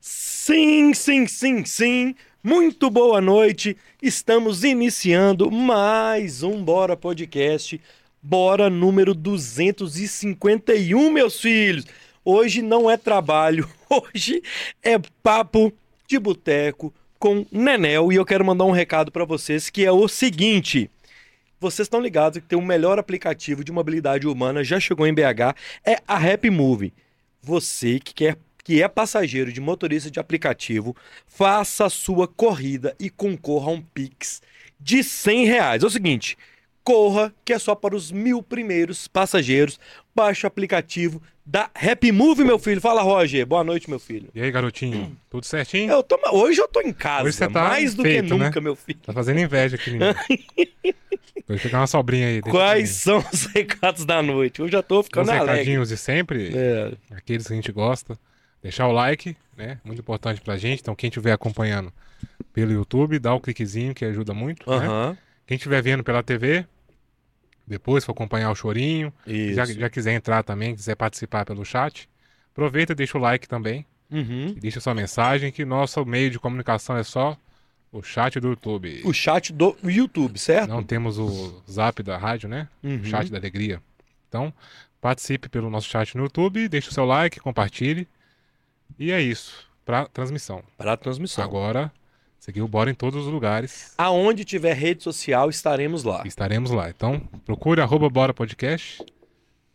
Sim, sim, sim, sim. Muito boa noite. Estamos iniciando mais um Bora Podcast. Bora número 251, meus filhos. Hoje não é trabalho, hoje é papo de boteco com Nenel e eu quero mandar um recado para vocês que é o seguinte: vocês estão ligados que tem o melhor aplicativo de mobilidade humana, já chegou em BH, é a Happy Move. Você que quer que é passageiro de motorista de aplicativo, faça a sua corrida e concorra a um Pix de 100 reais. É o seguinte, corra, que é só para os mil primeiros passageiros. Baixe o aplicativo da Happy Move, meu filho. Fala, Roger. Boa noite, meu filho. E aí, garotinho? Tudo certinho? Eu tô, hoje eu tô em casa, Hoje você tá mais do feito, que nunca, né? meu filho. Tá fazendo inveja aqui, menino. Vou pegar uma sobrinha aí. Quais são os recados da noite? Eu já tô Os ficando alegre. recadinhos de sempre, É, aqueles que a gente gosta. Deixar o like, né? Muito importante pra gente. Então, quem estiver acompanhando pelo YouTube, dá o cliquezinho que ajuda muito, né? aham. Quem estiver vendo pela TV, depois for acompanhar o chorinho, já, já quiser entrar também, quiser participar pelo chat, aproveita e deixa o like também. Uhum. Deixa sua mensagem, que nosso meio de comunicação é só o chat do YouTube. O chat do YouTube, certo? Não temos o zap da rádio, né? Uhum. O chat da alegria. Então, participe pelo nosso chat no YouTube, deixe o seu like, compartilhe. E é isso, para transmissão. Para transmissão. Agora, seguir o Bora em todos os lugares. Aonde tiver rede social, estaremos lá. Estaremos lá. Então, procure arroba Bora Podcast,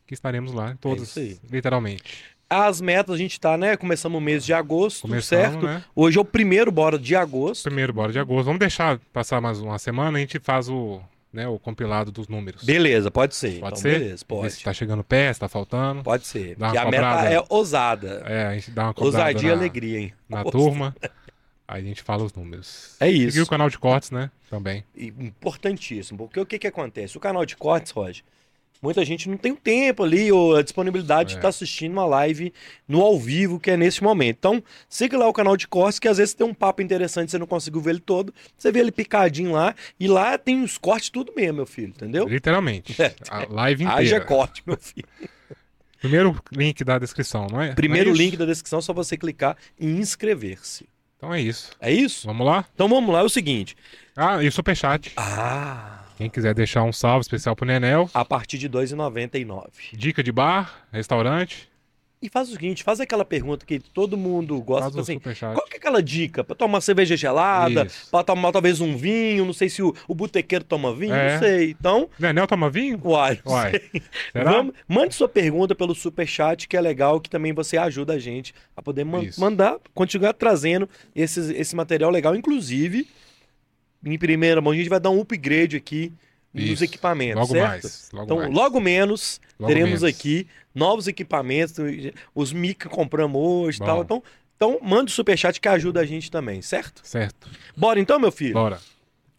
que estaremos lá em todos, É literalmente. As metas, a gente tá, né? Começamos o mês de agosto, Começamos, certo? né? Hoje é o primeiro bora de agosto. Primeiro Bora de agosto. Vamos deixar passar mais uma semana, a gente faz o, né, o compilado dos números. Beleza, pode ser. Pode então, ser? Beleza, pode. se tá chegando perto, se tá faltando. Pode ser. Dá uma Porque a meta é ousada. É, a gente dá uma cobrada Ousadia e alegria, hein? na Ousa- turma. Aí a gente fala os números. É isso. Seguir o canal de cortes, né? Também. E Importantíssimo. Porque o que que acontece? O canal de cortes, Roger, muita gente não tem o tempo ali ou a disponibilidade de É. estar assistindo uma live no ao vivo, que é nesse momento. Então, siga lá o canal de cortes, que às vezes tem um papo interessante, você não conseguiu ver ele todo. Você vê ele picadinho lá, e lá tem os cortes tudo mesmo, meu filho, entendeu? Literalmente. É. A live Haja inteira. corte, meu filho. Primeiro link da descrição, não é? Primeiro Não é link da descrição, é só você clicar em inscrever-se. Então é isso. É isso? Vamos lá? Então vamos lá, é o seguinte. Ah, e o superchat. Ah, Quem quiser deixar um salve especial pro Nenel. a partir de R$ 2,99. Dica de bar, restaurante. E faz o seguinte, faz aquela pergunta que todo mundo gosta, Faz tipo assim, superchat. qual que é aquela dica? Pra tomar cerveja gelada, pra tomar talvez um vinho, não sei se o, o botequeiro toma vinho, É. não sei. Então, Nenel toma vinho? uai, Uai. Vamos, mande sua pergunta pelo superchat, que é legal, que também você ajuda a gente a poder man- Isso. mandar, continuar trazendo esses, esse material legal. Inclusive, em primeira mão, a gente vai dar um upgrade aqui nos Isso. equipamentos, Logo certo? mais. Logo Então, mais. logo menos, Logo teremos menos. aqui novos equipamentos, os mic que compramos hoje e tal. Então, então, manda o superchat que ajuda a gente também, certo? Certo. Bora então, meu filho? Bora.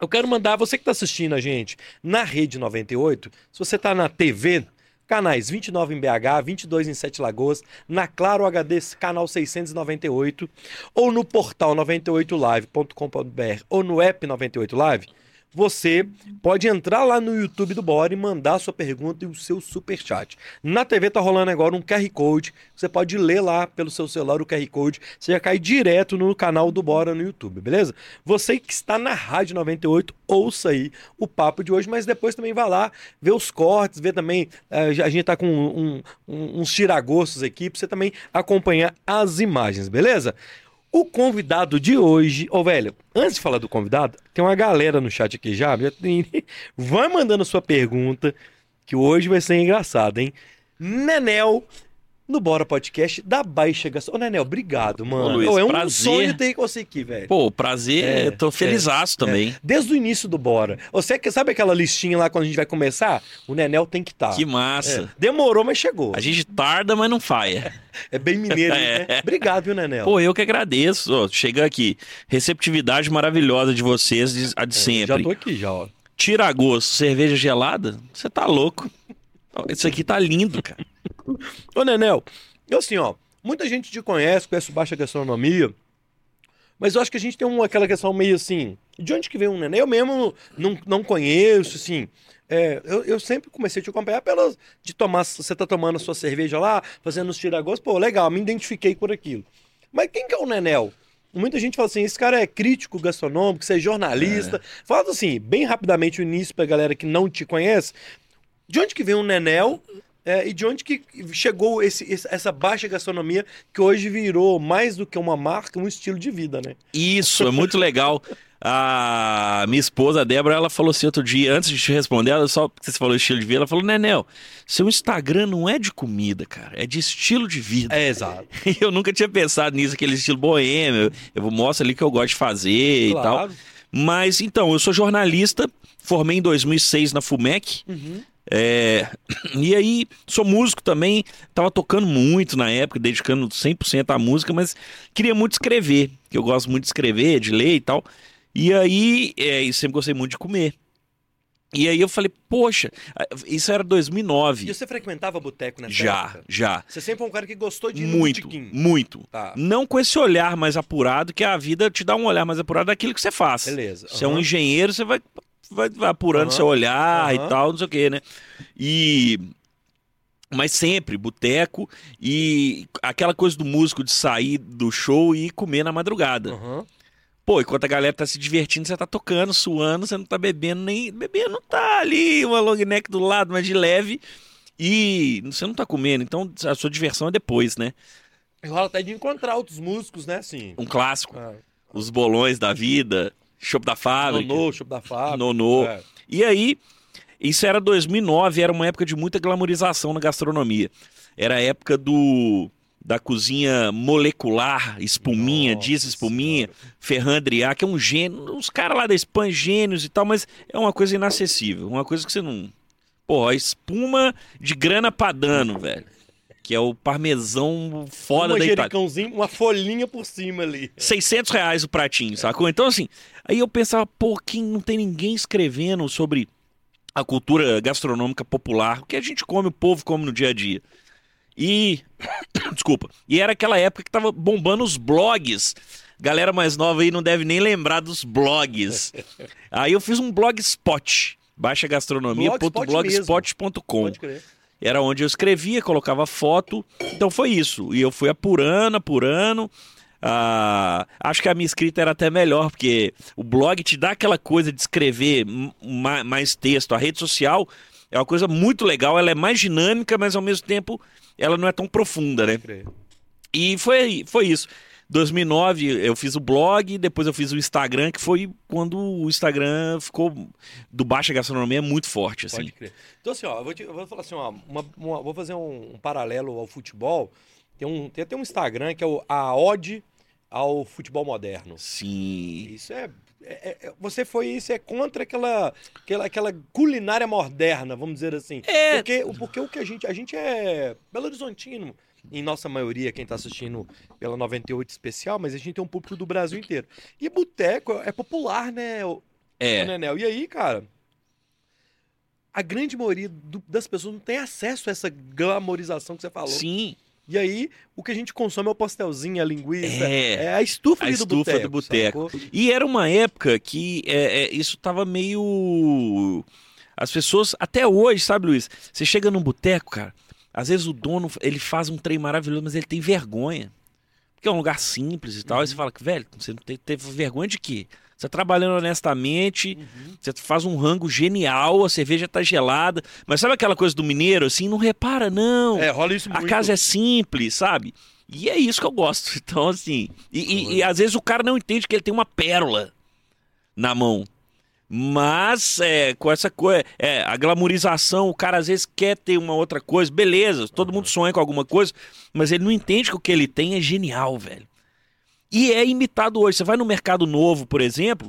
Eu quero mandar, você que está assistindo a gente na Rede 98, se você está na TV, canais 29 em BH, 22 em Sete Lagoas, na Claro HD, canal 698, ou no portal 98live.com.br ou no app 98 Live, você pode entrar lá no YouTube do Bora e mandar a sua pergunta e o seu superchat. Na TV tá rolando agora um QR Code, você pode ler lá pelo seu celular o QR Code, você já cai direto no canal do Bora no YouTube, beleza? Você que está na Rádio 98, ouça aí o papo de hoje, mas depois também vá lá ver os cortes, ver também, eh, a gente tá com um- um- uns tiragostos aqui, pra você também acompanhar as imagens, beleza? O convidado de hoje, ô velho, antes de falar do convidado, tem uma galera no chat aqui já, vai mandando sua pergunta, que hoje vai ser engraçado, hein? Nenel, no Bora Podcast da Baixa Gastronomia. Ô, Nenel, obrigado, mano. Luiz, Ô, é um prazer. sonho ter você aqui, velho. Pô, prazer, É, tô felizaço também. Desde o início do Bora. Você que sabe aquela listinha lá quando a gente vai começar? O Nenel tem que estar. Que massa. Demorou, mas chegou. A gente tarda, mas não falha. É bem mineiro, né? Obrigado, viu, Nenel? Pô, eu que agradeço. Ó, chega aqui. Receptividade maravilhosa de vocês, de- a de É, sempre. Já tô aqui, já, ó. Tira gosto, cerveja gelada? Você tá louco. Isso aqui tá lindo, cara. Ô, Nenel, eu assim, ó, muita gente te conhece, conhece Baixa Gastronomia, mas eu acho que a gente tem uma, aquela questão meio assim, de onde que vem um Nenel? Eu mesmo não, não conheço, assim, é, eu, eu sempre comecei a te acompanhar pelas, de tomar, você tá tomando a sua cerveja lá, fazendo os tiragostos, pô, legal, me identifiquei por aquilo. Mas quem que é o Nenel? Muita gente fala assim, esse cara é crítico gastronômico, você é jornalista. Fala assim, bem rapidamente o início pra galera que não te conhece. De onde que vem o Nenel é, e de onde que chegou esse- essa baixa gastronomia que hoje virou mais do que uma marca, um estilo de vida, né? Isso, é muito legal. A minha esposa, a Débora, ela falou assim outro dia, antes de te responder, ela só porque você falou estilo de vida, ela falou, Nenel, seu Instagram não é de comida, cara, é de estilo de vida. É, exato. E eu nunca tinha pensado nisso, aquele estilo boêmio. Eu mostro ali que eu gosto de fazer e tal. Claro. Mas então, eu sou jornalista, formei em 2006 na FUMEC. Uhum. É, e aí, sou músico também, tava tocando muito na época, dedicando 100% à música, mas queria muito escrever, que eu gosto muito de escrever, de ler e tal. E aí, é, e sempre gostei muito de comer. E aí eu falei, poxa, isso era 2009. E você frequentava boteco nessa Já, época? já. Você sempre foi um cara que gostou de Muito, muito. Tá, Não com esse olhar mais apurado, que a vida te dá um olhar mais apurado daquilo que você faz. beleza. Você é um engenheiro, você vai, vai, vai apurando Aham. seu olhar Aham. e tal, não sei o quê, né? E. Mas sempre, boteco e aquela coisa do músico de sair do show e comer na madrugada. Aham. Pô, enquanto a galera tá se divertindo, você tá tocando, suando, você não tá bebendo nem. Bebendo tá ali, uma long neck do lado, mas de leve. E você não tá comendo, então a sua diversão é depois, né? Rola até de encontrar outros músicos, né, assim. Um clássico. Ah, Os bolões da vida, chopp da fábrica. Nonô, Chopp da Fábrica. Nonô. É. E aí, isso era 2009, era uma época de muita glamorização na gastronomia. Era a época do da cozinha molecular, espuminha, Nossa diz espuminha. Ferran Adrià, que é um gênio, uns caras lá da Espanha, gênios e tal, mas é uma coisa inacessível, uma coisa que você não... Pô, espuma de grana padano, velho, que é o parmesão foda um da Itália. uma folhinha por cima ali. 600 reais o pratinho, sacou? Então, assim, aí eu pensava, pô, quem não tem ninguém escrevendo sobre a cultura gastronômica popular, o que a gente come, o povo come no dia a dia. E. Desculpa. E era aquela época que tava bombando os blogs. Galera mais nova aí não deve nem lembrar dos blogs. aí eu fiz um blogspot. Baixa gastronomia.blogspot.com. Era onde eu escrevia, colocava foto. Então foi isso. E eu fui apurando, apurando. Ah, acho que a minha escrita era até melhor, porque o blog te dá aquela coisa de escrever ma- mais texto. A rede social é uma coisa muito legal, ela é mais dinâmica, mas ao mesmo tempo ela não é tão profunda, né? E foi, foi isso. 2009 eu fiz o blog, depois eu fiz o Instagram, que foi quando o Instagram ficou do Baixa Gastronomia muito forte, assim. Pode crer. Então, assim, ó, eu vou, te- eu vou falar assim, ó, uma- uma- vou fazer um, um paralelo ao futebol. Tem, um, tem até um Instagram que é o a ode ao futebol moderno. Sim. Isso é, é- é- Você foi isso, é contra aquela, aquela, aquela culinária moderna, vamos dizer assim. É. Porque, o- porque o que a gente. A gente é Belo Horizontino, em nossa maioria, quem tá assistindo pela 98 especial, mas a gente tem um público do Brasil inteiro. E boteco é popular, né, É. Nenel? E aí, cara. A grande maioria do- das pessoas não tem acesso a essa glamorização que você falou. Sim. E aí, o que a gente consome é o pastelzinho, a linguiça. É. É, a estufa, A do estufa do boteco. E era uma época que é, é, isso tava meio. As pessoas, até hoje, sabe, Luiz? Você chega num boteco, cara, às vezes o dono ele faz um trem maravilhoso, mas ele tem vergonha. Porque é um lugar simples e tal. Aí você fala que, velho, você não tem, teve vergonha de quê? Você tá trabalhando honestamente, você faz um rango genial, a cerveja tá gelada. Mas sabe aquela coisa do mineiro, assim? Não repara, não. É, rola isso A muito. casa é simples, sabe? E é isso que eu gosto. Então, assim. E, e- e às vezes o cara não entende que ele tem uma pérola na mão. Mas é, com essa coisa, é, a glamorização, o cara às vezes quer ter uma outra coisa, beleza, todo mundo sonha com alguma coisa, mas ele não entende que o que ele tem é genial, velho. E é imitado hoje. Você vai no mercado novo, por exemplo,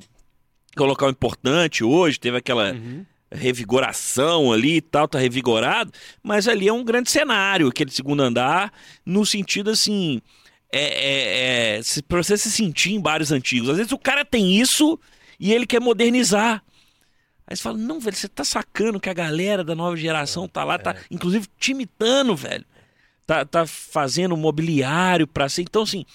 que é um local importante hoje, teve aquela Uhum. revigoração ali e tal, tá revigorado, mas ali é um grande cenário, aquele segundo andar, no sentido assim, é, é, é, se- pra você se sentir em bares antigos. Às vezes o cara tem isso e ele quer modernizar. Aí você fala, não, velho, você tá sacando que a galera da nova geração tá lá, tá inclusive te imitando, velho. Tá, tá fazendo mobiliário pra ser. Então, assim,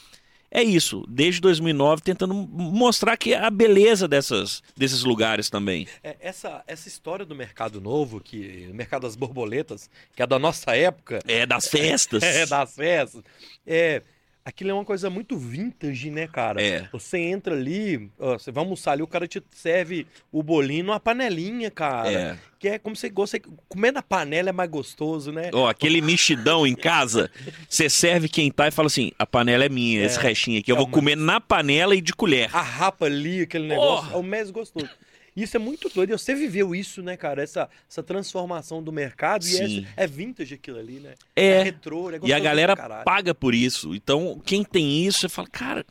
é isso. Desde 2009, tentando mostrar que a beleza dessas, desses lugares também. É, essa, essa história do mercado novo, que o mercado das borboletas, que é da nossa época, É, das festas. é das festas, é, Aquilo é uma coisa muito vintage, né, cara? É. Você entra ali, ó, você vai almoçar ali, o cara te serve o bolinho numa panelinha, cara. É. Que é como você gosta. Comer na panela é mais gostoso, né? Ó, aquele mexidão em casa, você serve quem tá e fala assim: a panela é minha, esse restinho aqui. Eu É vou uma- comer na panela e de colher. A rapa ali, aquele negócio, Porra! é o mais gostoso. Isso é muito doido. Você viveu isso, né, cara? Essa, essa transformação do mercado. E é, é vintage aquilo ali, né? É. retrô, é E a galera paga por isso. Então, quem tem isso, você fala, cara,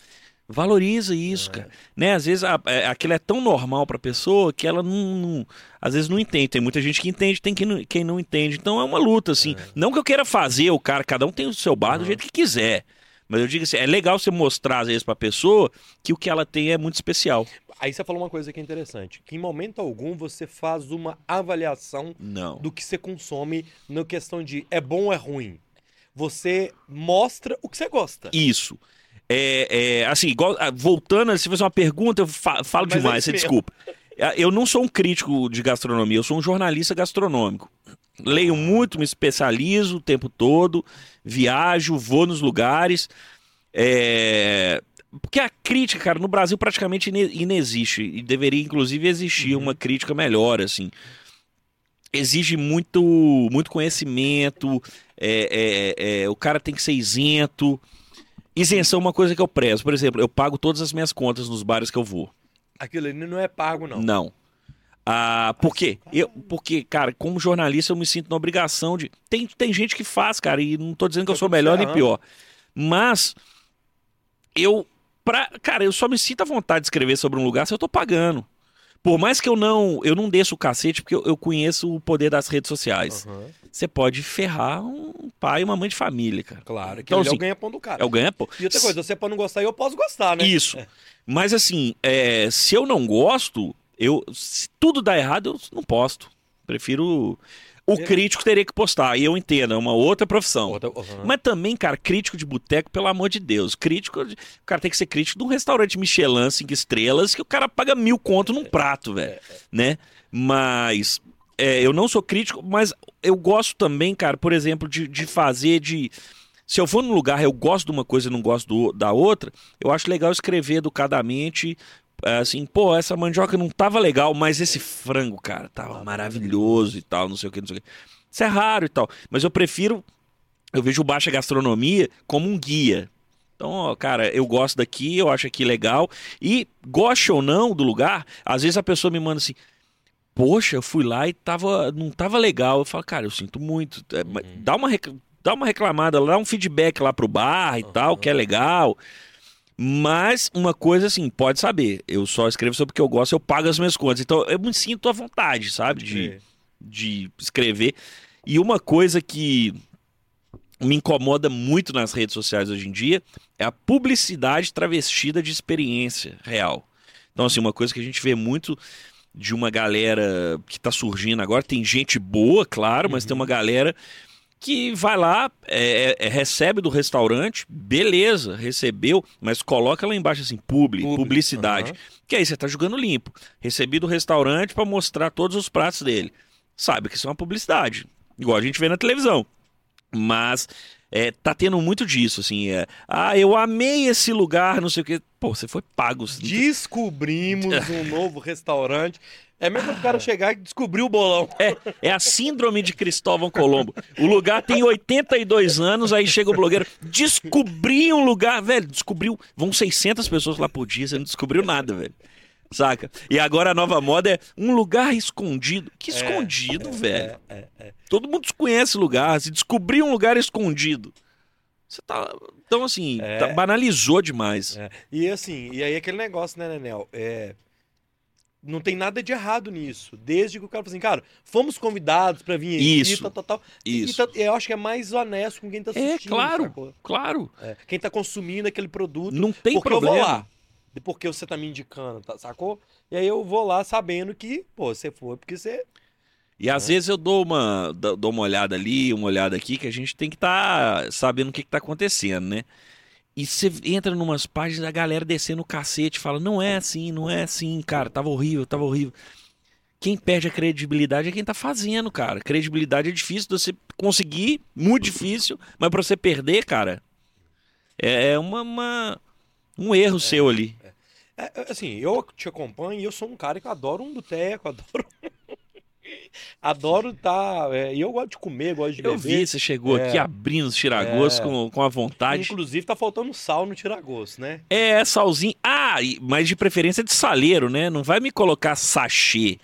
valoriza isso, cara. Né? Às vezes a- é, aquilo é tão normal pra pessoa que ela não, não- Às vezes não entende. Tem muita gente que entende, tem quem não, quem não entende. Então é uma luta, assim. Não que eu queira fazer o cara, cada um tem o seu bar do jeito que quiser. Mas eu digo assim, é legal você mostrar, às vezes, pra pessoa que o que ela tem é muito especial. Aí você falou uma coisa que é interessante. Que em momento algum você faz uma avaliação Não. do que você consome na questão de é bom ou é ruim. Você mostra o que você gosta. Isso. É, é, assim, igual, ah, voltando, se você uma pergunta, eu fa- falo Mas é demais, isso você desculpa. Ah, Eu não sou um crítico de gastronomia, eu sou um jornalista gastronômico. Leio muito, me especializo o tempo todo, viajo, vou nos lugares. É, Porque a crítica, cara, no Brasil praticamente ine- inexiste. E deveria, inclusive, existir Uhum. uma crítica melhor, assim. Exige muito, muito conhecimento, é, é, é, o cara tem que ser isento. Isenção é uma coisa que eu prezo. Por exemplo, eu pago todas as minhas contas nos bares que eu vou. Aquilo ali não é pago, não. Não. Ah, por quê? Eu, porque, cara, como jornalista, eu me sinto na obrigação de. Tem, tem gente que faz, cara, e não tô dizendo que eu sou melhor nem pior. Mas eu. Pra, cara, eu só me sinto à vontade de escrever sobre um lugar se eu tô pagando. Por mais que eu não, eu não desça o cacete, porque eu, eu conheço o poder das redes sociais. Aham. Você pode ferrar um pai e uma mãe de família, cara. Claro, que Então, ele é o assim, ganha-pão do cara. É o ganha-pão. E outra coisa, você pode não gostar, eu posso gostar, né? Isso. Mas assim, é, se eu não gosto, eu se tudo dá errado, eu não posto. Prefiro. O É. crítico teria que postar, e eu entendo, é uma outra profissão. Outra- aham. Mas também, cara, crítico de boteco, pelo amor de Deus. Crítico. de- O cara tem que ser crítico de um restaurante Michelin, cinco estrelas, que o cara paga mil conto num prato, velho. Né? Mas. é, eu não sou crítico, mas eu gosto também, cara, por exemplo, de, de fazer de. Se eu vou num lugar, eu gosto de uma coisa e não gosto do- da outra, eu acho legal escrever educadamente. É, Assim, pô, essa mandioca não tava legal, mas esse frango, cara, tava maravilhoso e tal, não sei o que, não sei o que. Isso é raro e tal. Mas eu prefiro eu vejo o Baixa Gastronomia como um guia. Então, ó, cara, eu gosto daqui, eu acho aqui legal. E, goste ou não do lugar, às vezes a pessoa me manda assim: Poxa, eu fui lá e tava, não tava legal. Eu falo, cara, eu sinto muito. É, mas dá, uma, dá uma reclamada, dá um feedback lá pro bar e tal, que é legal. Mas uma coisa assim, pode saber, eu só escrevo sobre o que eu gosto, eu pago as minhas contas. Então eu me sinto à vontade, sabe? De, É. de escrever. E uma coisa que me incomoda muito nas redes sociais hoje em dia é a publicidade travestida de experiência real. Então, assim, uma coisa que a gente vê muito de uma galera que tá surgindo agora, tem gente boa, claro, mas tem uma galera que vai lá, é, é, recebe do restaurante, beleza, recebeu, mas coloca lá embaixo assim, publi, Publi, publicidade. aham. Que aí você tá jogando limpo. Recebi do restaurante para mostrar todos os pratos dele. Sabe que isso é uma publicidade, igual a gente vê na televisão. Mas é, tá tendo muito disso, assim. É, ah, eu amei esse lugar, não sei o quê. Pô, você foi pago. não Descobrimos um novo restaurante. É mesmo o cara chegar e descobrir o bolão. É, é a síndrome de Cristóvão Colombo. O lugar tem 82 anos, aí chega o blogueiro, descobri um lugar, velho, descobriu, vão 600 pessoas lá por dia, você não descobriu nada, velho. Saca? E agora a nova moda é um lugar escondido. Que escondido, velho? É, é, é. Todo mundo desconhece lugar, se descobrir um lugar escondido. Você tá. Então, assim, É. tá- banalizou demais. É. E assim, e aí aquele negócio, né, Nenel? É, não tem nada de errado nisso. Desde que o cara fala assim, cara, fomos convidados pra vir aqui, Isso. tal, tal, tal. E Isso. tá- eu acho que é mais honesto com quem tá É, assistindo. claro, sacou? claro. É, Quem tá consumindo aquele produto. Não tem problema. eu vou lá. Porque você tá me indicando, tá, sacou? E aí eu vou lá sabendo que, pô, você foi porque você. E às vezes eu dou uma, dou uma olhada ali, uma olhada aqui, que a gente tem que estar sabendo o que, que tá acontecendo, né? E você entra numas páginas da galera descendo o cacete, fala, não é assim, não é assim, cara, tava horrível, tava horrível. Quem perde a credibilidade é quem tá fazendo, cara. Credibilidade é difícil de você conseguir, muito difícil, mas pra você perder, cara, É, é uma, uma- um erro seu ali. É, é, assim, eu te acompanho e eu sou um cara que adoro um boteco, adoro. Adoro tá. é, E eu gosto de comer, gosto de Eu beber. vi, você chegou É. aqui abrindo os tiragostos É. com, com a vontade. Inclusive, tá faltando sal no tiragosto, né? É, salzinho. Ah, mas de preferência de saleiro, né? Não vai me colocar sachê.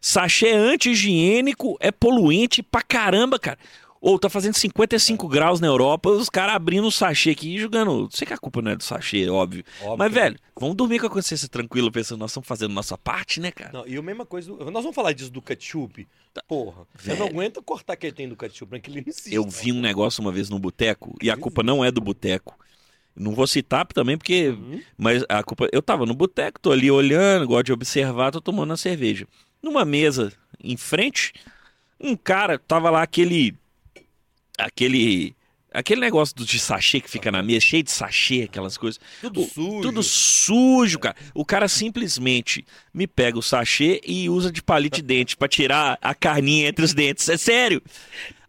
Sachê é anti-higiênico, é poluente pra caramba, cara. Ou tá fazendo 55 graus na Europa, os caras abrindo o sachê aqui e jogando. Sei que a culpa não é do sachê, óbvio. Óbvio Mas, que- velho, vamos dormir com a consciência tranquila, pensando, nós estamos fazendo nossa parte, né, cara? Não, e a mesma coisa. Nós vamos falar disso do ketchup. Porra, eu Velho. não aguento cortar que tem do ketchup, né? Que ele insiste. Eu vi um negócio uma vez no boteco, e a culpa não é do boteco. Não vou citar também, porque Uhum. Mas a culpa. Eu tava no boteco, tô ali olhando, gosto de observar, tô tomando a cerveja. Numa mesa em frente, um cara tava lá aquele. Aquele. Aquele negócio do- de sachê que fica na mesa, cheio de sachê, aquelas coisas. Tudo O- sujo. Tudo sujo, cara. O cara simplesmente me pega o sachê e usa de palito de dente pra tirar a carninha entre os dentes. É sério.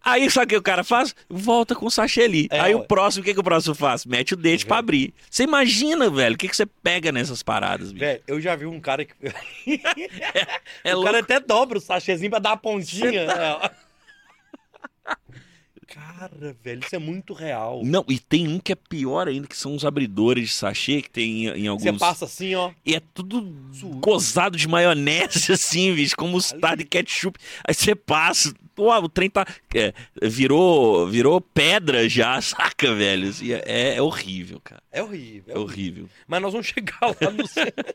Aí sabe o que o cara faz? Volta com o sachê ali. É, Aí o próximo, o que, que o próximo faz? Mete o dente pra abrir. Você imagina, velho, o que, que você pega nessas paradas, bicho? Velho, eu já vi um cara que. É o louco. cara até dobra o sachêzinho pra dar a pontinha. É. Cara, velho, isso é muito real. Não, e tem um que é pior ainda, que são os abridores de sachê que tem em, em alguns. Você passa assim, ó. E é tudo Sujo. gozado de maionese, assim, bicho, com mostarda e ketchup. Aí você passa, pô, o trem tá. é, virou, virou pedra já, saca, velho? E É, é horrível, cara. É horrível. É horrível. Mas nós vamos chegar lá no.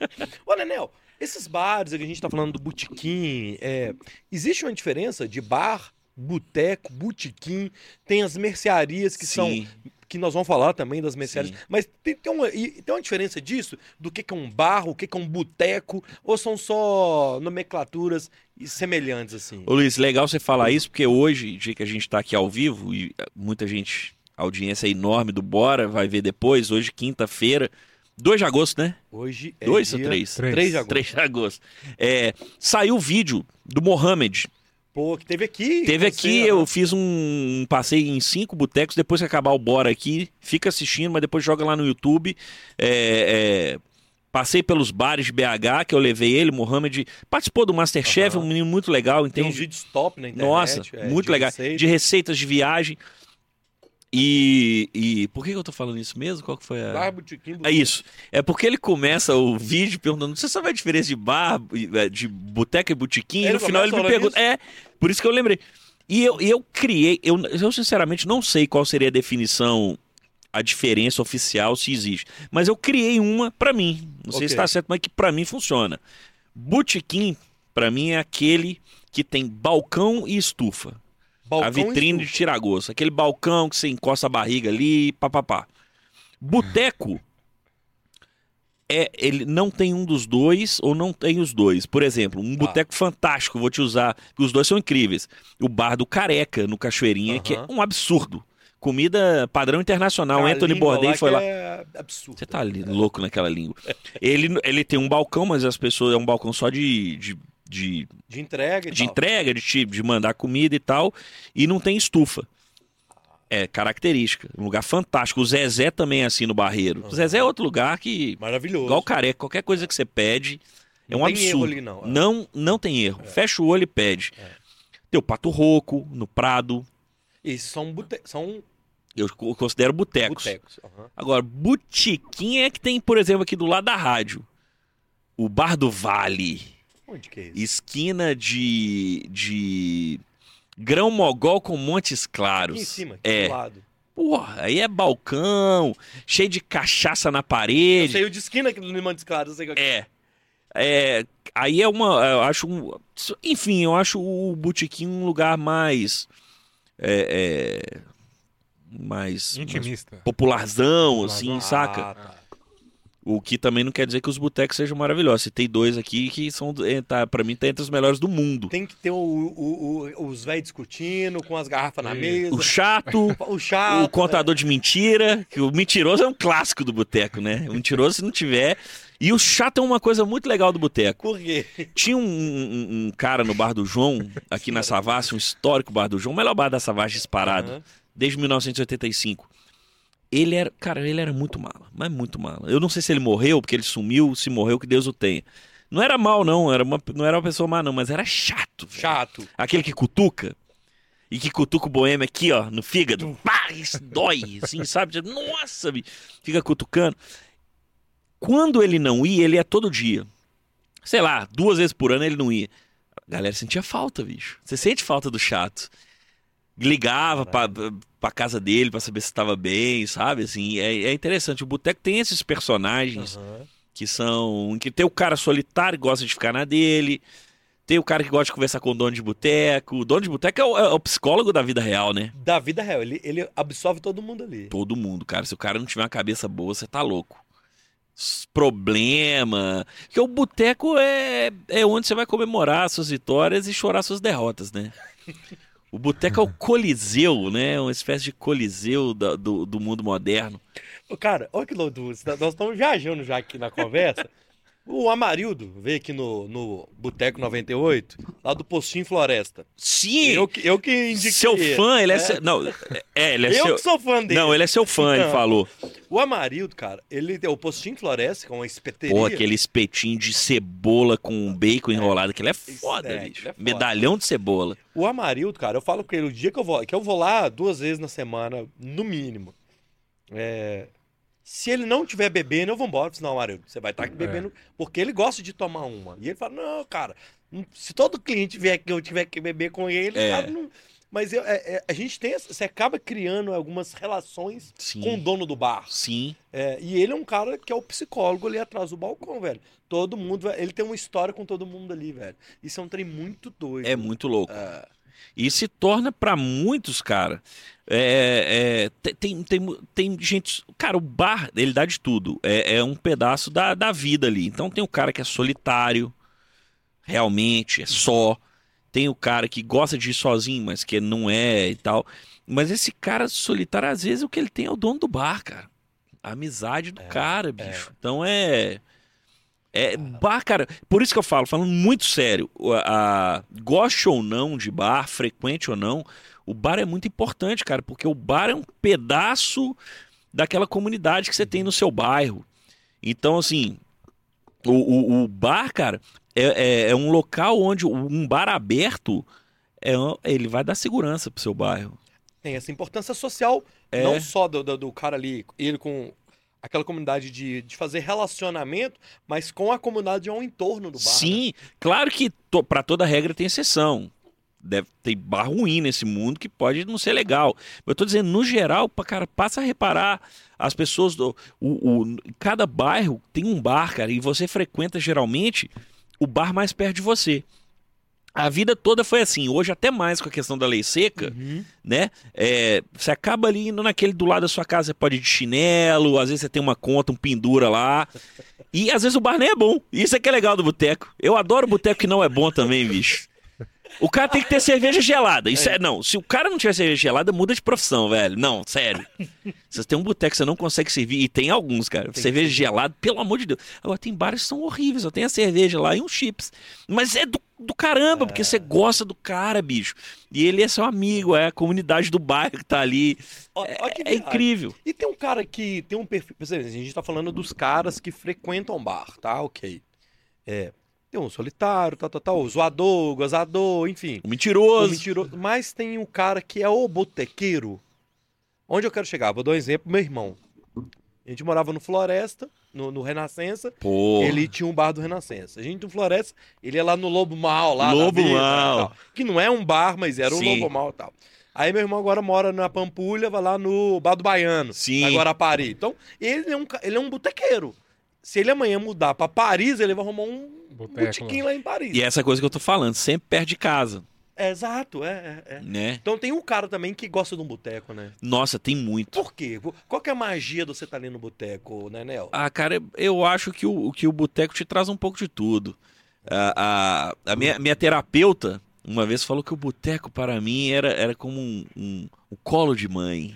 Ô, Nenel, esses bares que a gente tá falando do botequim, é, existe uma diferença de bar, boteco, botequim, tem as mercearias que são. Sim. Que nós vamos falar também das mercearias. Sim. Mas tem, tem, uma, tem uma diferença disso? Do que, que é um bar, o que, que é um boteco? Ou são só nomenclaturas semelhantes, assim? Ô Luiz, legal você falar isso, porque hoje, dia que a gente tá aqui ao vivo, e eh, muita gente, a audiência é enorme do Bora, vai ver depois, hoje, quinta-feira, 2 de agosto, né? Hoje é. 2 ou dia 3? Três. 3 de agosto. 3 de agosto. É, saiu o vídeo do Mohamed. Pô, que teve aqui. Teve aqui, né? eu fiz um, um passeio em cinco botecos, depois que acabar o Bora aqui, fica assistindo, mas depois joga lá no YouTube. É, é, passei pelos bares de BH, que eu levei ele, Mohamed. Participou do Masterchef, Aham. um menino muito legal, Tem uns entende? vídeos top na internet. Nossa, é, muito de legal. receita. De receitas de viagem. E, e por que eu tô falando isso mesmo? Qual que foi a... Bar, botequim, É botequim. isso. É porque ele começa o vídeo perguntando: você sabe a diferença de bar, de boteca e botequim? E no final ele me pergunta. É, por isso que eu lembrei. E eu, eu criei, eu, eu sinceramente não sei qual seria a definição, a diferença oficial, se existe. Mas eu criei uma pra mim. Não sei Ok. se tá certo, mas que pra mim funciona. Botequim, pra mim, é aquele que tem balcão e estufa Balcão a vitrine de tiragosto. Aquele balcão que você encosta a barriga ali, papapá. Boteco é ele não tem um dos dois ou não tem os dois. Por exemplo, um Tá. boteco fantástico, vou te usar, que os dois são incríveis. O bar do Careca no Cachoeirinha, que é um absurdo. Comida padrão internacional. Cara, Anthony Bourdain foi lá. É absurdo. Você tá louco naquela língua. Ele, ele tem um balcão, mas as pessoas é um balcão só de, de, de De entrega de tal. entrega, de, ti- de mandar comida e tal, e não tem estufa. É característica. Um lugar fantástico. O Zezé também é assim no Barreiro. O. Zezé é outro lugar que, Maravilhoso. igual o careca, qualquer coisa que você pede é Não um tem erro absurdo. ali, não. É. Não, não tem erro. Fecha o olho e pede. É. Tem o Pato Roco, no Prado. Esses são, bote... são Eu co- considero botecos. Aham. Agora, botiquim é que tem, por exemplo, aqui do lado da rádio. O Bar do Vale. Onde que é isso? esquina de, de Grão Mogol com Montes Claros. Aqui em cima, aqui é. do lado. Porra, aí é balcão, cheio de cachaça na parede. sei o de esquina aqui do Limão Claros, eu sei que É. É, aí é uma, eu acho, um, enfim, eu acho o botequim um lugar mais, é, é, mais, mais Intimista. popularzão, assim, Popularzão. saca? Ah, tá. O que também não quer dizer que os botecos sejam maravilhosos. Tem dois aqui que são, é, tá, para mim, tá entre os melhores do mundo. Tem que ter o, o- o- os velhos discutindo, com as garrafas na Isso. mesa. O chato, O chato. o contador de mentira, que o mentiroso é um clássico do boteco, né? O mentiroso, se não tiver. E o chato é uma coisa muito legal do boteco. Por quê? Tinha um, um- um cara no Bar do João, aqui na Savassi, um histórico Bar do João, o melhor bar da Savassi disparado, Aham. desde 1985. Ele era, cara, ele era muito mala, mas muito mala. Eu não sei se ele morreu, porque ele sumiu, se morreu, que Deus o tenha. Não era mal, não, era uma, não era uma pessoa má, não, mas era chato. velho. Chato. Aquele que cutuca. E que cutuca o boêmio aqui, ó, no fígado. Pá, isso dói, assim, sabe? Nossa, fica cutucando. Quando ele não ia, ele ia todo dia. Sei lá, duas vezes por ano ele não ia. A galera sentia falta, bicho. Você sente falta do chato. Ligava pra, pra casa dele pra saber se estava bem, sabe? Assim, é, é interessante. O boteco tem esses personagens Aham. que são. que tem o cara solitário que gosta de ficar na dele. Tem o cara que gosta de conversar com o dono de boteco. O dono de boteco é o, é o psicólogo da vida real, né? Da vida real, ele, ele absorve todo mundo ali. Todo mundo, cara. Se o cara não tiver uma cabeça boa, você tá louco. Problema. Porque o boteco é, é onde você vai comemorar suas vitórias e chorar suas derrotas, né? O boteco é o coliseu, né? Uma espécie de coliseu da- do, do mundo moderno. Cara, olha que louco. Nós estamos viajando já aqui na conversa. O Amarildo veio aqui no, no Boteco 98, lá do Postinho Floresta. Sim! Eu, que- eu que indiquei. seu fã, ele é, né? seu. Não, é, ele é Eu seu. que sou fã dele. Não, ele é seu fã, ele falou. O Amarildo, cara, ele tem o Postinho Floresta, que é uma espeteria. Pô, aquele espetinho de cebola com bacon enrolado, aquele é foda, é, bicho. é foda. Medalhão de cebola. O Amarildo, cara, eu falo com ele o dia que eu vou, que eu vou lá duas vezes na semana, no mínimo. É, se ele não tiver bebendo, eu vou embora. Eu falo, Não, você vai estar aqui bebendo, porque ele gosta de tomar uma. E ele fala, não, cara, não- se todo cliente vier aqui, eu tiver que beber com ele, É. cara, não... Mas eu- é- é- a gente tem, você acaba criando algumas relações Sim. com o dono do bar. Sim. É, e ele é um cara que é o psicólogo ali atrás do balcão, velho. Todo mundo, ele tem uma história com todo mundo ali, velho. Isso é um trem muito doido. É muito louco. É. E se torna pra muitos, cara. é, é, te- tem, tem, tem gente. Cara, o bar, ele dá de tudo. É, é um pedaço da, da vida ali. Então tem o cara que é solitário, realmente, é só. Tem o cara que gosta de ir sozinho, mas que não é e tal. Mas esse cara solitário, às vezes, o que ele tem é o dono do bar, cara. A amizade do cara, bicho. Então é. É bar, cara. Por isso que eu falo, falando muito sério, a, a- goste ou não de bar, frequente ou não, o bar é muito importante, cara, porque o bar é um pedaço daquela comunidade que você tem no seu bairro. Então, assim, o, o, o bar, cara, é, é, é um local onde um bar aberto é, ele vai dar segurança pro seu bairro. Tem essa importância social, É. não só do, do, do cara ali, ele com aquela comunidade de, de fazer relacionamento, mas com a comunidade ao entorno do bar. né? Sim, claro que to, para toda regra tem exceção. Deve ter bar ruim nesse mundo que pode não ser legal. Eu tô dizendo, no geral, cara, passa a reparar as pessoas do. O, o- cada bairro tem um bar, cara, e você frequenta geralmente o bar mais perto de você. A vida toda foi assim, hoje até mais com a questão da lei seca, Uhum. né? É, você acaba ali indo naquele do lado da sua casa, você pode ir de chinelo, às vezes você tem uma conta, um pendura lá. E às vezes o bar nem é bom. Isso é que é legal do boteco. Eu adoro boteco que não é bom também, bicho. O cara tem que ter cerveja gelada. Isso é, não. Se o cara não tiver cerveja gelada, muda de profissão, velho. Não, sério. Você tem um boteco que você não consegue servir, e tem alguns, cara. que cerveja gelada, pelo amor de Deus. Agora, tem bares que são horríveis, só tem a cerveja lá e um chips. Mas é do, do caramba, porque você gosta do cara, bicho. E ele é seu amigo, é a comunidade do bairro que tá ali. Ó- ó que É incrível. E tem um cara que tem um perfil. A gente tá falando dos caras que frequentam bar, tá? Ok. É. Tem um solitário, tal, tal, tal. O zoador, o gozador, enfim. O O mentiroso. mentiroso. Mas tem o cara que é o botequeiro. Onde eu quero chegar? Vou dar um exemplo, meu irmão. A gente morava no Floresta, no, no Renascença. Pô. Ele tinha um bar do Renascença. A gente no Floresta, ele ia lá no Lobo Mal, lá Lobo da vida, Mal. tal. Que não é um bar, mas era o Sim. Lobo Mal e tal. Aí meu irmão agora mora na Pampulha, vai lá no Bar do Baiano, Sim. na Guarapari. Então, ele é um, ele é um botequeiro. Se ele amanhã mudar pra Paris, ele vai arrumar um Boteco botequinho lá em Paris. E é essa coisa que eu tô falando, sempre perto de casa, É, exato, é, é, é. né? Então tem um cara também que gosta de um boteco, né? Nossa, tem muito. Por quê? Qual que é a magia de você estar ali no boteco, né, Nel? Ah, cara, eu acho que o, que o boteco te traz um pouco de tudo. A, a, a minha, minha terapeuta, uma vez, falou que o boteco, para mim, era, era como um, um, um colo de mãe.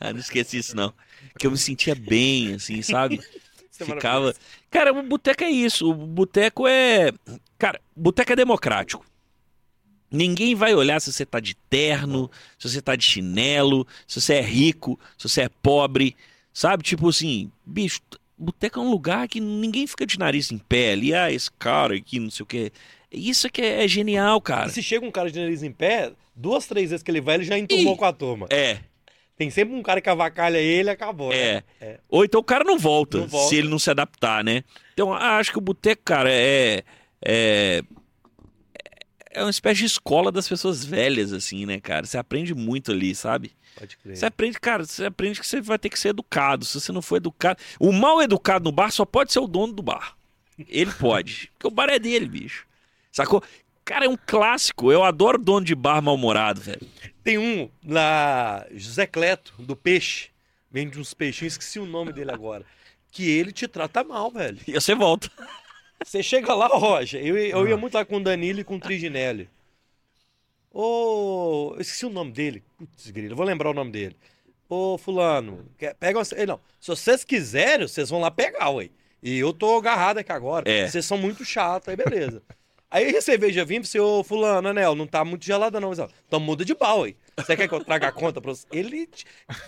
Ah, não esqueci isso, não. Que eu me sentia bem, assim, sabe? É Ficava. Cara, o boteco é isso. O boteco é. Cara, boteco é democrático. Ninguém vai olhar se você tá de terno, se você tá de chinelo, se você é rico, se você é pobre. Sabe? Tipo assim, bicho, boteco é um lugar que ninguém fica de nariz em pé ali. Ah, esse cara aqui, não sei o quê. Isso que é, é genial, cara. E se chega um cara de nariz em pé, duas, três vezes que ele vai, ele já enturmou Ih. com a turma. É, Tem sempre um cara que avacalha ele acabou, né? é. É. Ou então o cara não volta, Não volta. se ele não se adaptar, né? Então, acho que o boteco, cara, é. É. É uma espécie de escola das pessoas velhas, assim, né, cara? Você aprende muito ali, sabe? Pode crer. Você aprende, cara, você aprende que você vai ter que ser educado. Se você não for educado. O mal educado no bar só pode ser o dono do bar. Ele pode. porque o bar é dele, bicho. Sacou? Cara, é um clássico. Eu adoro dono de bar mal-humorado, velho. Tem um lá, José Cleto, do Peixe. Vende uns peixinhos, esqueci o nome dele agora. Que ele te trata mal, velho. E você volta. Você chega lá, Rocha. Eu, eu ia muito lá com o Danilo e com o Triginelli. Ô. eu esqueci o nome dele. Putz, grilo, eu vou lembrar o nome dele. Ô, Fulano, quer- pega uma. Ei, Não, se vocês quiserem, vocês vão lá pegar, ué. E eu tô agarrado aqui agora. É. Vocês são muito chatos, aí beleza. Aí a cerveja vinha e falei, ô, Fulano, Anel, não tá muito gelada não. Mas, Então muda de pau, ué. Você quer que eu traga a conta pra você? Ele.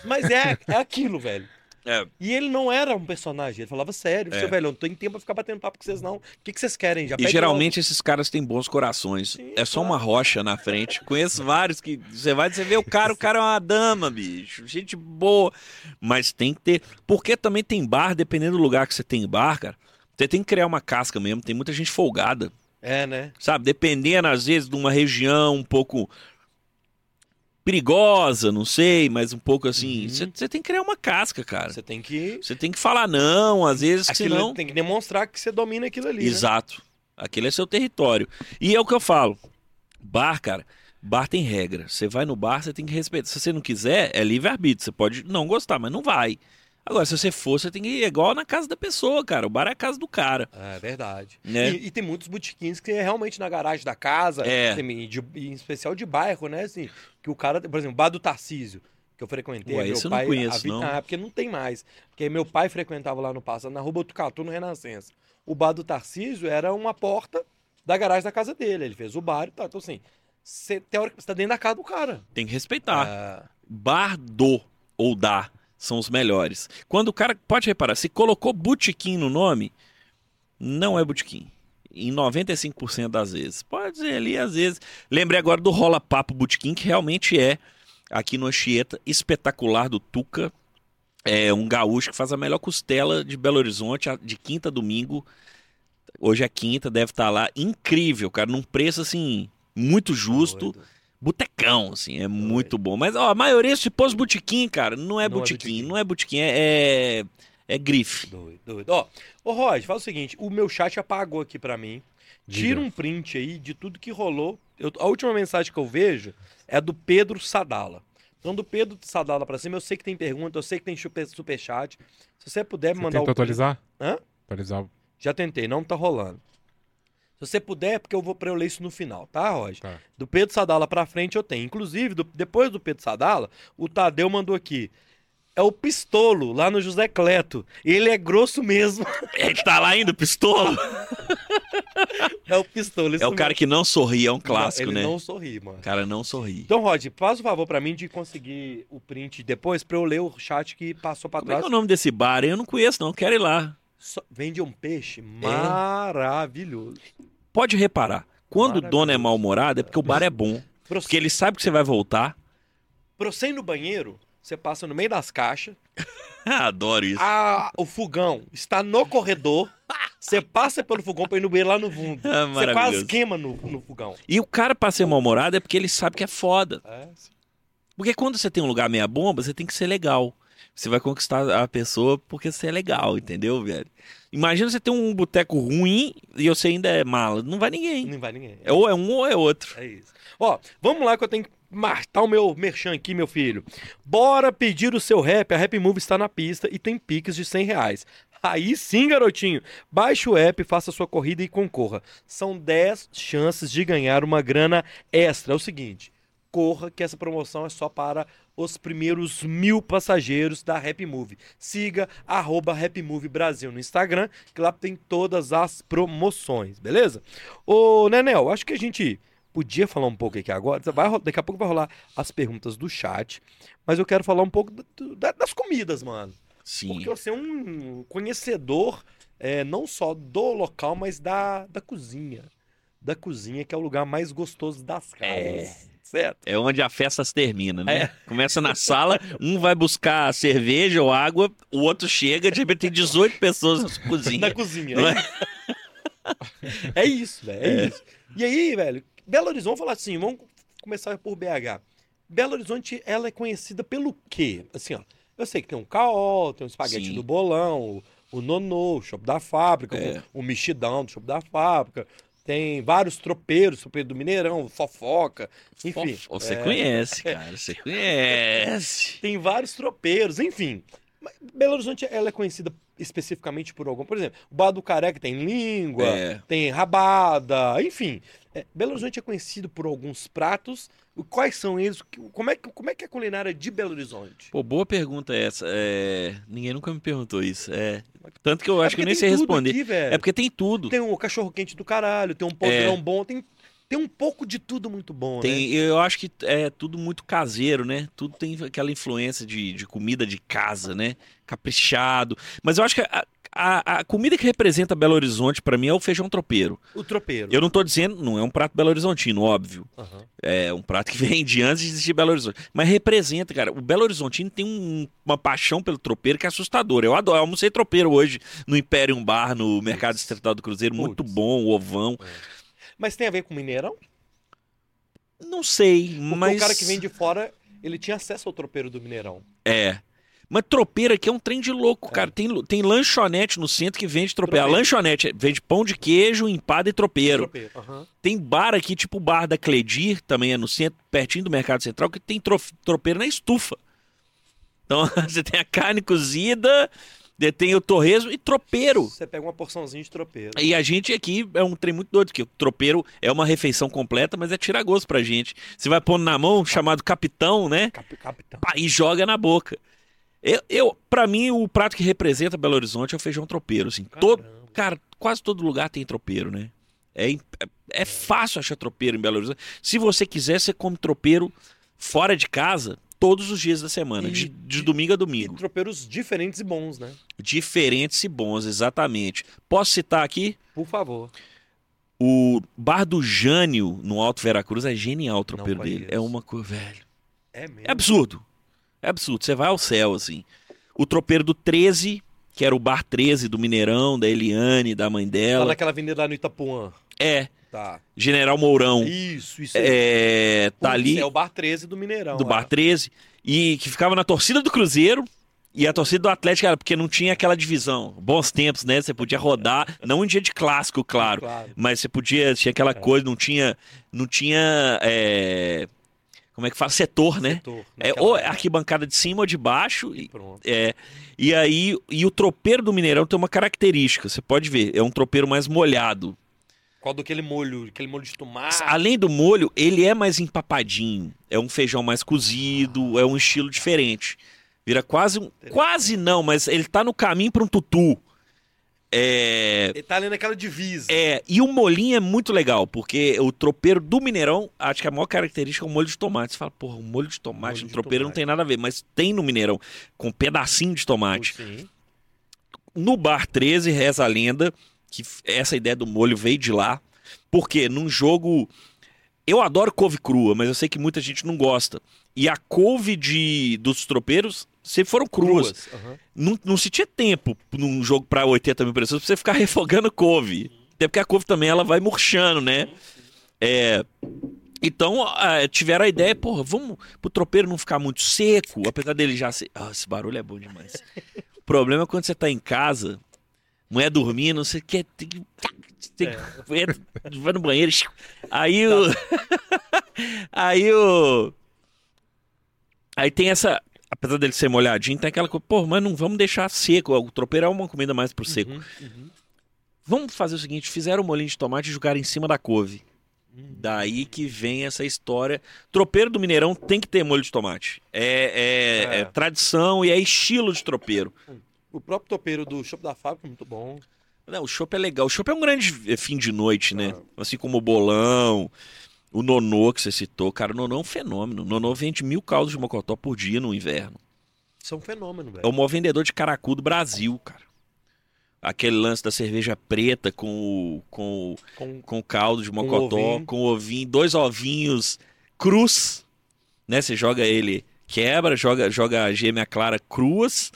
Mas é, é aquilo, velho. É. E ele não era um personagem, ele falava sério. É. Seu velho, eu não tô em tempo pra ficar batendo papo com vocês, não. O que, que vocês querem? Já E geralmente esses caras têm bons corações. Sim, é só claro. uma rocha na frente. Conheço vários que você vai, você vê o cara, o cara é uma dama, bicho. Gente boa. Mas tem que ter. Porque também tem bar, dependendo do lugar que você tem bar, cara. Você tem que criar uma casca mesmo. Tem muita gente folgada. É, né? Sabe? Dependendo, às vezes, de uma região um pouco perigosa, não sei, mas um pouco assim. Uhum. Você você tem que criar uma casca, cara. Você tem que. Você tem que falar não, às vezes, Aquilo, senão. Tem que demonstrar que você domina aquilo ali. né? Exato. Aquele é seu território. E é o que eu falo. Bar, cara, bar tem regra. Você vai no bar, você tem que respeitar. Se você não quiser, é livre-arbítrio. Você pode não gostar, mas não vai. Agora, se você for, você tem que ir igual na casa da pessoa, cara. O bar é a casa do cara. É verdade. Né? E, e tem muitos botiquins que é realmente na garagem da casa, É. tem- de- em especial de bairro, né? Assim, que o cara, por exemplo, bar do Tarcísio, que eu frequentei. Ué, meu esse eu não pai, conheço, vida- não. Ah, porque não tem mais. Porque meu pai frequentava lá no passado, na rua Botucatu, no Renascença. O bar do Tarcísio era uma porta da garagem da casa dele. Ele fez o bar e tal. Então, assim, você, teoricamente, você tá dentro da casa do cara. Tem que respeitar. Ah, Bar do ou da são os melhores. Quando o cara, pode reparar, se colocou botequim no nome, não é botequim. Em 95% das vezes. Pode dizer ali, às vezes. Lembrei agora do Rola Papo Botequim, que realmente é, aqui no Anchieta, espetacular do Tuca. É um gaúcho que faz a melhor costela de Belo Horizonte, de quinta a domingo. Hoje é quinta, deve estar lá. Incrível, cara, num preço assim, muito justo. doido. Botecão, assim, é muito bom. Mas, ó, a maioria, se pôs botequim, cara, não é Não é botequim, não é botequim, é, é, é grife. Doido, doido. Ó, ô Rod, faz o seguinte, o meu chat apagou aqui pra mim. Tira um print aí de tudo que rolou. Eu- a última mensagem que eu vejo é do Pedro Sadala. Então, do Pedro Sadala pra cima, eu sei que tem pergunta, eu sei que tem super, superchat. Se você puder me Você mandar tentou o print- atualizar? Hã? Atualizar. Já tentei, não tá rolando. Se você puder, é porque eu vou pra eu ler isso no final, tá, Roger? Tá. Do Pedro Sadala pra frente eu tenho. Inclusive, do- depois do Pedro Sadala, o Tadeu mandou aqui. É o Pistolo, lá no José Cleto. Ele é grosso mesmo. Ele tá lá ainda, pistola? É o Pistolo. É o cara que não sorri, é um clássico, ele né? não sorri, mano. O cara não sorri. Então, Rod, faz o favor pra mim de conseguir o print depois pra eu ler o chat que passou pra Como é trás. que é o nome desse bar? Eu não conheço, não. Quero ir lá. Só- Vende um peixe É. maravilhoso. Pode reparar. Quando o dono é mal-humorado, é porque o bar é bom. Porque ele sabe que você vai voltar. pra você ir no banheiro, você passa no meio das caixas, adoro isso. a- o fogão está no corredor, você passa pelo fogão pra ir no banheiro lá no fundo. Ah, você quase queima no, no fogão. E o cara, pra ser mal-humorado, é porque ele sabe que é foda. É, Porque quando você tem um lugar meia bomba, você tem que ser legal. Você vai conquistar a pessoa porque você é legal, entendeu, velho? Imagina você ter um boteco ruim e você ainda é mala. Não vai ninguém. não vai ninguém. É ou é um ou é outro. É isso. Ó, vamos lá que eu tenho que matar o meu merchan aqui, meu filho. Bora pedir o seu rap. A Rap Move está na pista e tem piques de 100 reais. Aí sim, garotinho. Baixe o app, faça sua corrida e concorra. São 10 chances de ganhar uma grana extra. É o seguinte, corra que essa promoção é só para os primeiros mil passageiros da Rap Move. Siga arroba Rap Move Brasil no Instagram, que lá tem todas as promoções, beleza? Ô, Nenel, acho que a gente podia falar um pouco aqui agora. Vai daqui a pouco vai rolar as perguntas do chat. Mas eu quero falar um pouco da- das comidas, mano. Sim. Porque você é um conhecedor é, não só do local, mas da, da cozinha. Da cozinha, que é o lugar mais gostoso das casas. É. É onde a festa se termina, né? É. Começa na sala, um vai buscar cerveja ou água, o outro chega, de repente tem 18 pessoas na cozinha. Na cozinha. É? É isso, velho. É, isso. E aí, velho, Belo Horizonte, falar assim, vamos começar por BH. Belo Horizonte, ela é conhecida pelo quê? Assim, ó, eu sei que tem um caó, tem um espaguete Sim. do bolão, o, o nonô, o shopping da fábrica, É. o, o mexidão do shopping da fábrica, tem vários tropeiros, tropeiro do Mineirão, fofoca, enfim. Fofo, Você é, conhece, cara. Você conhece. Tem vários tropeiros, enfim. Belo Horizonte, ela é conhecida especificamente por algum, por exemplo, o Bar do Careca tem língua, É. tem rabada, enfim. É, Belo Horizonte é conhecido por alguns pratos. Quais são eles? Como é, que, como é que é a culinária de Belo Horizonte? Pô, boa pergunta essa. É, Ninguém nunca me perguntou isso. É... Tanto que eu É acho que eu nem sei responder. aqui. É porque tem tudo. Tem um cachorro quente do caralho, tem um podrão bom, tem, tem um pouco de tudo muito bom, né? Tem, eu acho que é tudo muito caseiro, né? Tudo tem aquela influência de, de comida de casa, né? Caprichado. Mas eu acho que a, a, a comida que representa Belo Horizonte, pra mim, é o feijão tropeiro. O tropeiro. Eu não tô dizendo, não é um prato belo horizontino, óbvio. Aham. É um prato que vem de antes de existir Belo Horizonte. Mas representa, cara. O Belo Horizontino tem um- uma paixão pelo tropeiro que é assustadora. Eu adoro. Eu almocei tropeiro hoje no Imperium Bar, no Mercado Distrital do Cruzeiro. Muito Putz. bom, o ovão. Mas tem a ver com Mineirão? Não sei, Porque mas. o cara que vem de fora, ele tinha acesso ao tropeiro do Mineirão. É. Mas tropeiro aqui é um trem de louco, cara. Tem, tem lanchonete no centro que vende tropeiro. A Tropeiro. lanchonete vende pão de queijo, empada e tropeiro. Tropeiro. aham. Tem bar aqui, tipo o bar da Cledir, também é no centro, pertinho do Mercado Central, que tem tro- tropeiro na estufa. Então você tem a carne cozida, tem o torresmo e tropeiro. Você pega uma porçãozinha de tropeiro. E a gente aqui é um trem muito doido, que o tropeiro é uma refeição completa, mas é tiragosto pra gente. Você vai pondo na mão, chamado capitão, né? Cap- capitão. Pá, e joga na boca. Eu, eu, pra mim, o prato que representa Belo Horizonte é o feijão tropeiro, assim. Todo, cara, quase todo lugar tem tropeiro, né? É, im- é, é fácil achar tropeiro em Belo Horizonte. Se você quiser, você come tropeiro fora de casa todos os dias da semana, E- de, de domingo a E domingo. tropeiros diferentes e bons, né? Diferentes e bons, exatamente. Posso citar aqui? Por favor. O Bar do Jânio, no Alto Veracruz, é genial o tropeiro dele. É uma coisa, velho. É mesmo. É absurdo. É absurdo. Você vai ao céu, assim. O tropeiro do 13, que era o bar 13 do Mineirão, da Eliane, da mãe Lá dela. naquela avenida lá no Itapuã. É, Tá. General Mourão. Isso, isso. É, tá Putz, ali É o Bar 13 do Mineirão. do lá. bar 13. E que ficava na torcida do Cruzeiro. E a torcida do Atlético, era porque não tinha aquela divisão. Bons tempos, né? Você podia rodar, não em dia de clássico, claro. Claro. Mas você podia, tinha aquela coisa, não tinha. Não tinha. é, como é que fala? Setor, né? Setor, É, ou época. arquibancada de cima ou de baixo. E, Pronto. é, e aí, e o tropeiro do Mineirão tem uma característica, você pode ver, é um tropeiro mais molhado. Qual do aquele molho, aquele molho de tomate. Além do molho, ele é mais empapadinho, é um feijão mais cozido, é um estilo diferente. Vira quase um, quase não, mas ele tá no caminho para um tutu. É, Ele tá ali naquela divisa. é, e o molinho é muito legal, porque o tropeiro do Mineirão, acho que a maior característica é o molho de tomate. Você fala, porra, o molho de tomate Molho no de tropeiro não tomate. tem nada a ver, mas tem no Mineirão, com um pedacinho de tomate. Sim. No Bar 13, reza a lenda que essa ideia do molho veio de lá. Porque num jogo. Eu adoro couve crua, mas eu sei que muita gente não gosta. E a couve de, dos tropeiros sempre foram cruas. Cruas. aham. Não, não se tinha tempo num jogo para 80 mil pessoas pra você ficar refogando couve. Até porque a couve também ela vai murchando, né? É. Então, ah, tiveram a ideia, porra, vamos pro tropeiro não ficar muito seco, apesar dele já ser. Ah, esse barulho é bom demais. o problema é quando você tá em casa, mulher dormindo, você quer. Tem que. Tem que entra, vai no banheiro. Aí o. aí o. Aí tem essa. Apesar dele ser molhadinho, tem aquela coisa, pô, mas não vamos deixar seco. O tropeiro é uma comida mais pro seco. Uhum, uhum. Vamos fazer o seguinte: fizeram o molinho de tomate e jogaram em cima da couve. Daí que vem essa história. Tropeiro do Mineirão tem que ter molho de tomate. É, é- É. é tradição e é estilo de tropeiro. O próprio topeiro do Chopp da Fábrica é muito bom. Não, o chopp é legal. O chopp é um grande eh, fim de noite, né? Ah. Assim como o bolão, o nonô que você citou. Cara, o nonô é um fenômeno. O nonô vende mil caldos de mocotó por dia no inverno. Isso é um fenômeno, É velho. o maior vendedor de caracu do Brasil, cara. Aquele lance da cerveja preta com o, com, Com- com caldo de mocotó, com o ovinho, dois ovinhos crus, né? Você joga ele, quebra, joga, joga a gêmea clara cruas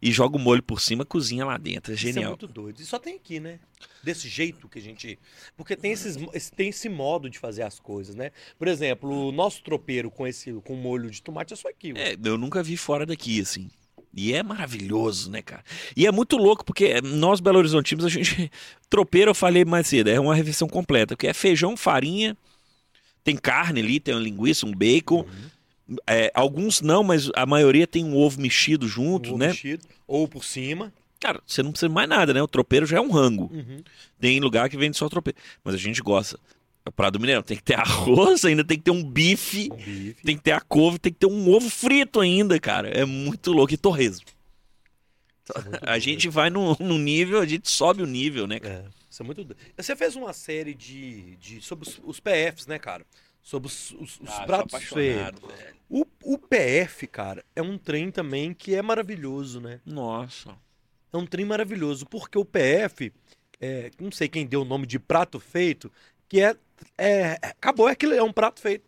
e joga o molho por cima, cozinha lá dentro. É Isso é genial. muito doido. E só tem aqui, né? Desse jeito que a gente. Porque tem, esses, esse- tem esse modo de fazer as coisas, né? Por exemplo, o nosso tropeiro com esse com molho de tomate é só aqui. É, eu nunca vi fora daqui, assim. E é maravilhoso, né, cara? E é muito louco, porque nós, Belo Horizontinos, a gente. Tropeiro, eu falei mais cedo, é uma refeição completa, porque é feijão, farinha, tem carne ali, tem uma linguiça, um bacon. É, alguns não, mas a maioria tem um ovo mexido junto, Ovo né? mexido, ou por cima. Cara, você não precisa mais nada, né? O tropeiro já é um rango. Uhum. Tem lugar que vende só tropeiro. Mas a gente gosta. É o Prado Mineiro. Tem que ter arroz, ainda tem que ter um bife. Um bife. Tem que ter a couve, tem que ter um ovo frito ainda, cara. É muito louco. E torresmo. É A gente vai no, no nível, a gente sobe o nível, né, cara? É, isso é muito. Você fez uma série de. de sobre os, os PFs, né, cara? Sobre os, os- os Ah, pratos velho. O, o PF, cara, é um trem também que é maravilhoso, né? Nossa. É um trem maravilhoso, porque o PF, é, não sei quem deu o nome de prato feito, que é, é acabou, é, aquilo, é um prato feito.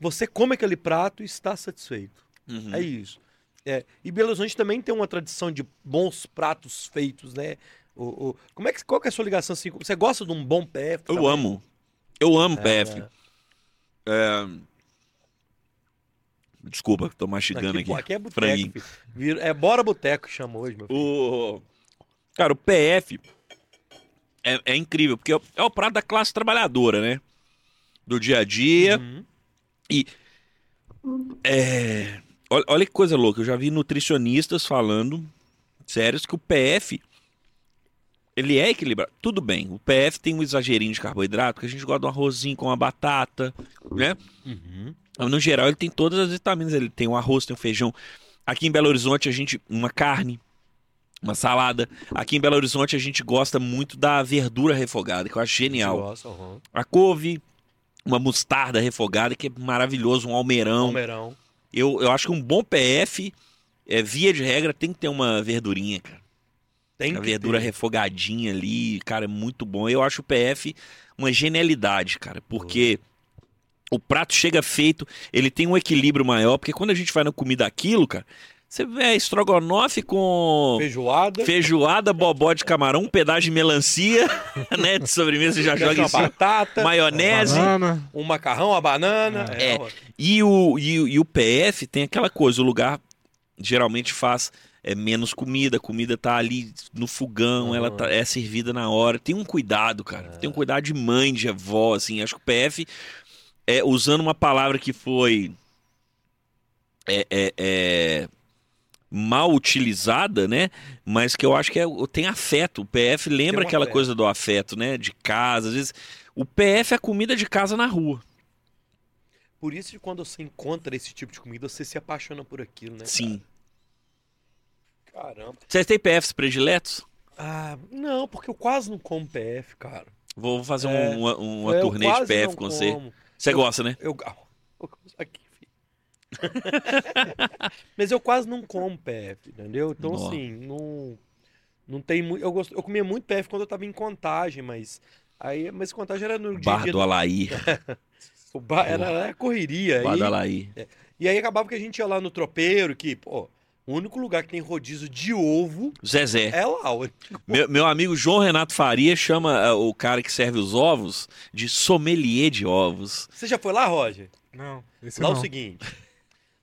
Você come aquele prato e está satisfeito. Uhum. É isso. É, e Belo Horizonte também tem uma tradição de bons pratos feitos, né? O, o- como é que, qual que é a sua ligação? Assim, você gosta de um bom PF? Eu também? amo. Eu amo É, PF. é. Desculpa, tô mastigando aqui. Aqui, aqui é boteco. É Bora Boteco que chama hoje, meu filho. O... Cara, o PF é, é incrível, porque é o- é o prato da classe trabalhadora, né? Do dia a dia. Uhum. É... Olha, olha que coisa louca, eu já vi nutricionistas falando, sérios, que o PF ele é equilibrado. Tudo bem, o PF tem um exagerinho de carboidrato, que a gente gosta de um arrozinho com uma batata, né? Uhum. No geral, ele tem todas as vitaminas. Ele tem o arroz, tem o feijão. Aqui em Belo Horizonte, a gente. Uma carne, uma salada. Aqui em Belo Horizonte, a gente gosta muito da verdura refogada, que eu acho genial. Uhum. A couve, uma mostarda refogada, que é maravilhoso, um almeirão. Palmeirão. Eu, eu acho que um bom PF, é, via de regra, tem que ter uma verdurinha, cara. Tem a verdura ter. refogadinha ali, cara, é muito bom. Eu acho o PF uma genialidade, cara, porque o prato chega feito, ele tem um equilíbrio maior, porque quando a gente vai na comida aquilo, cara, você vê estrogonofe com Feijoada. feijoada, bobó de camarão, um pedaço de melancia, né, de sobremesa você já joga em uma cima, batata. maionese, Banana. Um macarrão, a banana. É. ó. e o, e, e o PF tem aquela coisa, o lugar geralmente faz é, menos comida, a comida tá ali no fogão, Aham. ela tá- é servida na hora. Tem um cuidado, cara. Tem um cuidado de mãe, de avó, assim. Acho que o PF, é, usando uma palavra que foi é, é, é, mal utilizada, né? Mas que eu acho que é, tem afeto. O PF lembra aquela afeto. coisa do afeto, né? De casa, às vezes. O PF é comida de casa na rua. Por isso que quando você encontra esse tipo de comida, você se apaixona por aquilo, né? Sim. cara? Caramba. Vocês têm PFs prediletos? Ah, não, porque eu quase não como PF, cara. Vou fazer É. um- uma, uma eu turnê de PF com você. como. Você Eu- gosta, né? Eu, eu gosto aqui, filho. Mas eu quase não como PF, entendeu? Então, Nó. assim, não, não tem muito. Eu, gosto, eu comia muito PF quando eu tava em contagem, mas. Aí, mas contagem era no dia, Bar dia do Alaí. o bar, era, era correria. Bar aí- do Alaí. E aí acabava que a gente ia lá no tropeiro, que, pô, o único lugar que tem rodízio de ovo Zezé. é lá. Meu, meu amigo João Renato Faria chama ah, o cara que serve os ovos de sommelier de ovos. Você já foi lá, Roger? Não, esse Lá é não. o seguinte.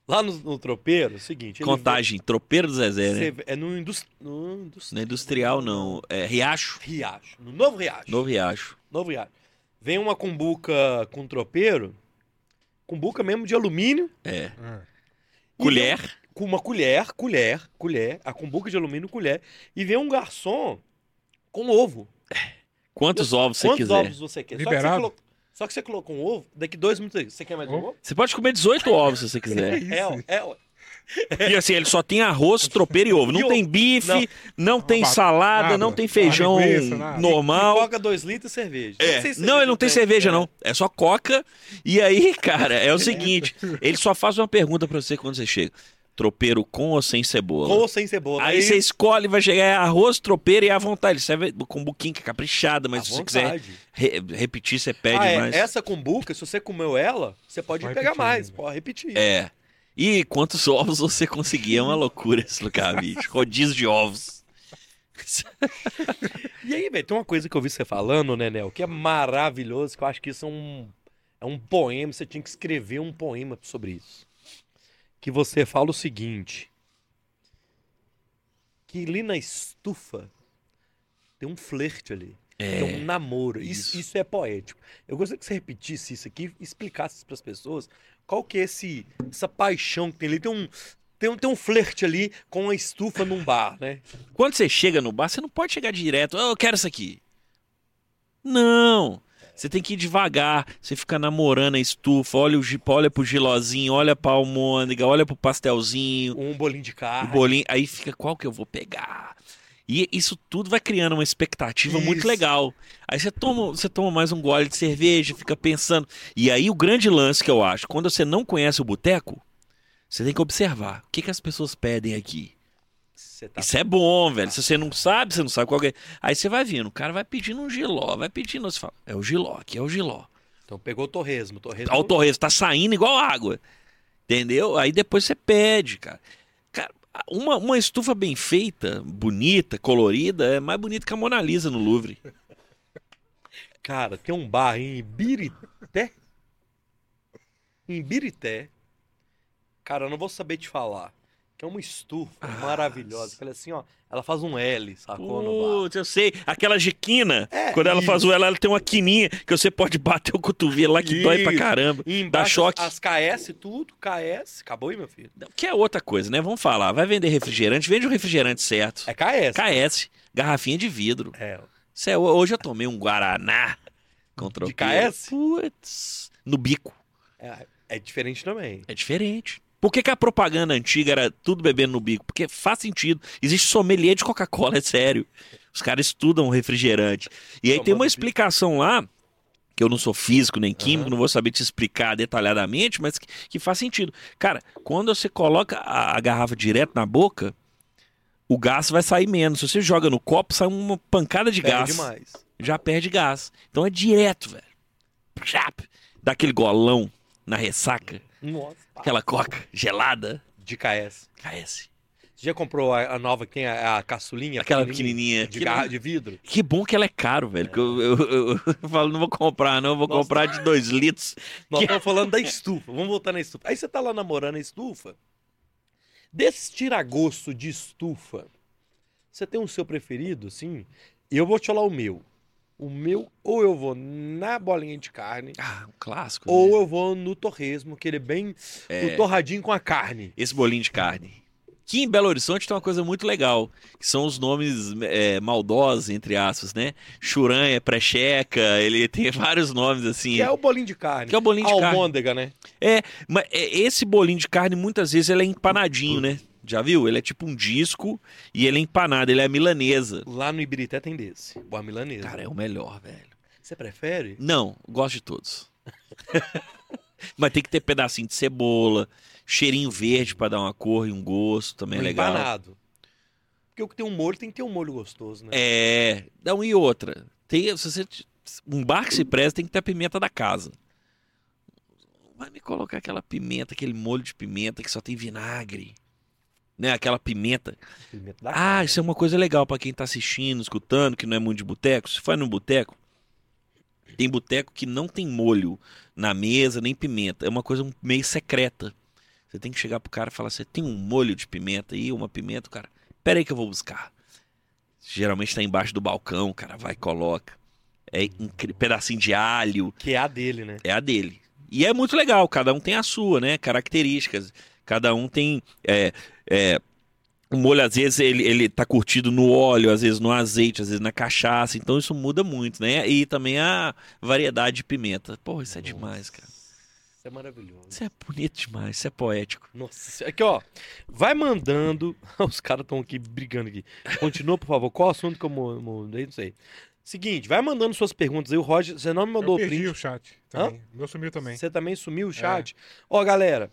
Lá no, no tropeiro, é o seguinte. Contagem, tropeiro do Zezé, né? É no, indus, no indus- Não é industrial, não. É Riacho. Riacho. No Novo Riacho. Novo Riacho. Novo Riacho. Vem uma cumbuca com tropeiro, cumbuca mesmo de alumínio. É. Ah, Colher. Com uma colher, colher, colher, a cumbuca de alumínio, colher. E vem um garçom com ovo. Quantos ovos você Quantos quiser. ovos você quer? Só que você, Liberado? colo- só que você colocou um ovo, daqui dois minutos. Você quer mais um Ovo? Você pode comer 18 ovos se você quiser. É, ó, é, ó. E assim, ele só tem arroz, tropeiro e ovo. Não E tem ovo. bife, não, tem Nada. salada, não tem feijão Nada, linguiça, nada. normal. Coca dois litros e cerveja. É. se Não, ele não tem cerveja, é. não. É só coca. E aí, cara, é o seguinte: ele só faz uma pergunta pra você quando você chega. Tropeiro com ou sem cebola. Com ou sem cebola. Aí você escolhe, vai chegar é arroz, tropeiro e à vontade. Serve com buquinha que é caprichada, mas à se você quiser vontade. re- repetir, você pede Ah, é, mais. Essa cumbuca, se você comeu ela, você pode Pode pegar repetir mais, ainda. pode repetir. É. E quantos ovos você conseguir? É uma loucura esse lugar, bicho. Rodízio de ovos. E aí, velho, tem uma coisa que eu vi você falando, né, Nel, que é maravilhoso, que eu acho que isso é um, é um poema, você tinha que escrever um poema sobre isso. Que você fala o seguinte, que ali na estufa tem um flerte ali, É. tem um namoro, isso, isso. isso é poético. Eu gostaria que você repetisse isso aqui e explicasse para as pessoas qual que é esse, essa paixão que tem ali, tem um... Tem um, tem um flerte ali com a estufa num bar, né? Quando você chega no bar, você não pode chegar direto. "Ah, eu quero isso aqui. Não. Você tem que ir devagar. Você fica namorando a estufa. Olha, o, olha pro gilozinho, olha pra almôndega, olha pro pastelzinho, Um bolinho de carne. bolinho. Aí fica qual que eu vou pegar. E isso tudo vai criando uma expectativa muito Isso. legal. Aí você toma, você toma mais um gole de cerveja, fica pensando. E aí o grande lance que eu acho, quando você não conhece o boteco, você tem que observar. O que, que as pessoas pedem aqui? Tá Isso é bom, velho. Se você não sabe, você não sabe qual é. Aí você vai vindo, o cara vai pedindo um giló, vai pedindo, você fala, é o giló, aqui é o giló. Então pegou o torresmo. torresmo Olha o torresmo, tá saindo igual água. Entendeu? Aí depois você pede, cara. Cara, uma, uma estufa bem feita, bonita, colorida, é mais bonita que a Mona Lisa no Louvre. Cara, tem um bar em Ibirité. Em Ibirité. Cara, eu não vou saber te falar. Que é uma estufa Ah, maravilhosa. Que ela é assim, ó. Ela faz um L, sacou? Putz, eu sei. Aquela giquina, É, quando ela isso. faz o ela, ela tem uma quininha que você pode bater o cotovelo lá que dói pra Isso. caramba. E Dá embaixo choque. as KS, tudo. KS. Acabou aí, meu filho. Que é outra coisa, né? Vamos falar. Vai vender refrigerante, vende o refrigerante certo. É KS. KS, garrafinha de vidro. É. Isso é- hoje eu tomei um Guaraná com tropeiro. KS? Putz, no bico. É, é diferente também. É diferente. Por que, que a propaganda antiga era tudo bebendo no bico? Porque faz sentido. Existe sommelier de Coca-Cola, é sério. Os caras estudam refrigerante. E aí tem uma explicação lá, que eu não sou físico nem químico, Aham. não vou saber te explicar detalhadamente, mas que, que faz sentido. Cara, quando você coloca a, a garrafa direto na boca, o gás vai sair menos. Se você joga no copo, sai uma pancada de Perde gás já perde gás. Então é direto, velho. Dá aquele golão na ressaca, Nossa. aquela coca gelada. De KS. KS. Você já comprou a, a nova que tem a, a caçulinha? Aquela pequenininha. De, garra- de vidro? que bom que ela é caro, velho. que eu, eu- eu- eu falo, não vou comprar, não. Vou Nossa. comprar de dois litros. Nós Que- estamos falando da estufa. Vamos voltar na estufa. Aí você tá lá namorando a estufa. Desse tiragosto de estufa, você tem um seu preferido, assim? Eu vou te falar o meu. O meu, ou eu vou na bolinha de carne, Ah, um clássico. ou né? eu vou no torresmo, que ele é bem É. o torradinho com a carne. Esse bolinho de carne. Que em Belo Horizonte tem uma coisa muito legal, que são os nomes é, maldosos, entre aspas, né? Churanha, precheca, ele tem vários nomes assim. Que é o bolinho de carne. Que é o bolinho de carne. Almôndega, né? É, mas é, esse bolinho de carne, muitas vezes, ele é empanadinho, né? Já viu? Ele é tipo um disco e ele é empanado, ele é milanesa. Lá no Ibirité tem desse. Boa milanesa. Cara, é o melhor, velho. Você prefere? Não, gosto de todos. mas tem que ter pedacinho de cebola, cheirinho verde pra dar uma cor e um gosto, também é No legal. Empanado. Porque o que tem um molho tem que ter um molho gostoso, né? É, dá um e outra. Tem, se você, um bar que se presta tem que ter a pimenta da casa. Vai me colocar aquela pimenta, aquele molho de pimenta que só tem vinagre. Né, aquela pimenta. Pimenta Ah, isso é uma coisa legal pra quem tá assistindo, escutando, que não é muito de boteco. Se for num boteco, tem boteco que não tem molho na mesa, nem pimenta. É uma coisa meio secreta. Você tem que chegar pro cara e falar: você tem um molho de pimenta aí, uma pimenta, o cara. Pera aí que eu vou buscar. Geralmente tá embaixo do balcão, o cara vai e coloca. É incri- pedacinho de alho, Que é a dele, né? é a dele. E é muito legal, cada um tem a sua, né? Características. Cada um tem. É, é, o molho, às vezes, ele, ele tá curtido no óleo, às vezes no azeite, às vezes na cachaça. Então isso muda muito, né? E também a variedade de pimenta. Pô, isso é demais, cara. Isso é maravilhoso. Isso é bonito demais, isso é poético. Nossa, aqui ó, vai mandando. Os caras estão aqui brigando aqui. Continua, por favor. Qual assunto que eu mu- mudei? Não sei. Seguinte, vai mandando suas perguntas aí. O Roger, você não me mandou Eu o perdi print. o chat também. O meu sumiu também. Você também sumiu o chat. Ó, galera,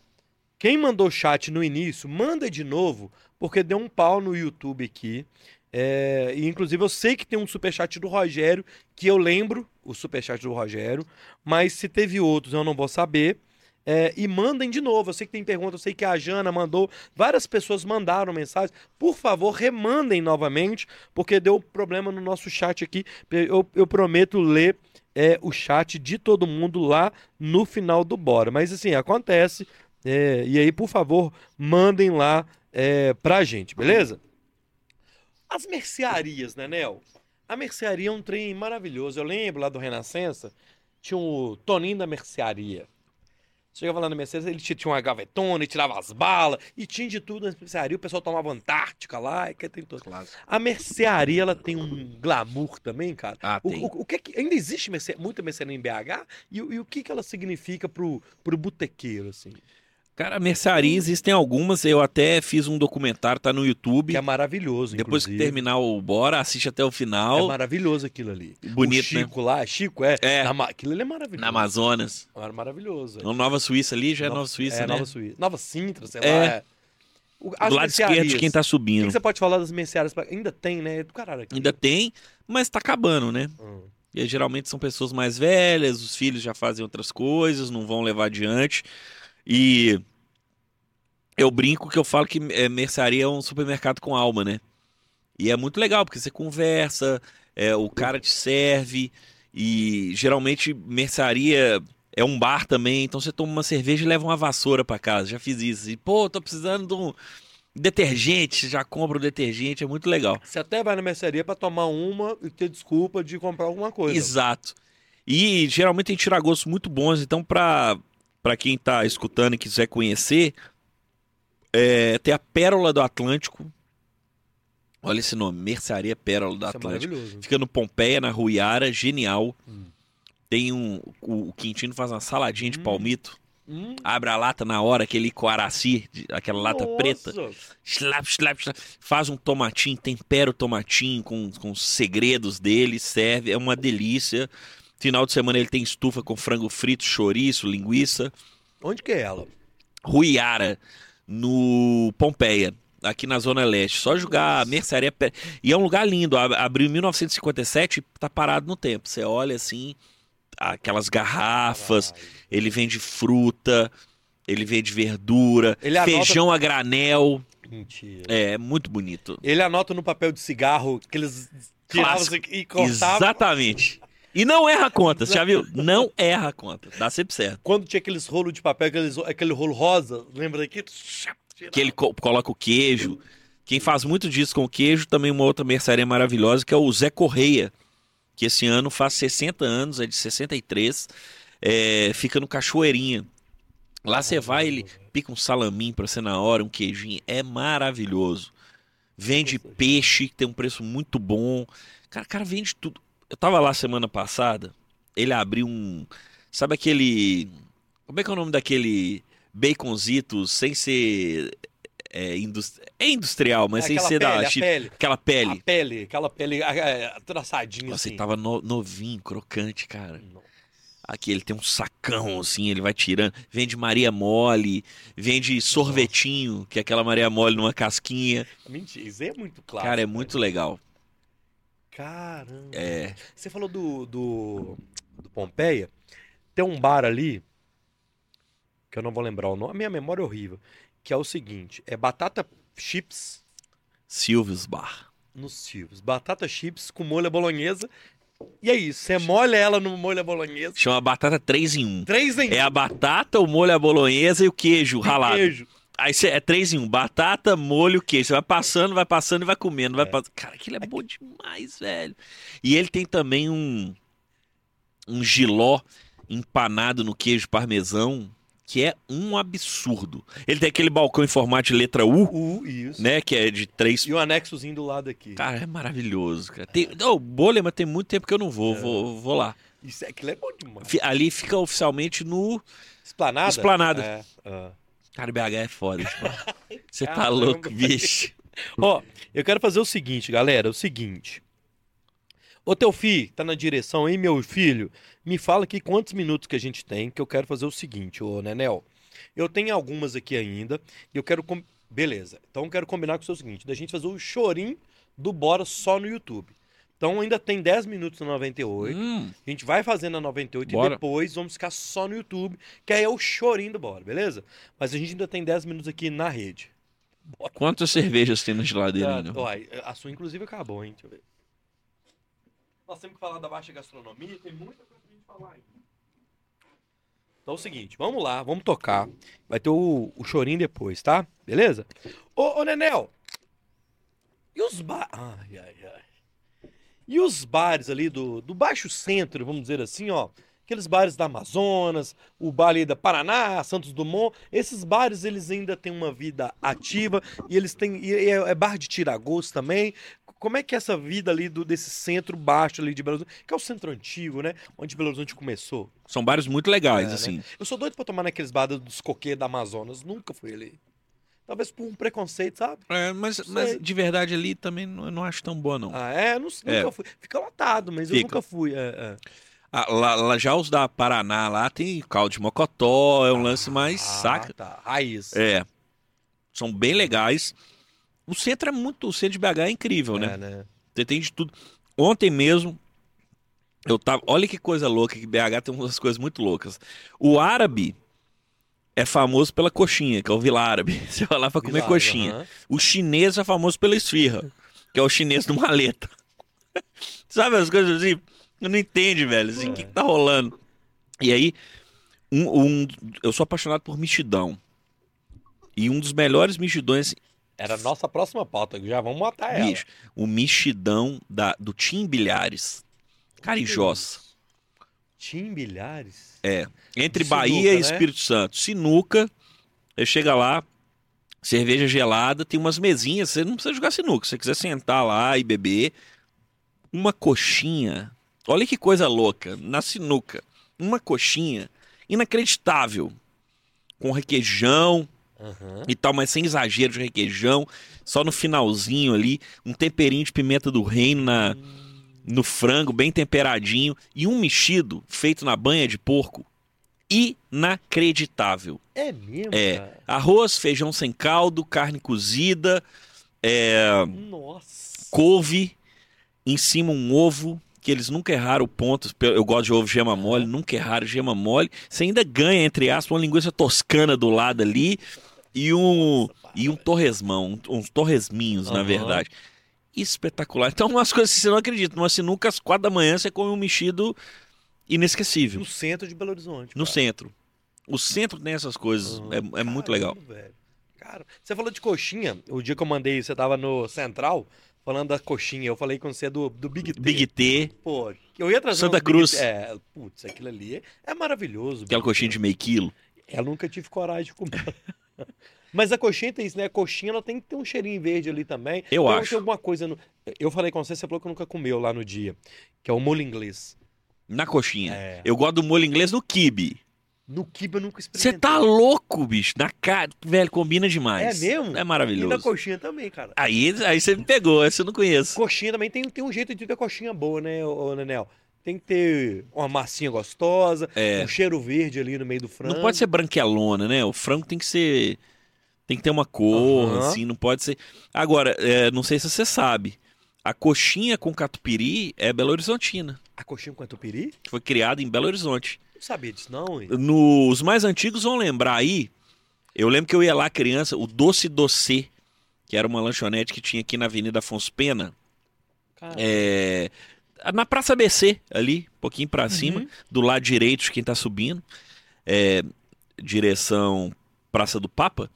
Quem mandou chat no início, manda de novo, porque deu um pau no YouTube aqui. É, e inclusive eu sei que tem um superchat do Rogério, que eu lembro, o superchat do Rogério, mas se teve outros eu não vou saber. É, e mandem de novo. Eu sei que tem pergunta, eu sei que a Jana mandou, várias pessoas mandaram mensagem. Por favor, remandem novamente, porque deu problema no nosso chat aqui. Eu, eu prometo ler é, o chat de todo mundo lá no final do Bora. Mas assim, acontece. É, e aí, por favor, mandem lá é, pra gente, beleza? As mercearias, né, Nel? A mercearia é um trem maravilhoso. Eu lembro lá do Renascença, tinha o Toninho da Mercearia. Chegava lá na Mercedes, ele tinha uma gavetona, ele tirava as balas, e tinha de tudo na mercearia. O pessoal tomava Antártica lá, e que tem tudo. Claro. A mercearia, ela tem um glamour também, cara. Ah, O, tem. o- o que é que- ainda existe merce- muita mercearia em BH? E, o- e o que, que ela significa pro, pro botequeiro, assim? Cara, mercearia existem algumas. Eu até fiz um documentário, tá no YouTube. Que é maravilhoso, Depois que inclusive. terminar o Bora, assiste até o É final. maravilhoso aquilo ali. Bonito, o Chico lá, Chico, é. É. Na aquilo ali é maravilhoso. Na Amazonas. É maravilhoso. No Nova Suíça ali, já é Nova- Nova Suíça, é, né? Nova Suíça. Nova Sintra, sei É. lá. É. O- Do lado esquerdo de quem tá O que, subindo. que você pode falar das mercearias? pra- Ainda tem, né? Do caralho aqui. Ainda tem, mas tá acabando, né? Hum. E aí, geralmente são pessoas mais velhas, os filhos já fazem outras coisas, não vão levar adiante. E eu brinco que eu falo que é, mercearia é um supermercado com alma, né? E é muito legal, porque você conversa, é, o cara te serve, e geralmente mercearia é um bar também, então você toma uma cerveja e leva uma vassoura pra casa. Já fiz isso. E, pô, tô precisando de um detergente, já compra o detergente, é muito legal. Você até vai na mercearia pra tomar uma e ter desculpa de comprar alguma coisa. Exato. E geralmente tem tiragostos muito bons, então pra para quem tá escutando e quiser conhecer, é, tem a Pérola do Atlântico. Olha esse nome, Mercearia Pérola do Isso é Atlântico. maravilhoso. Fica no Pompeia, na Ruiara, genial. Hum. Tem um o, o Quintino faz uma saladinha de Hum. palmito, Hum. abre a lata na hora, aquele coaraci, aquela lata Nossa. preta. Slap, slap, slap. Faz um tomatinho, tempera o tomatinho com, com os segredos dele, serve, é uma delícia. Final de semana ele tem estufa com frango frito, chouriço, linguiça. Onde que é ela? Ruiara, no Pompeia, aqui na Zona Leste. Só jogar mercearia. Pé- E é um lugar lindo. ab- Abriu em 1957 tá parado no tempo. Você olha assim, aquelas garrafas, ele vende fruta, ele vende verdura, Ele anota- feijão a granel. Mentira. É muito bonito. Ele anota no papel de cigarro que eles tiravam e cortavam. Exatamente. E não erra a conta, você já viu? Não erra a conta. Dá sempre certo. Quando tinha aqueles rolos de papel, aqueles, aquele rolo rosa, lembra daqui? Que ele co- coloca o queijo. Quem faz muito disso com queijo, também uma outra mercearia maravilhosa, que é o Zé Correia, que esse ano faz 60 anos, é de 63, é, fica no Cachoeirinha. Lá você vai, ele pica um salaminho pra você na hora, um queijinho, é maravilhoso. Vende peixe, que tem um preço muito bom. Cara, cara vende tudo. Eu tava lá semana passada, ele abriu um. Sabe aquele. Como é que é o nome daquele baconzito sem ser. É, indus- é industrial, mas É sem ser pele, da. a chi- pele. Aquela pele. A pele, aquela pele é, traçadinha Nossa, assim. ele tava no- novinho, crocante, cara. Nossa. Aqui ele tem um sacão assim, ele vai tirando. Vende Maria Mole, vende sorvetinho, que é aquela Maria Mole numa casquinha. Mentira, isso é muito claro. Cara, é muito legal. Caramba. É. Você falou do, do, do Pompeia. Tem um bar ali, que eu não vou lembrar o nome, a minha memória é horrível, que é o seguinte, é batata chips Silvius Bar. nos Silvos. Batata chips com molho bolonhesa. E é isso, você molha ela no molho à bolonhesa. Chama batata 3 em 1. Três em É a batata, o molho à bolonhesa e o queijo ralado. queijo. Aí cê, é 3 em 1. Batata, molho, queijo. Você vai passando, vai passando e vai comendo. Vai passando. Cara, aquilo é bom demais, velho. E ele tem também um um giló empanado no queijo parmesão, que é um absurdo. Ele tem aquele balcão em formato de letra U, Uh, isso. né? Que é de três. E o anexozinho do lado aqui. Cara, é maravilhoso, cara. Tem... Não, bolha, mas tem muito tempo que eu não vou. É. Vou, vou lá. Isso, aquilo é bom demais. Ali fica oficialmente no. Esplanada? Esplanada. É. ah. Cara, BH é foda, tipo. Você tá louco, bicho. Ó, eu quero fazer o seguinte, galera, o seguinte. Ô teu filho, tá na direção aí, meu filho? Me fala aqui quantos minutos que a gente tem, que eu quero fazer o seguinte, ô Nenel. Eu tenho algumas aqui ainda e eu quero. com- Beleza. Então eu quero combinar com o seu seguinte: da gente fazer o chorinho do Bora só no YouTube. Então ainda tem 10 minutos na 98. Hum, A gente vai fazer na 98 Bora. e depois vamos ficar só no YouTube, que aí é o chorinho do Bora, beleza? Mas a gente ainda tem 10 minutos aqui na rede. quantas cervejas tem na geladeira Tá, ainda? a sua inclusive acabou, hein? Deixa eu ver. Nós temos que falar da baixa gastronomia, tem muita coisa pra gente falar ainda. Então é o seguinte, vamos lá, vamos tocar. Vai ter o, o chorinho depois, tá? Beleza? Ô, ô Nenel! E os bares. Ai, ai, ai. E os bares ali do, do Baixo Centro, vamos dizer assim, ó. Aqueles bares da Amazonas, o bar ali da Paraná, Santos Dumont, esses bares eles ainda têm uma vida ativa e eles têm. E é, é bar de tiragosto também. Como é que é essa vida ali do, desse centro baixo ali de Belo Horizonte, que é o centro antigo, né? Onde Belo Horizonte começou. São bares muito legais, É, né? assim. Eu sou doido pra tomar naqueles bares dos coqueiros da Amazonas, nunca fui ali. Talvez por um preconceito, sabe? É, mas, mas de verdade ali também não, eu não acho tão boa, não. Ah, é? Não, É. nunca fui. Fica lotado, mas eu Fica. nunca fui. É, é. Ah, lá, lá já os da Paraná lá tem caldo de mocotó, é um lance mais Ah, saca. Tá. Raiz. É. São bem legais. O centro é muito. O centro de BH é incrível, né? É, né? Você tem de tudo. Ontem mesmo, eu tava. Olha que coisa louca, que BH tem umas coisas muito loucas. O árabe é famoso pela coxinha, que é o Vila Árabe. Você vai lá pra comer Vilares, coxinha. aham. O chinês é famoso pela esfirra, que é o chinês do maleta. Sabe as coisas assim? Eu não entende, velho. Assim, o que, que tá rolando? E aí, um, um- eu sou apaixonado por mexidão. E um dos melhores mexidões, Era a nossa próxima pauta, já vamos matar ela. bicho, o mexidão da, do Tim Bilhares. Carijós. Tim Bilhares? É. Entre De Bahia sinuca, e né? Espírito Santo. Sinuca. Aí chega lá, cerveja gelada, tem umas mesinhas. Você não precisa jogar sinuca. Se você quiser sentar lá e beber. Uma coxinha. Olha que coisa louca. Na sinuca. Uma coxinha inacreditável. Com requeijão Aham. e tal, mas sem exagero de requeijão. Só no finalzinho ali. Um temperinho de pimenta do reino na, no frango, bem temperadinho. E um mexido feito na banha de porco. Inacreditável. É mesmo, É. cara? Arroz, feijão sem caldo, carne cozida, é, Nossa. couve, em cima um ovo, que eles nunca erraram o ponto. Eu gosto de ovo gema mole, nunca erraram gema mole. Você ainda ganha, entre aspas, uma linguiça toscana do lado ali e um, e um torresmão, uns torresminhos, na Aham. verdade. Espetacular. Então, umas coisas que você não acredita. Numa sinuca, às quatro da manhã, você come um mexido inesquecível. No centro de Belo Horizonte. No cara. centro. O centro tem essas coisas. Aham. É, é muito legal. Caramba, velho. Cara, você falou de coxinha. O dia que eu mandei, você tava no Central, falando da coxinha. Eu falei com você do, do Big T. Big T, Pô, eu ia trazer Santa Big Cruz. T. É, putz, aquilo ali é maravilhoso. aquela coxinha T. de meio quilo. Eu nunca tive coragem de comer. Mas a coxinha tem isso, né? A coxinha ela tem que ter um cheirinho verde ali também. Eu tem, acho. Tem alguma coisa. No... Eu falei com você, você falou que nunca comeu lá no dia. Que é o molho inglês. Na coxinha. É. Eu gosto do molho inglês no kibe. No kibe eu nunca Você experimentei. tá louco, bicho. Na cara. Velho, combina demais. É mesmo? É E maravilhoso. na coxinha também, cara. Aí, aí você me pegou, essa eu não conheço. Coxinha também tem, tem um jeito de ter coxinha boa, né, ô, ô, Nenel? Tem que ter uma massinha gostosa, É. um cheiro verde ali no meio do frango. Não pode ser branquelona, né? O frango tem que ser. Tem que ter uma cor, Aham. assim, não pode ser. Agora, é, não sei se você sabe. A coxinha com catupiry é Belo Horizontina. A coxinha com catupiry? Foi criada em Belo Horizonte. Não sabia disso, não, hein? Nos mais antigos vão lembrar aí. Eu lembro que eu ia lá criança, o Doce Doce, que era uma lanchonete que tinha aqui na Avenida Afonso Pena. É, na Praça BC, ali, um pouquinho pra cima, do lado direito de quem tá subindo. É, direção Praça do Papa,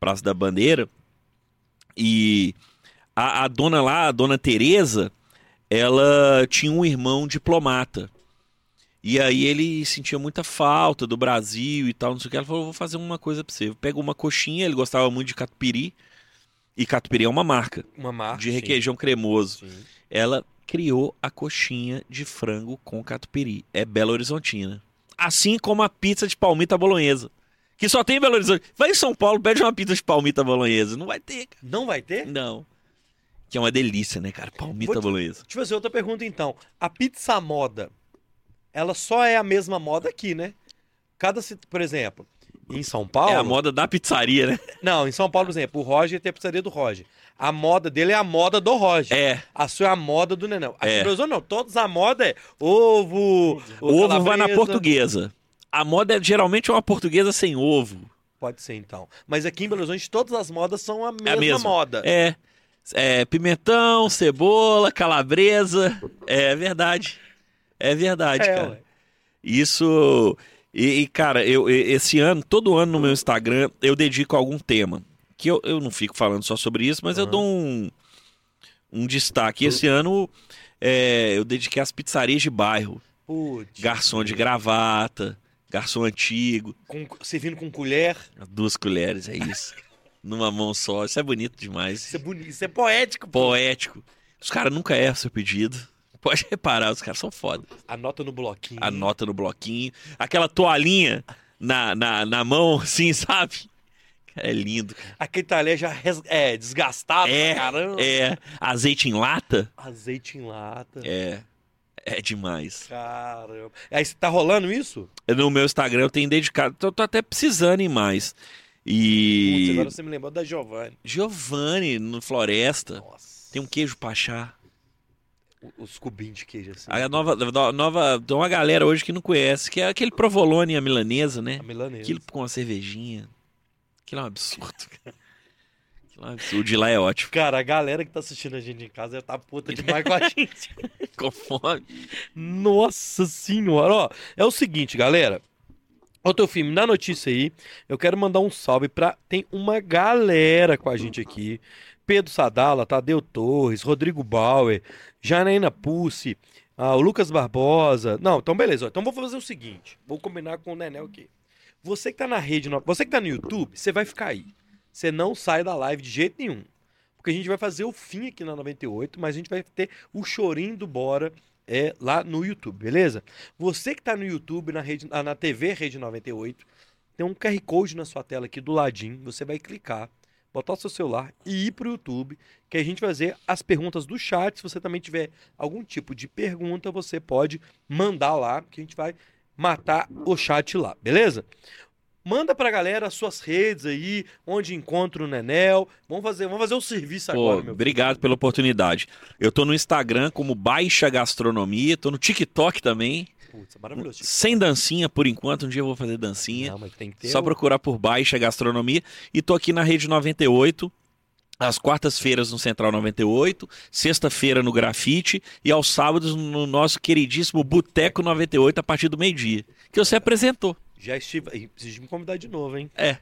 Praça da Bandeira. E a, a dona lá, a dona Tereza, ela tinha um irmão diplomata. E aí ele sentia muita falta do Brasil e tal, não sei o que. Ela falou, vou fazer uma coisa pra você. Pega uma coxinha, ele gostava muito de catupiry. E catupiry é uma marca uma marca. de requeijão cremoso. Sim, sim. Ela criou a coxinha de frango com catupiry. É Belo Horizontina. Assim como a pizza de palmita bolonhesa. Que só tem em Belo Horizonte. Vai em São Paulo, pede uma pizza de palmita bolonhesa. Não vai ter, cara. Não vai ter? Não. Que é uma delícia, né, cara? Palmita te- bolonhesa. Deixa eu fazer outra pergunta, então. A pizza moda, ela só é a mesma moda aqui, né? Cada, por exemplo, Em São Paulo? É a moda da pizzaria, né? Não, em São Paulo, por exemplo, o Roger tem a pizzaria do Roger. A moda dele é a moda do Roger. É. A sua é a moda do Nenão. Aqui É. Brasil não, todos a moda é ovo, O ovo vai na portuguesa. A moda é geralmente uma portuguesa sem ovo. Pode ser então. Mas aqui em Belo Horizonte todas as modas são a mesma, É a mesma. moda. É. É pimentão, cebola, calabresa. É verdade. É verdade, É, cara. ué. Isso. E, e, cara, eu, esse ano, todo ano no meu Instagram, eu dedico a algum tema. Que eu, eu não fico falando só sobre isso, mas eu Aham. dou um, um destaque. Esse ano é, eu dediquei às pizzarias de bairro. Putz. Garçom de gravata, garçom antigo, Com, servindo com colher. duas colheres, é isso. Numa mão só. Isso é bonito demais. Isso é bonito, isso é poético. pô. Poético. Os caras nunca erram seu pedido. Pode reparar, os caras são foda. Anota no bloquinho. Anota no bloquinho. Aquela toalhinha na, na, na mão, assim, sabe? É lindo. Aquele talher já res- é desgastado É, pra caramba. É. Azeite em lata? Azeite em lata. É. É demais. Caramba. Aí tá rolando isso? No meu Instagram eu tenho dedicado. Tô, tô até precisando em mais. Putz, E. agora você me lembrou da Giovanni. Giovanni, no Floresta. Nossa. Tem um queijo pachá. Os cubinhos de queijo assim. A nova, a nova. Tem uma galera hoje que não conhece, que é aquele provolone à milanesa, né? A milanesa. Aquilo com uma cervejinha. Aquilo é um absurdo. cara. É absurdo. De lá é ótimo. Cara, a galera que tá assistindo a gente em casa já tá puta demais com a gente. Com fome. Nossa senhora, ó. É o seguinte, galera. Teu filme, na notícia aí, eu quero mandar um salve pra. Tem uma galera com a gente aqui. Pedro Sadala, Tadeu Torres, Rodrigo Bauer, Janaína Pussi, ah, o Lucas Barbosa. Não, então beleza. ó. Então vou fazer o seguinte. Vou combinar com o Nenel aqui. Você que tá na rede, você que tá no YouTube, você vai ficar aí. Você não sai da live de jeito nenhum. Porque a gente vai fazer o fim aqui na 98, mas a gente vai ter o chorinho do Bora é, lá no YouTube, beleza? Você que tá no YouTube, na, rede, na TV Rede 98, tem um QR Code na sua tela aqui do ladinho. Você vai clicar, botar o seu celular e ir pro YouTube, que a gente vai fazer as perguntas do chat. Se você também tiver algum tipo de pergunta, você pode mandar lá, que a gente vai matar o chat lá, beleza? Manda pra galera as suas redes aí, onde encontra o Nenel. Vamos fazer, vamos fazer o serviço Pô, agora, meu filho. obrigado pela oportunidade. Eu tô no Instagram como Baixa Gastronomia, tô no TikTok também. Putz, é maravilhoso. Sem dancinha por enquanto, um dia eu vou fazer dancinha. Não, mas tem que ter Só o- procurar por Baixa Gastronomia. E tô aqui na Rede 98, às quartas-feiras no Central 98, sexta-feira no Grafite e aos sábados no nosso queridíssimo Boteco 98 a partir do meio-dia. Que você apresentou. Já estive. Ih, Preciso me convidar de novo, hein? É.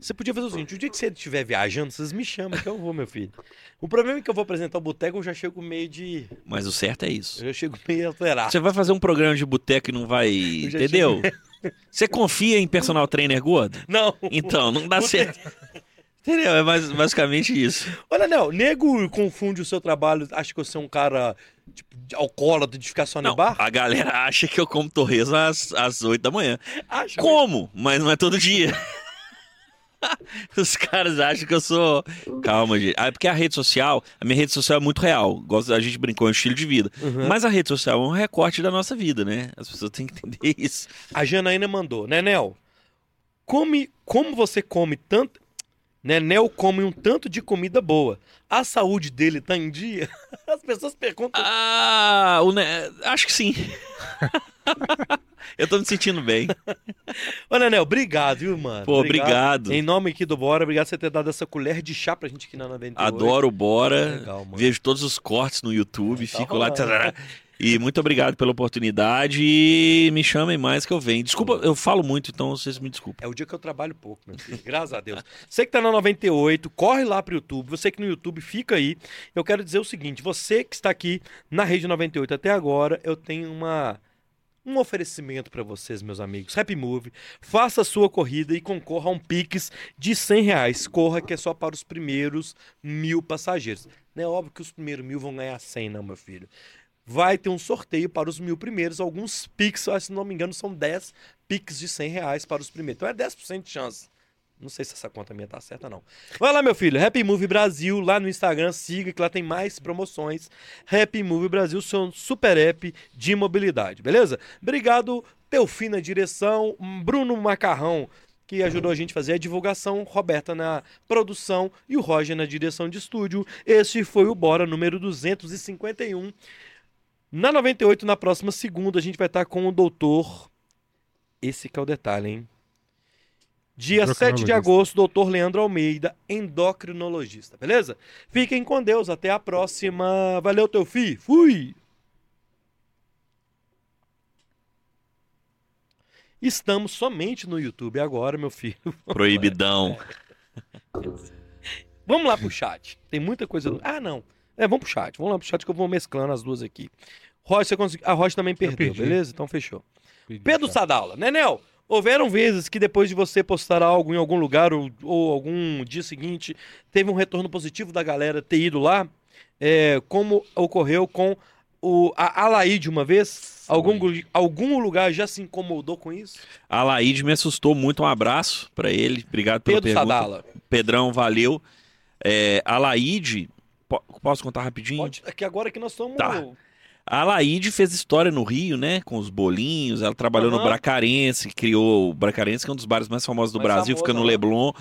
Você podia fazer o seguinte: o dia que você estiver viajando, vocês me chamam que eu vou, meu filho. O problema é que eu vou apresentar o boteco, eu já chego meio de. Mas o certo é isso. Eu já chego meio alterado. Você vai fazer um programa de boteco e não vai. Entendeu? Você confia em personal trainer gordo? Não. Então, não dá Boteco. certo. Entendeu? É mais- basicamente isso. Olha, Nel, nego confunde o seu trabalho, acha que você é um cara tipo, de alcoólatra de ficar só no Não, bar? a galera acha que eu como torresmo às, às 8 da manhã. Acha. Como? Mas não é todo dia. Os caras acham que eu sou. Calma, gente. Ah, é porque a rede social, a minha rede social é muito real. A gente brincou, é um estilo de vida. Uhum. Mas a rede social é um recorte da nossa vida, né? As pessoas têm que entender isso. A Janaína mandou, Nenel, come, como você come tanto. Nenel come um tanto de comida boa. A saúde dele tá em dia? As pessoas perguntam. Ah, o ne- acho que sim. eu tô me sentindo bem. Ô, Nenel, obrigado, viu, mano? Pô, obrigado. Em nome aqui do Bora, obrigado por você ter dado essa colher de chá pra gente aqui na 98. Adoro o Bora. Legal, mano. Vejo todos os cortes no YouTube, Tá fico lá. E muito obrigado pela oportunidade e me chamem mais que eu venho. Desculpa, eu falo muito, então vocês me desculpem. É o dia que eu trabalho pouco, meu filho. Graças a Deus. Você que tá na 98, corre lá pro YouTube. Você que no YouTube fica aí. Eu quero dizer o seguinte: você que está aqui na Rede 98 até agora, eu tenho uma. Um oferecimento para vocês, meus amigos. Happy Move, faça a sua corrida e concorra a um Pix de 100 reais. Corra que é só para os primeiros mil passageiros. Não é óbvio que os primeiros mil vão ganhar 100, não, meu filho. Vai ter um sorteio para os mil primeiros. Alguns Pix, se não me engano, são 10 Pix de 100 reais para os primeiros. Então é 10% de chance. Não sei se essa conta minha tá certa, não. Vai lá, meu filho. Happy Move Brasil, lá no Instagram, siga que lá tem mais promoções. Happy Move Brasil, seu super app de mobilidade, beleza? Obrigado, Teufim na direção, Bruno Macarrão que ajudou a gente a fazer a divulgação, Roberta na produção e o Roger na direção de estúdio. Esse foi o Bora número 251. Na 98, na próxima segunda, a gente vai estar com o doutor. Esse que é o detalhe, hein? Dia 7 de agosto, doutor Leandro Almeida, endocrinologista, beleza? Fiquem com Deus, até a próxima. Valeu, teu fi. Fui! Estamos somente no YouTube agora, meu filho. Proibidão. Vamos lá pro chat. Tem muita coisa. Ah, não. É, vamos pro chat. Vamos lá pro chat que eu vou mesclando as duas aqui. Rocha. A Rocha também perdeu, beleza? Então fechou. Pedi, Pedro tá? Sadala. Nenel, houveram vezes que depois de você postar algo em algum lugar ou, ou algum dia seguinte, teve um retorno positivo da galera ter ido lá? É, como ocorreu com o, a Alaide uma vez? Algum, gu- algum lugar já se incomodou com isso? A me assustou muito. Um abraço pra ele. Obrigado pela Pedro pergunta. Sadala. Pedrão, valeu. É, a. po- Posso contar rapidinho? Pode, aqui agora que nós estamos. Tá. A Laíde fez história no Rio, né? Com os bolinhos. Ela trabalhou no Aham. Bracarense, criou o Bracarense, que é um dos bares mais famosos do Mais Brasil, famoso, fica no aham. Leblon.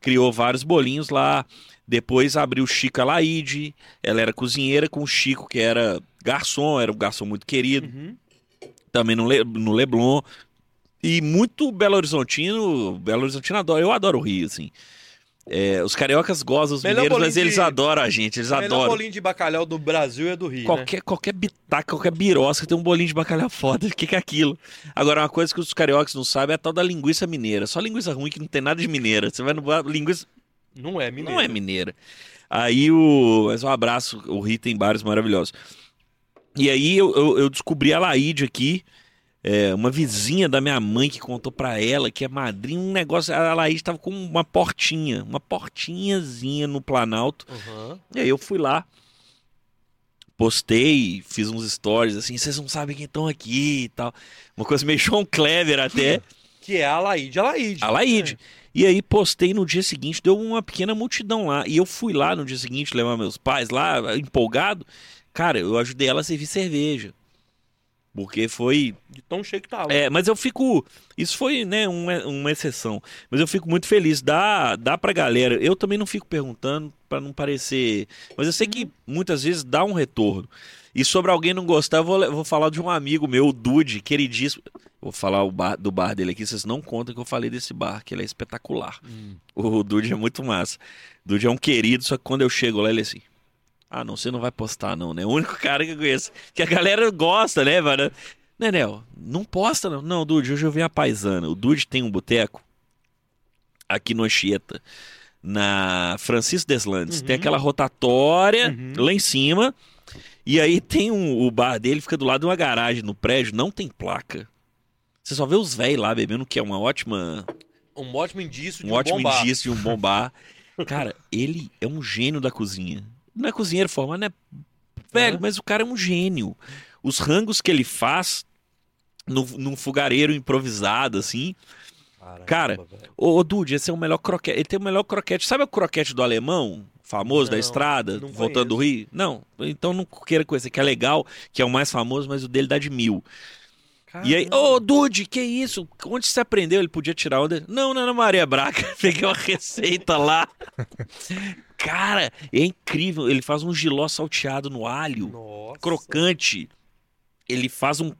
Criou vários bolinhos lá. Depois abriu o Chico Alaide. Ela era cozinheira com o Chico, que era garçom, era um garçom muito querido. Uhum. Também no, Le- no Leblon. E muito Belo Horizontino. Belo Horizontino adora. Eu adoro o Rio, assim. É, os cariocas gostam dos Melhor mineiros, mas eles de- adoram a gente. Eles O melhor adoram. bolinho de bacalhau do Brasil é do Rio, né? Qualquer, qualquer bitaca, qualquer birosca tem um bolinho de bacalhau foda. O que, que é aquilo? Agora, uma coisa que os cariocas não sabem é a tal da linguiça mineira. Só linguiça ruim que não tem nada de mineira. Você vai no linguiça. Não é mineiro. Não é mineira. Aí o. Mas um abraço, o Rio tem bares maravilhosos. E aí eu, eu, eu descobri a Laíde aqui. É, uma vizinha da minha mãe que contou pra ela que é madrinha, um negócio. A Laíde tava com uma portinha, uma portinhazinha no Planalto. Uhum. E aí eu fui lá, postei, fiz uns stories assim, vocês não sabem quem estão aqui e tal. Uma coisa meio Sean Clever até, Que é a Laide. A Laide. a Laíde. E aí postei no dia seguinte, deu uma pequena multidão lá. E eu fui lá no dia seguinte levar meus pais lá, empolgado. Cara, eu ajudei ela a servir cerveja. Porque foi De tão cheio que tava. é, mas eu fico. Isso foi, né, uma, uma exceção. Mas eu fico muito feliz. Dá, dá pra galera. Eu também não fico perguntando pra não parecer. Mas eu sei que muitas vezes dá um retorno. E sobre alguém não gostar, eu vou, vou falar de um amigo meu, o Dude, queridíssimo. Vou falar bar- do bar dele aqui, vocês não contam que eu falei desse bar, que ele é espetacular. Hum. O Dude é muito massa. O Dude é um querido, só que quando eu chego lá, ele é assim. Ah, não, você não vai postar, não, né? O único cara que eu conheço. Que a galera gosta, né, mano? Nenel, não posta, não. Não, Dude, hoje eu vi a paisana. O Dude tem um boteco aqui no Anchieta, na Francisco Deslandes. Tem Uhum. aquela rotatória Uhum. lá em cima. E aí tem um, o bar dele, fica do lado de uma garagem no prédio, não tem placa. Você só vê os velhos lá bebendo, que é uma ótima Um ótimo indício de um um, ótimo bom indício de um bom bar. Cara, ele é um gênio da cozinha. Não é cozinheiro formal, não é velho, É. mas o cara é um gênio. Os rangos que ele faz no, num fogareiro improvisado, assim. Caramba, Cara, velho. Ô, ô Dude, esse é o melhor croquete. Ele tem o melhor croquete. Sabe o croquete do alemão? Famoso da Não, estrada, não voltando do Rio? Não. Então não queira conhecer, que é legal, que é o mais famoso, mas o dele dá de mil. E aí, ô Dude, que isso? Onde você aprendeu? Ele podia tirar onda? Não, não, na Maria Braga. Peguei uma receita lá. Cara, é incrível. Ele faz um giló salteado no alho, Nossa. crocante. Ele faz um.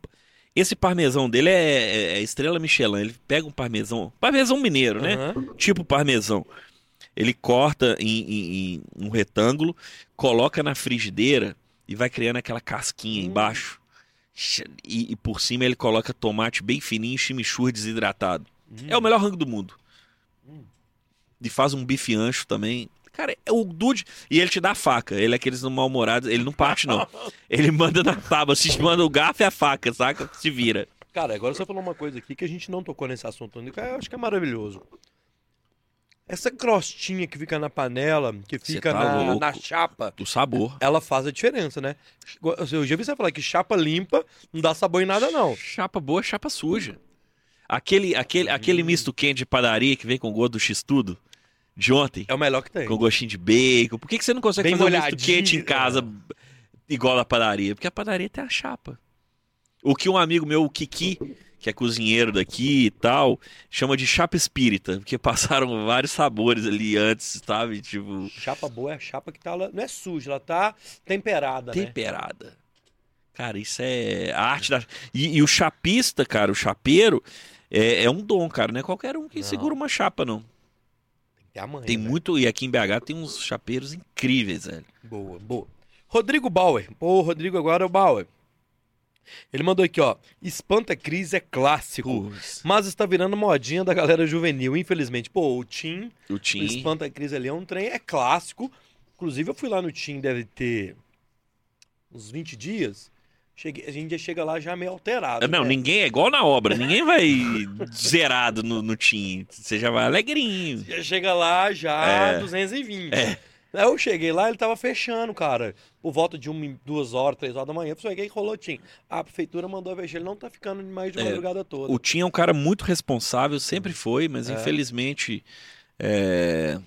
Esse parmesão dele é, é- é estrela Michelin. Ele pega um parmesão. Parmesão mineiro, né? Aham. Tipo parmesão. Ele corta em, em- em um retângulo, coloca na frigideira e vai criando aquela casquinha Hum. embaixo. E, e por cima ele coloca tomate bem fininho e chimichurri desidratado. Hum. É o melhor rango do mundo. Hum. E faz um bife ancho também. Cara, é o Dude. E ele te dá a faca. Ele é aqueles mal-humorados. Ele não parte, não. Ele manda na tábua. Se manda o garfo e a faca, saca? Se vira. Cara, agora você falou uma coisa aqui que a gente não tocou nesse assunto eu acho que é maravilhoso. Essa crostinha que fica na panela, que fica tá na, na chapa, Do sabor. ela faz a diferença, né? Eu já vi você falar que chapa limpa não dá sabor em nada, não. Chapa boa, chapa suja. Aquele, aquele, aquele Hum. misto quente de padaria que vem com gosto do x-tudo de ontem, É o melhor que tem. com gostinho de bacon. Por que, que você não consegue Bem fazer um misto quente em casa igual a padaria? Porque a padaria tem a chapa. O que um amigo meu, o Kiki, que é cozinheiro daqui e tal, chama de chapa espírita, porque passaram vários sabores ali antes, sabe? Tipo, Chapa boa é a chapa que tá. Não é suja, ela tá temperada, né? temperada. Cara, isso é a arte da. E, e o chapista, cara, o chapeiro, é, é um dom, cara. Não é qualquer um que Não. segura uma chapa, não. Tem que ter a manha, Tem velho. muito. E aqui em BH tem uns chapeiros incríveis, velho. Boa, boa. Rodrigo Bauer. Pô, Rodrigo agora é o Bauer. Ele mandou aqui, ó. Espanta Cris é clássico. Putz, Mas está virando modinha da galera juvenil, infelizmente. Pô, o Tim, o o Tim. Espanta Cris ali é um trem, é clássico. Inclusive, eu fui lá no Tim, deve ter uns 20 dias. Cheguei, a gente já chega lá já meio alterado. Não, né? ninguém é igual na obra. Ninguém vai zerado no, no Tim. Você já vai alegrinho. Já chega lá já É. 220. É. Aí eu cheguei lá, ele tava fechando, cara. Por volta de uma, duas horas, três horas da manhã. Eu cheguei e rolou Tim. A prefeitura mandou fechar, ele não tá ficando mais de É, madrugada toda. O Tim é um cara muito responsável, sempre foi, mas É. infelizmente. é,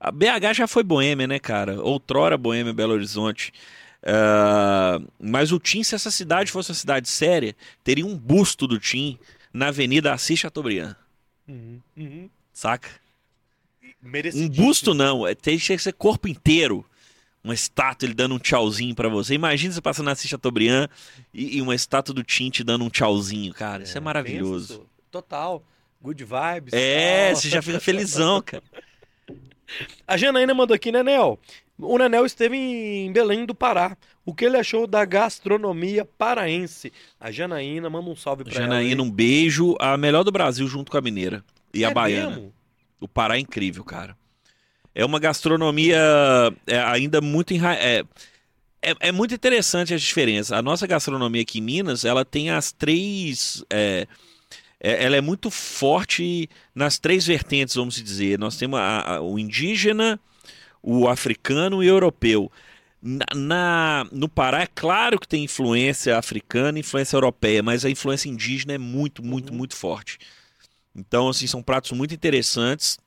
A BH já foi boêmia, né, cara? Outrora boêmia Belo Horizonte. É, Mas o Tim, se essa cidade fosse uma cidade séria, teria um busto do Tim na Avenida Assis Chateaubriand, Uhum, uhum. saca? Um busto não, é- tem que ser corpo inteiro. Uma estátua, ele dando um tchauzinho pra você. Imagina você passando na Chateaubriand e, e uma estátua do Tim te dando um tchauzinho, cara. Isso é, maravilhoso. pensa, Total. Good vibes. É, tal. você já fica felizão, cara. A Janaína mandou aqui, Nenel. O Nenel esteve em Belém do Pará. O que ele achou da gastronomia paraense? A Janaína, manda um salve pra ela. Janaína, aí. um beijo. A melhor do Brasil junto com a mineira. E a É baiana. mesmo? O Pará é incrível, cara. É uma gastronomia é, ainda muito enra... é, é, é muito interessante as diferenças. A nossa gastronomia aqui em Minas, ela tem as três. é, é- ela é muito forte nas três vertentes, vamos dizer. Nós temos a- a- o indígena, o africano e o europeu. Na, na- no Pará, é claro que tem influência africana e influência europeia, mas a influência indígena é muito, muito, Uhum. muito forte. Então, assim, são pratos muito interessantes.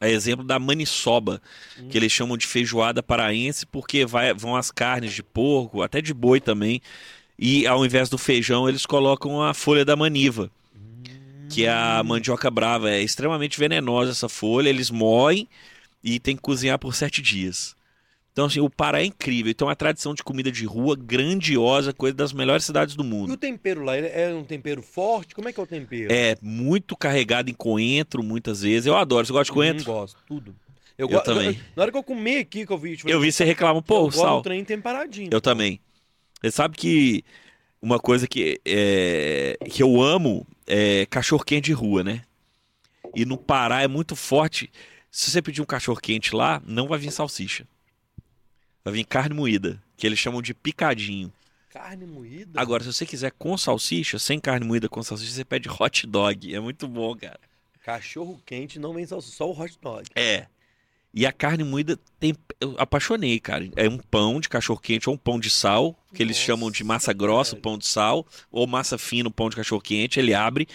É exemplo da maniçoba, que eles chamam de feijoada paraense, porque vai- vão as carnes de porco, até de boi também. E ao invés do feijão, eles colocam a folha da maniva, que é a mandioca brava. É extremamente venenosa essa folha, eles moem e tem que cozinhar por sete dias. Então, assim, o Pará é incrível. Então, a tradição de comida de rua grandiosa, coisa das melhores cidades do E mundo. o tempero lá, é um tempero forte? Como é que é o tempero? É muito carregado em coentro, muitas vezes. Eu adoro. Você gosta de coentro? Não gosto, tudo. Eu go- também. Na hora que eu comi aqui, que eu vi... tipo, Eu vi você reclama, eu pô, gosto sal. do trem temperadinho. Eu também. Você sabe que uma coisa que, é, que eu amo é cachorro quente de rua, né? E no Pará é muito forte. Se você pedir um cachorro quente lá, não vai vir salsicha. Vai vir carne moída, que eles chamam de picadinho. Carne moída? Agora, se você quiser com salsicha, sem carne moída com salsicha, você pede hot dog. É muito bom, cara. Cachorro quente não vem salsicha, só o hot dog. É. E a carne moída tem. Eu apaixonei, cara. É um pão de cachorro quente ou um pão de sal, que eles Nossa, chamam de massa grossa, pão de sal, ou massa fina, pão de cachorro quente. Ele abre.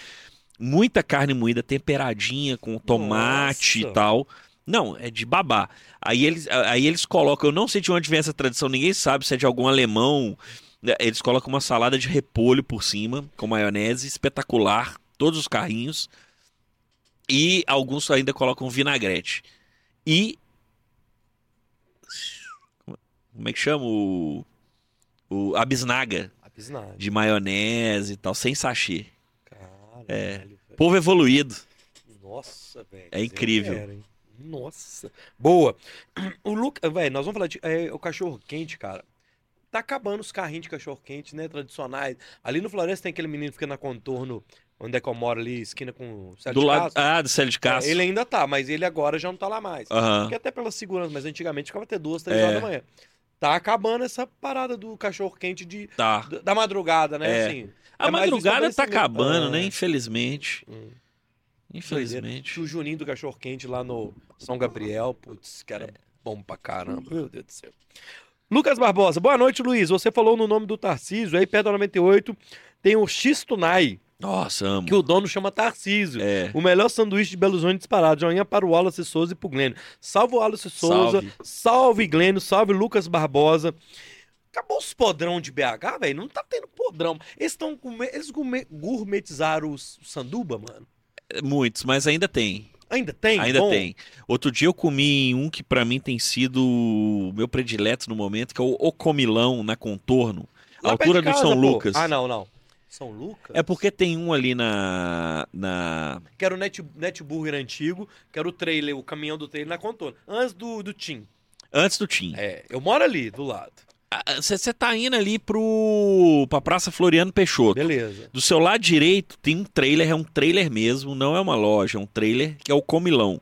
Muita carne moída temperadinha com tomate Nossa. e tal. Não, é de babá. Aí eles, aí eles colocam, eu não sei de onde vem essa tradição, ninguém sabe se é de algum alemão. né, Eles colocam uma salada de repolho por cima, com maionese, espetacular, todos os carrinhos. E alguns ainda colocam vinagrete. E. Como é que chama? O. o a bisnaga A bisnaga. de maionese e tal, sem sachê. Caralho, É. velho. Povo evoluído. Nossa, velho. É incrível. Hein? Nossa. Boa. O Lucas, velho, nós vamos falar de é, o cachorro quente, cara. Tá acabando os carrinhos de cachorro quente, né, tradicionais. Ali no Floresta tem aquele menino que fica na contorno, onde é que eu moro ali, esquina com o Célio Do de lado. Castro. Ah, do Célio de É, Castro. ele ainda tá, mas ele agora já não tá lá mais. Aham. Porque até pela segurança, mas antigamente ficava até duas, três É. horas da manhã. Tá acabando essa parada do cachorro quente de, Tá. da- da madrugada, né? É. Assim, A É madrugada tá acabando, né? Ah. Infelizmente. Hum. Infelizmente. O Juninho do cachorro quente lá no São Gabriel. Putz, que É. era bom pra caramba. Meu Deus do céu. Lucas Barbosa, boa noite, Luiz. Você falou no nome do Tarcísio, aí perto da 98 tem o Xistunai, Nossa, amo. que o dono chama Tarcísio. É. O melhor sanduíche de Belo Horizonte disparado. Joinha para o Wallace Souza e pro Glênio. Salve o Wallace Souza. Salve. Salve, Glênio. Salve Lucas Barbosa. Acabou os podrão de BH, velho. Não tá tendo podrão. Eles estão eles gourmet- gourmetizaram o sanduba, mano. Muitos, mas ainda tem. Ainda tem? ainda Bom, tem. Outro dia eu comi um que pra mim tem sido o meu predileto no momento, que é o Ocomilão na Contorno. lá de altura do casa, São pô. Lucas. Ah, não, não. São Lucas? É porque tem um ali na. na... Que era o Net, Netburger antigo, que era o trailer, o caminhão do trailer na contorno. Antes do, do Tim. Antes do Tim. É, eu moro ali, do lado. Você tá indo ali pro. pra Praça Floriano Peixoto. Beleza. Do seu lado direito tem um trailer, é um trailer mesmo, não é uma loja, é um trailer que é o Comilão.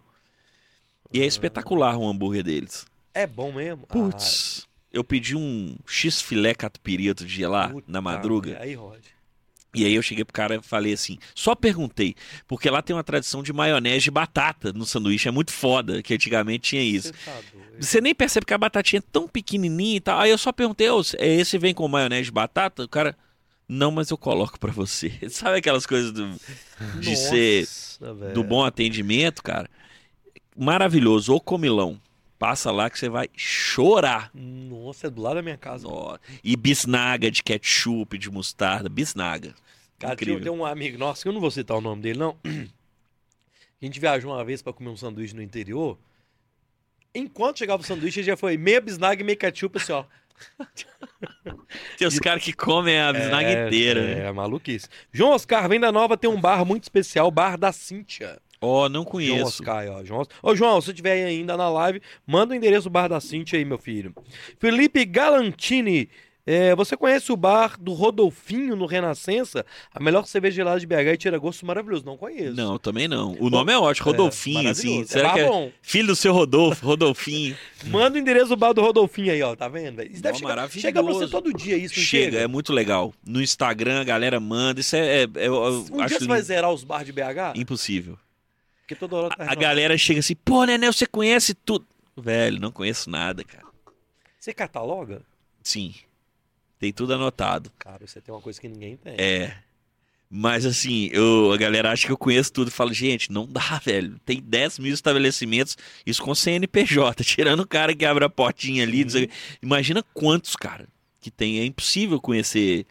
E é espetacular o hambúrguer deles. É bom mesmo? Putz, eu pedi um X-filé catupiry outro dia lá, Ah, puta na madruga. Aí, Rod. E aí eu cheguei pro cara e falei assim, só perguntei, porque lá tem uma tradição de maionese de batata no sanduíche, é muito foda, que antigamente tinha isso. Você tá. Você nem percebe que a batatinha é tão pequenininha e tal. Aí eu só perguntei, "Ô, é esse vem com maionese de batata? O cara, não, mas eu coloco pra você. Sabe aquelas coisas do, de ser Nossa, velho. do bom atendimento, cara? Maravilhoso, o comilão. Passa lá que você vai chorar. Nossa, é do lado da minha casa. Ó, E bisnaga de ketchup, de mostarda, bisnaga. Cara, tinha, Incrível. tem um amigo nosso, que eu não vou citar o nome dele, não. A gente viajou uma vez pra comer um sanduíche no interior. Enquanto chegava o sanduíche, ele já foi meia bisnaga e meia ketchup, assim, ó. Tem os caras que comem a bisnaga é, inteira, é, né? É, maluquice. João Oscar, Venda Nova tem um bar muito especial, o Bar da Cíntia. Ó, não João conheço. Oscar, ó. João... Ô, João, se aí ainda na live, manda o endereço do bar da Cintia aí, meu filho. Felipe Galantini, é, você conhece o bar do Rodolfinho no Renascença? A melhor cerveja gelada de BH e tira gosto maravilhoso. Não conheço. Não, também não. O nome é ótimo, Rodolfinho, É, assim. Será bar que é bom. filho do seu Rodolfo, Rodolfinho? Manda o endereço do bar do Rodolfinho aí, ó. Tá vendo? Isso deve chegar, maravilhoso. chega pra você todo dia isso, não Chega, é muito legal. No Instagram a galera manda, isso é, é- é- Um dia você vai zerar os bars de BH? impossível. Porque toda hora tá A, a galera chega assim, pô, Nenel, você conhece tudo? Velho, não conheço nada, cara. Você cataloga? Sim, tem tudo anotado. Cara, você tem uma coisa que ninguém tem. É. Mas assim, eu, a galera acha que eu conheço tudo. Falo, gente, não dá, velho. Tem 10 mil estabelecimentos, isso com CNPJ, tirando o cara que abre a portinha ali. quê. Imagina quantos, cara, que tem. É impossível conhecer.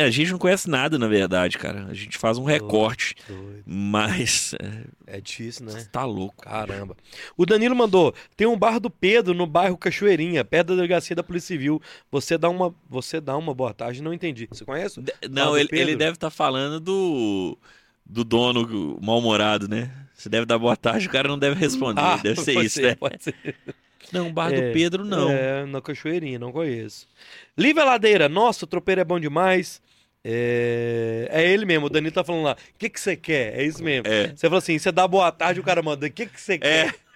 A gente não conhece nada, na verdade, cara. A gente faz um recorte. Doido. Mas. é, É difícil, né? Tá louco. Caramba. O Danilo mandou: tem um bar do Pedro no bairro Cachoeirinha, perto da delegacia da Polícia Civil. Você dá uma, você dá uma boa tarde, não entendi. Você conhece? De- Não, ele, ele deve estar falando do. Do dono mal-humorado, né? Você deve dar boa tarde, o cara não deve responder. Ah, deve ser pode isso, ser, né? Pode ser. Não, bar É, do Pedro, não. É, na Cachoeirinha, não conheço. Lívia Ladeira, nossa, o tropeiro é bom demais. É, é ele mesmo, o Danilo tá falando lá. O que que você quer? É isso mesmo. É. Você fala assim, você dá boa tarde, o cara manda. O que que você quer? É.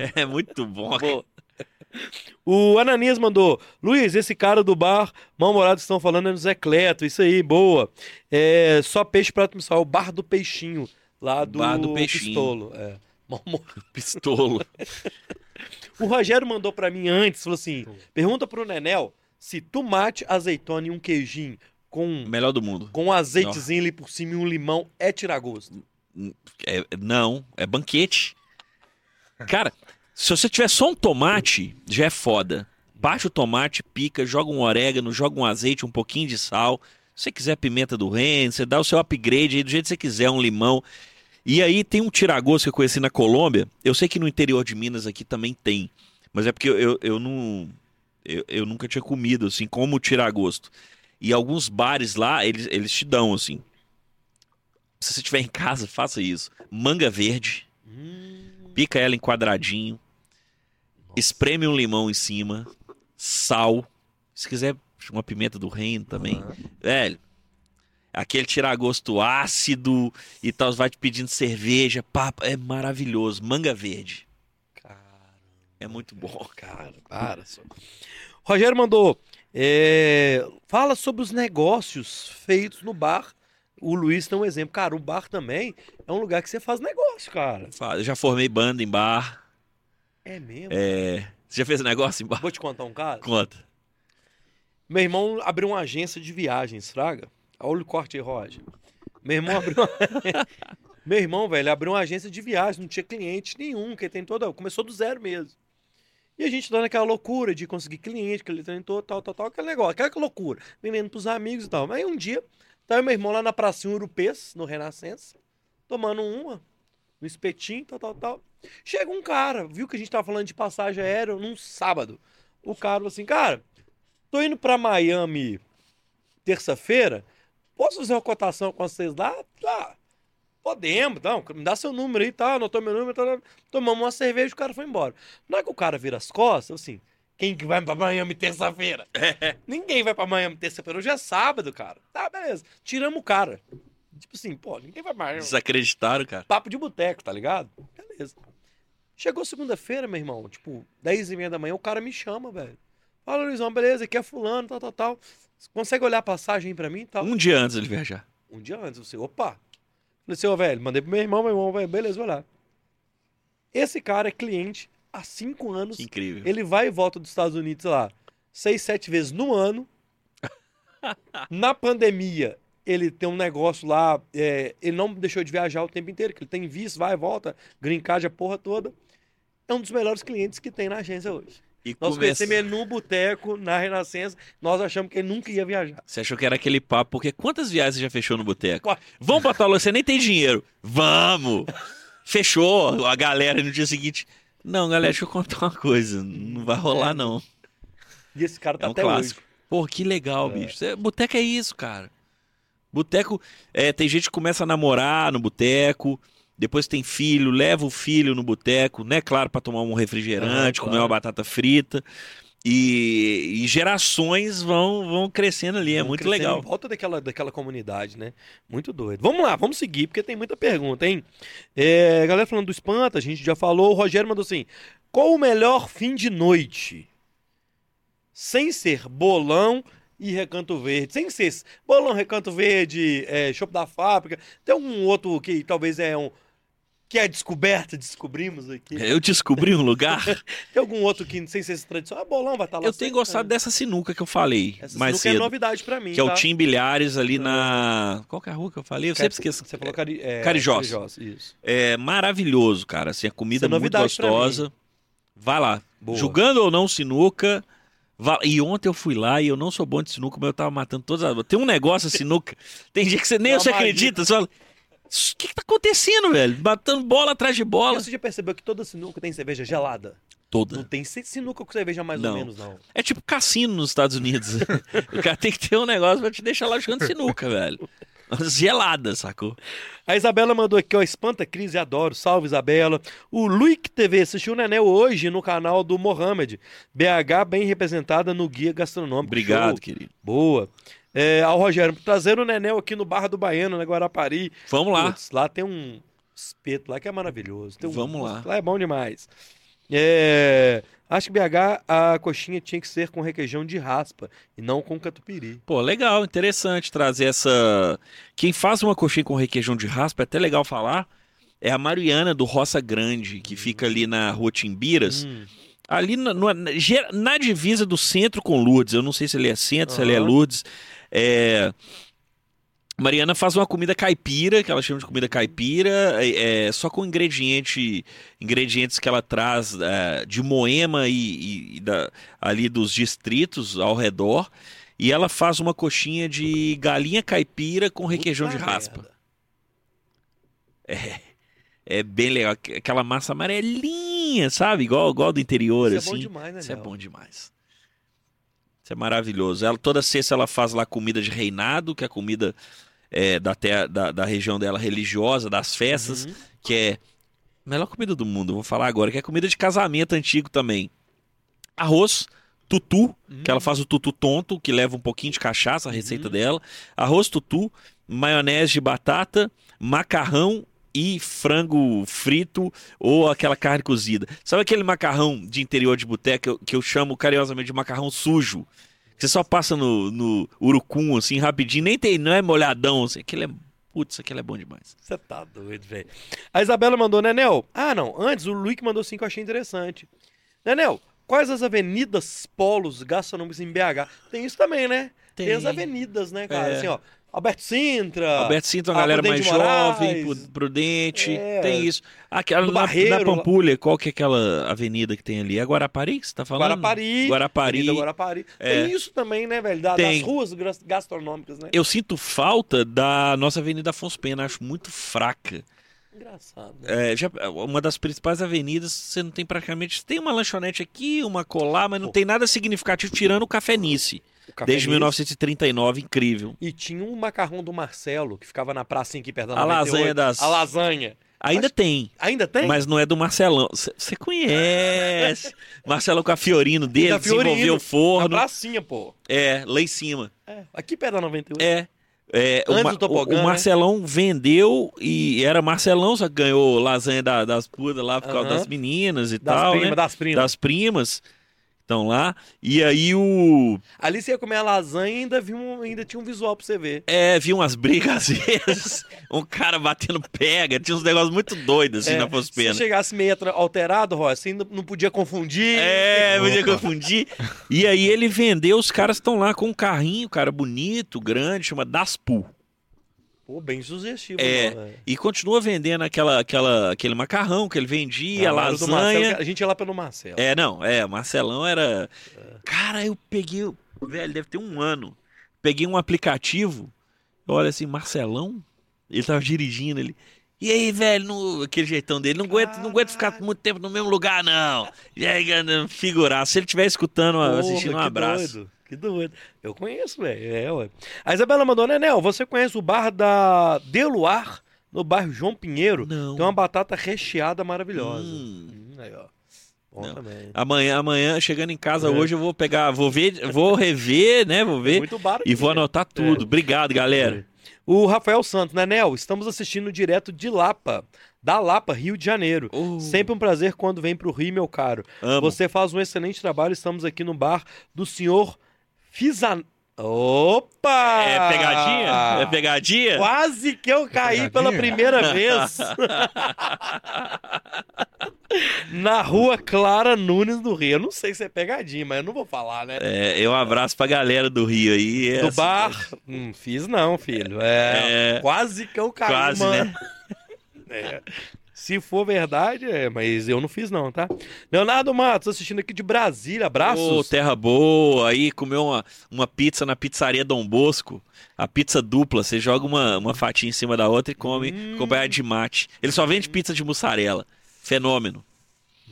É muito bom. Pô. O Ananias mandou, Luiz, esse cara do bar, mal-humorados estão falando é no Zé Cleto, isso aí, boa. É, só peixe prato missal, o bar do peixinho, lá do, Bar do Peixinho. Pistolo. É. Mal-humorado. Pistolo. O Rogério mandou pra mim antes, falou assim, pergunta pro Nenel se tomate, azeitona e um queijinho com, Melhor do mundo. com um azeitezinho ali por cima e um limão é tirar gosto. É- não, é banquete. Cara, se você tiver só um tomate, já é foda. Bate o tomate, pica, joga um orégano, joga um azeite, um pouquinho de sal. Se você quiser pimenta do reino, você dá o seu upgrade aí do jeito que você quiser, um limão. E aí tem um tiragosto que eu conheci na Colômbia. Eu sei que no interior de Minas aqui também tem. Mas é porque eu, eu, eu não. Eu, eu nunca tinha comido, assim, como tiragosto. E alguns bares lá, eles, eles te dão, assim. Se você estiver em casa, faça isso. Manga verde, Hum, pica ela em quadradinho, espreme um limão em cima, sal. Se quiser, uma pimenta do reino também. aham. Velho, aquele tiragosto ácido e tal, vai te pedindo cerveja, papo, é maravilhoso. Manga verde, Caramba. é muito bom. Cara, para só. Rogério mandou. é, fala sobre os negócios feitos no bar. O Luiz tem um exemplo. Cara, o bar também é um lugar que você faz negócio, cara. Eu já formei banda em bar. É mesmo? É... Você já fez negócio em bar? Vou te contar um caso. Conta. Meu irmão abriu uma agência de viagens, fraga. Olha o corte aí, Roger. Meu irmão abriu uma... Meu irmão, velho, abriu uma agência de viagens, não tinha cliente nenhum, que tem toda. Começou do zero mesmo. E a gente dando aquela loucura de conseguir cliente, que ele tentou, tal, tal, tal, aquele negócio, aquela loucura, vendendo pros amigos e tal. Aí um dia, tá meu irmão lá na pracinha Urupês, no Renascença, tomando uma, no espetinho, tal, tal, tal. Chega um cara, viu que a gente tava falando de passagem aérea num sábado. O cara falou assim, cara, tô indo pra Miami terça-feira, posso fazer uma cotação com vocês lá? Tá. Podemos, então, me dá seu número aí, tá? Anotou meu número, tá, tomamos uma cerveja e o cara foi embora. Não é que o cara vira as costas, assim, quem que vai pra Miami terça-feira? ninguém vai pra Miami terça-feira, hoje é sábado, cara. Tá, beleza. Tiramos o cara. Tipo assim, pô, ninguém vai pra Miami. Desacreditaram, cara. Papo de boteco, tá ligado? Beleza. Chegou segunda-feira, meu irmão, tipo, 10 e meia da manhã, o cara me chama, velho. Fala, Luizão, beleza, aqui é fulano, tal, tal, tal. Consegue olhar a passagem pra mim e tal? Um dia antes ele viajar. Um dia antes, você, opa. Falei assim, ô, velho, mandei pro meu irmão, meu irmão, velho, beleza, vai lá. Esse cara é cliente há cinco anos. Que incrível. Ele vai e volta dos Estados Unidos, sei lá, seis, sete vezes no ano. Na pandemia, ele tem um negócio lá, é, ele não deixou de viajar o tempo inteiro, que ele tem visto, vai e volta, green card, a porra toda. É um dos melhores clientes que tem na agência hoje. E Nós começa... conhecemos no boteco, na Renascença, nós achamos que ele nunca ia viajar. Você achou que era aquele papo, porque quantas viagens você já fechou no boteco? Vamos pra você nem tem dinheiro. Vamos! Fechou a galera no dia seguinte. Não, galera, deixa eu contar uma coisa. Não vai rolar, não. E esse cara tá É um até clássico. hoje. Pô, que legal, bicho. Cê- Boteco é isso, cara. Boteco. É, tem gente que começa a namorar no boteco, depois tem filho, leva o filho no boteco, né? Claro, pra tomar um refrigerante, Ah, comer claro. uma batata frita. E, e gerações vão, vão crescendo ali, é Vamos muito crescendo legal. Em volta daquela, daquela comunidade, né? Muito doido. Vamos lá, vamos seguir, porque tem muita pergunta, hein? É, galera falando do Espanta, a gente já falou. O Rogério mandou assim: qual o melhor fim de noite? Sem ser bolão e recanto verde. Sem ser bolão, recanto verde, é, chopp da fábrica. Tem algum outro que talvez é um. Que é descoberta, descobrimos aqui. Eu descobri um lugar. Tem algum outro que, sem ser esse tradicional, ah, bolão vai estar lá. eu tenho gostado dessa sinuca que eu falei Essa mais sinuca é cedo. novidade pra mim. que é o tá? Tim Bilhares ali na. Qual que é a rua que eu falei? Eu sempre esqueço. Você falou cari... é, Carijós. isso. É maravilhoso, cara. Assim, a comida é muito gostosa. Vai lá. Boa. Julgando ou não sinuca. E ontem eu fui lá e eu não sou bom de sinuca, mas eu tava matando todas as. Tem um negócio a sinuca. Tem dia que você nem você acredita. Você fala. O que, que tá acontecendo, velho? Batendo bola atrás de bola. você já percebeu que toda sinuca tem cerveja gelada? Não Toda. tem si- sinuca com cerveja mais Não. ou menos, não. É tipo cassino nos Estados Unidos. o cara tem que ter um negócio pra te deixar lá jogando sinuca, velho. Gelada, sacou? A Isabela mandou aqui, ó, espanta crise, adoro. Salve, Isabela. O Luic TV assistiu o Nenel hoje no canal do Mohamed. BH bem representada no Guia Gastronômico. Obrigado, Show. querido. Boa. É, ao Rogério, trazendo o Nenel aqui no Barra do Baiano, na Guarapari. Vamos lá. Putz, lá tem um espeto lá que é maravilhoso. Um- Vamos lá. Lá é bom demais. É, acho que BH a coxinha tinha que ser com requeijão de raspa e não com catupiry. Pô, legal, interessante trazer essa. Quem faz uma coxinha com requeijão de raspa, é até legal falar, é a Mariana do Roça Grande, que fica ali na rua Timbiras, Hum, ali na, na- na divisa do centro com Lourdes. Eu não sei se ele é centro, se ele é. Lourdes. É. Mariana faz uma comida caipira, que ela chama de comida caipira, é, é, só com ingrediente, ingredientes que ela traz é, de Moema e, e- da- ali dos distritos ao redor. E ela faz uma coxinha de galinha caipira com requeijão de puta raspa. merda. É bem legal. aqu- Aquela massa amarelinha, sabe? Igual, igual do interior, Isso é bom assim. demais, né, Isso é bom demais. Isso é maravilhoso. Ela, toda sexta ela faz lá comida de reinado, que é a comida é, da, terra- da, da região dela religiosa, das festas, Uhum. que é a melhor comida do mundo. Vou falar agora, que é comida de casamento antigo também. Arroz, tutu, que ela faz o tutu tonto, que leva um pouquinho de cachaça, a receita Uhum. dela. Arroz, tutu, maionese de batata, macarrão e frango frito ou aquela carne cozida. Sabe aquele macarrão de interior de boteca que eu, que eu chamo carinhosamente de macarrão sujo? Que você só passa no, no urucum, assim, rapidinho, nem tem, não é molhadão, assim, aquele é, putz, aquele é bom demais. Você tá doido, velho. A Isabela mandou, Nenel. Ah, não. Antes, o Luiz mandou sim que eu achei interessante. Nenel, quais as avenidas polos gastronômicas em BH? Tem isso também, né? Tem, as avenidas, né, cara? É. Assim, ó. Alberto Sintra. Alberto Sintra, uma galera mais jovem, prudente. É. Tem isso. Aquela, na, Barreiro, na Pampulha, qual que é aquela avenida que tem ali? É Guarapari que você tá falando? Guarapari. Guarapari. Avenida Guarapari. É. Tem isso também, né, velho? Da-. Das ruas gas- gastronômicas, né? Eu sinto falta da nossa Avenida Afonso Pena, acho muito fraca. Engraçado. né? É, já- uma das principais avenidas, você não tem praticamente. Tem uma lanchonete aqui, uma colar, mas não Pô. tem nada significativo tirando o Café Nice. Desde Nice. 1939, incrível. E tinha um macarrão do Marcelo, que ficava na pracinha aqui perto da A 98. lasanha das- A lasanha. Ainda Acho- tem, Ainda tem? mas não é do Marcelão. Você conhece. Marcelão com a Fiorino dele, Da Fiorino, desenvolveu o Na forno. pracinha, pô. É, lá em cima. É, aqui perto da 98. É. É, o, Ma- do tobogã, o- né? Marcelão vendeu e era Marcelão, só que ganhou lasanha da- das pudas lá por causa das meninas e Das tal, primas, né? das primas. Das primas estão lá. E aí o Ali você ia comer a lasanha e ainda, vi um, ainda tinha um visual pra você ver. é, vi umas brigas às vezes, um cara batendo pega, tinha uns negócios muito doidos assim É, na se Pena. você chegasse meio alterado, Roy, ainda não podia confundir. É, podia Opa. confundir. E aí ele vendeu, os caras estão lá com um carrinho, cara, bonito, grande, chama Daspu. Pô, bem sugestivo. É, não, E continua vendendo aquela, aquela, aquele macarrão que ele vendia, mas o do lasanha. Marcelo, a gente ia lá pelo Marcelo. É, não, é, Marcelão era. Cara, eu peguei. Velho, deve ter um ano. Peguei um aplicativo. Olha assim, Marcelão. Ele tava dirigindo ele. E aí, velho, no, aquele jeitão dele, não aguento, não aguento ficar muito tempo no mesmo lugar, não. E aí, figurar. Se ele estiver escutando, Porra, assistindo, um abraço. Doido, que doido. Eu conheço, velho. É, ué. A Isabela mandou, né, Nel? Você conhece o bar da Deluar, no bairro João Pinheiro? Não. Tem uma batata recheada maravilhosa. Hum. Hum, aí, ó. Bom Não. também. Amanhã, amanhã, chegando em casa É. hoje, eu vou pegar, vou ver, vou rever, né? Vou Tem ver. muito bar E aqui, vou né? anotar tudo. Obrigado, galera. O Rafael Santos, né, Nel? Estamos assistindo direto de Lapa, da Lapa, Rio de Janeiro. Oh, Sempre um prazer quando vem pro Rio, meu caro. amo. Você faz um excelente trabalho. Estamos aqui no bar do senhor Fizan. Opa! É pegadinha? É pegadinha? Quase que eu caí Pegadinha? pela primeira vez. Na rua Clara Nunes do Rio. Eu não sei se é pegadinha, mas eu não vou falar, né? É, um abraço pra galera do Rio aí. Do Essa- bar. Hum, fiz não, filho. É, É. Quase que eu caí, Quase, mano. né? É. Se for verdade, é, mas eu não fiz não, tá? Leonardo Matos, assistindo aqui de Brasília, Ô, abraços. terra boa, aí comeu uma, uma pizza na pizzaria Dom Bosco. A pizza dupla, você joga uma, uma fatia em cima da outra e come Hum. acompanhada de mate. Ele só vende pizza de mussarela. Fenômeno.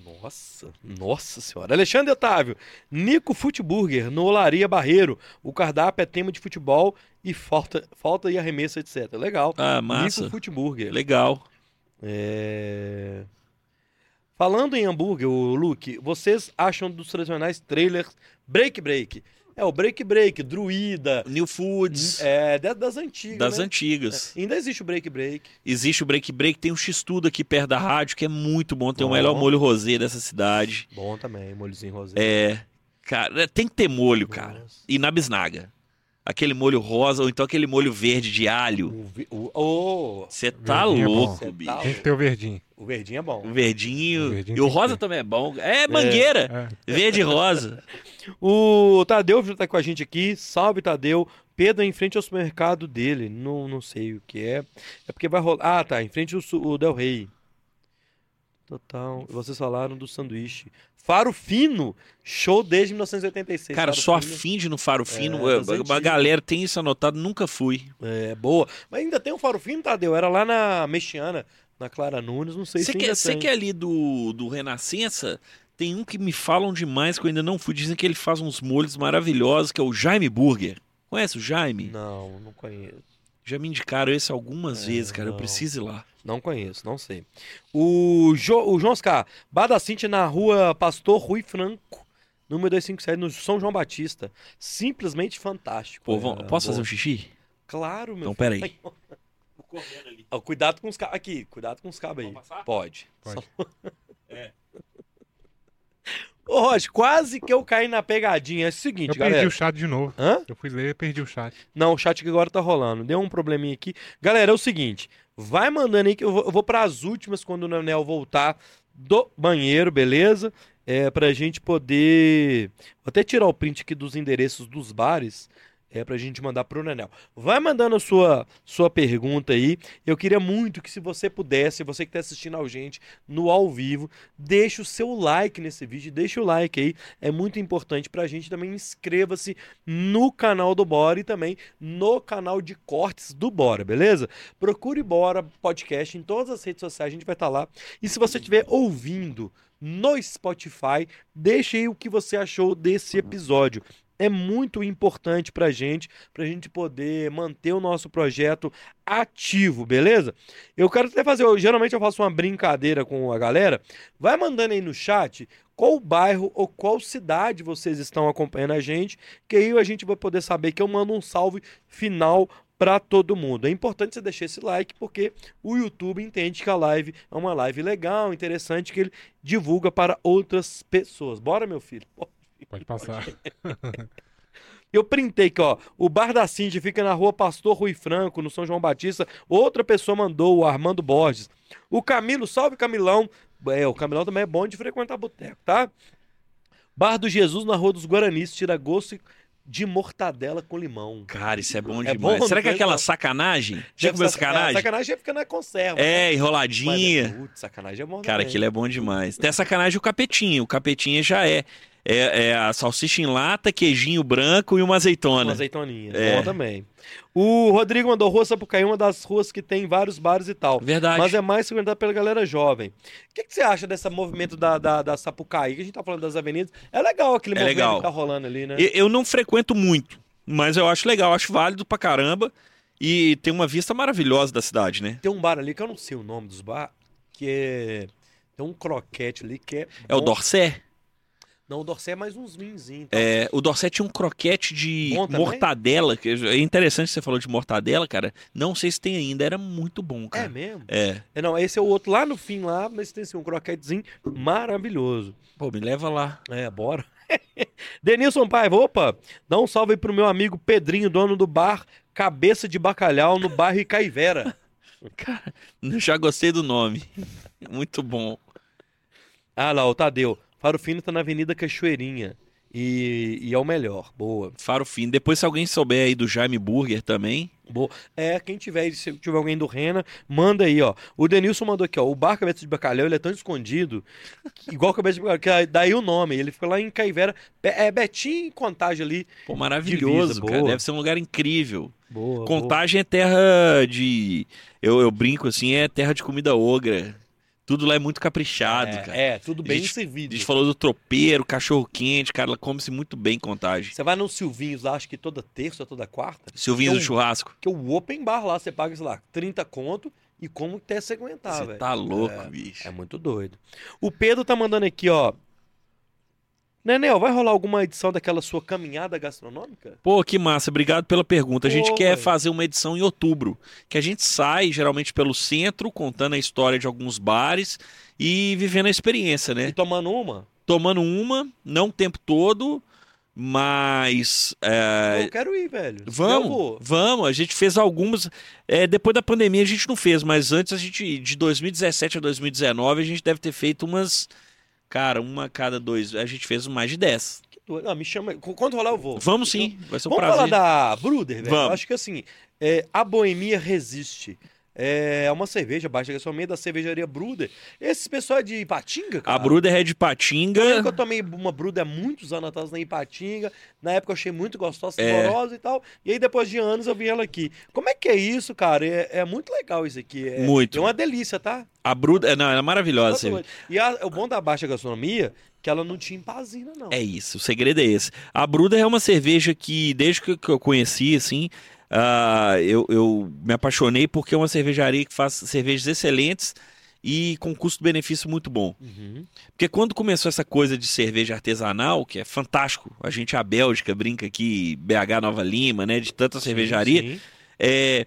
Nossa, nossa senhora. Alexandre Otávio, Nico Footburger, no Olaria Barreiro. O cardápio é tema de futebol e falta, falta e arremesso, etc. Legal. Ah, massa. Nico Footburger. Legal. É... Falando em hambúrguer, o Luke, vocês acham dos tradicionais trailers Break Break? É, o Break Break, Druida, New Foods, é, das antigas, das né? antigas. É, Ainda existe o Break Break. Existe o Break Break, tem um X-Tudo aqui perto da rádio, que é muito bom. Tem o Bom. melhor molho rosé dessa cidade. Bom também, molhozinho rosé. É. Cara, tem que ter molho, cara. Nossa. E na bisnaga. Aquele molho rosa ou então aquele molho verde de alho. Oh, Você tá Verdinho é louco, Cê bicho. Tem que ter o verdinho. o verdinho é bom. O verdinho. O verdinho e o rosa ter. também é bom. É mangueira. É. Verde e rosa. O Tadeu já tá com a gente aqui. Salve, Tadeu. Pedro em frente ao supermercado dele. Não, não sei o que é. É porque vai rolar. Ah, tá. Em frente ao Del Rey. Total. Vocês falaram do sanduíche. Faro Fino. Show desde 1986. Cara, Faro só Fino. afim no Faro Fino. É, É, uma galera tem isso anotado, nunca fui. É, boa. Mas ainda tem um Faro Fino, Tadeu? Era lá na Mexiana, na Clara Nunes. Não sei Você se que, ainda você que é ali do, do Renascença, tem um que me falam demais que eu ainda não fui. Dizem que ele faz uns molhos maravilhosos, que é o Jaime Burger. Conhece o Jaime? Não, não conheço. Já me indicaram esse algumas É, vezes, cara. Eu não. preciso ir lá. Não conheço, não sei. O, jo, o João Oscar, Bar da Cintia na rua Pastor Rui Franco, número 257, no São João Batista. Simplesmente fantástico. Pô, É, posso fazer um boa. xixi? Claro, meu Então, peraí. filho. Ó, Cuidado com os cabos. Aqui, cuidado com os cabos aí. Pode. Pode. Só- É. Ô, Roger, quase que eu caí na pegadinha. É o seguinte, Eu perdi galera. o chat de novo. Hã? Eu fui ler e perdi o chat. Não, o chat que agora tá rolando. Deu um probleminha aqui. Galera, é o seguinte. Vai mandando aí que eu vou, eu vou as últimas quando o Nanel voltar do banheiro, beleza? É, pra gente poder. Vou até tirar o print aqui dos endereços dos bares. É pra gente mandar pro Nenel. Vai mandando a sua, sua pergunta aí. Eu queria muito que se você pudesse, você que tá assistindo a gente no ao vivo, deixe o seu like nesse vídeo, deixa o like aí, é muito importante pra gente também. Inscreva-se no canal do Bora e também no canal de cortes do Bora, beleza? Procure Bora Podcast em todas as redes sociais, a gente vai estar lá. E se você estiver ouvindo no Spotify, deixe aí o que você achou desse episódio é muito importante para gente, para a gente poder manter o nosso projeto ativo, beleza? Eu quero até fazer, eu, geralmente eu faço uma brincadeira com a galera, vai mandando aí no chat qual bairro ou qual cidade vocês estão acompanhando a gente, que aí a gente vai poder saber que eu mando um salve final para todo mundo. É importante você deixar esse like porque o YouTube entende que a live é uma live legal, interessante que ele divulga para outras pessoas. Bora, meu filho. Pode passar. Eu printei aqui, ó. O Bar da Cindy fica na rua Pastor Rui Franco, no São João Batista. Outra pessoa mandou, o Armando Borges. O Camilo, salve Camilão. É, o Camilão também é bom de frequentar boteco, tá? Bar do Jesus na Rua dos Guaranis, tira gosto de mortadela com limão. Cara, isso é bom é demais. Bom, Será que é aquela sacanagem? Já comeu sacanagem? É, sacanagem é fica na conserva. É, né? enroladinha. Mas, putz, sacanagem é bom Cara, aquilo é bom demais. Tem a sacanagem o capetinho. O capetinho já é. É, é, a salsicha em lata, queijinho branco e uma azeitona. Uma azeitoninha. É. Bom também. O Rodrigo mandou Rua Sapucaí, uma das ruas que tem vários bares e tal. Verdade. Mas é mais frequentada pela galera jovem. O que, que, você acha desse movimento da, da, da Sapucaí? Que a gente tá falando das avenidas. É legal aquele é movimento legal. que tá rolando ali, né? Eu, eu não frequento muito, mas eu acho legal, acho válido pra caramba. E tem uma vista maravilhosa da cidade, né? Tem um bar ali que eu não sei o nome dos bar, que é. Tem um croquete ali que é. É bom. o Dorset? Não, o Dorset é mais uns vinzinhos. Então. É, o Dorset tinha um croquete de bom mortadela. Que é interessante que você falou de mortadela, cara. Não sei se tem ainda, era muito bom, cara. É mesmo? É. é não, esse é o outro lá no fim lá, mas tem assim, um croquetezinho maravilhoso. Pô, me leva lá. É, bora. Denilson Paiva, opa, dá um salve aí pro meu amigo Pedrinho, dono do bar Cabeça de Bacalhau no bairro Icaivera. Cara, já gostei do nome. Muito bom. Ah lá, o Tadeu. Faro Fino tá na Avenida Cachoeirinha. E, e, é o melhor. Boa. Faro Fino. Depois, se alguém souber aí do Jaime Burger também. Boa. É, quem tiver, se tiver alguém do Rena, manda aí, ó. O Denilson mandou aqui, ó. O bar Cabeça de Bacalhau, ele é tão escondido, igual Cabeça de Bacalhau, que daí o nome. Ele fica lá em Caivera. É Betim em Contagem ali. Pô, maravilhoso, cara. Deve ser um lugar incrível. Boa. Contagem boa. é terra de. Eu, eu brinco assim, é terra de comida ogra. Tudo lá é muito caprichado, é, cara. É, tudo bem gente, servido. A gente falou do tropeiro, cachorro quente, cara, ela come-se muito bem contagem. Você vai no Silvinhos lá, acho que toda terça, toda quarta. Silvinhos do churrasco. Que o open bar lá, você paga, sei lá, 30 conto e como até você aguentar, velho. Você tá louco, é, bicho. É muito doido. O Pedro tá mandando aqui, ó. Nenel, vai rolar alguma edição daquela sua caminhada gastronômica? Pô, que massa, obrigado pela pergunta. A gente Pô, quer véio. fazer uma edição em outubro, que a gente sai geralmente pelo centro, contando a história de alguns bares e vivendo a experiência, né? E tomando uma? Tomando uma, não o tempo todo, mas. É... Eu quero ir, velho. Vamos, vamos. A gente fez algumas. É, depois da pandemia a gente não fez, mas antes a gente, de 2017 a 2019, a gente deve ter feito umas Cara, uma a cada dois. A gente fez mais de 10. Não, me chama. Quando rolar, eu vou. Vamos sim, vai ser um Vamos prazer. falar da Bruder, velho. Vamos. Acho que assim, é, a boemia resiste. É uma cerveja baixa gastronomia da cervejaria Bruder. Esse pessoal é de Ipatinga, cara? A Bruder é de Ipatinga. Eu, eu tomei uma Bruder há muitos anos atrás na Ipatinga. Na época eu achei muito gostosa, saborosa é. e tal. E aí depois de anos eu vi ela aqui. Como é que é isso, cara? É, é muito legal isso aqui. É, muito. É uma delícia, tá? A Bruder, não, ela é maravilhosa. Tá e a, o bom da baixa gastronomia que ela não tinha empazina, não. É isso, o segredo é esse. A Bruder é uma cerveja que, desde que eu conheci, assim, Uh, eu, eu me apaixonei porque é uma cervejaria que faz cervejas excelentes e com custo-benefício muito bom. Uhum. Porque quando começou essa coisa de cerveja artesanal, que é fantástico, a gente, a Bélgica, brinca aqui, BH Nova Lima, né, de tanta cervejaria, sim. É,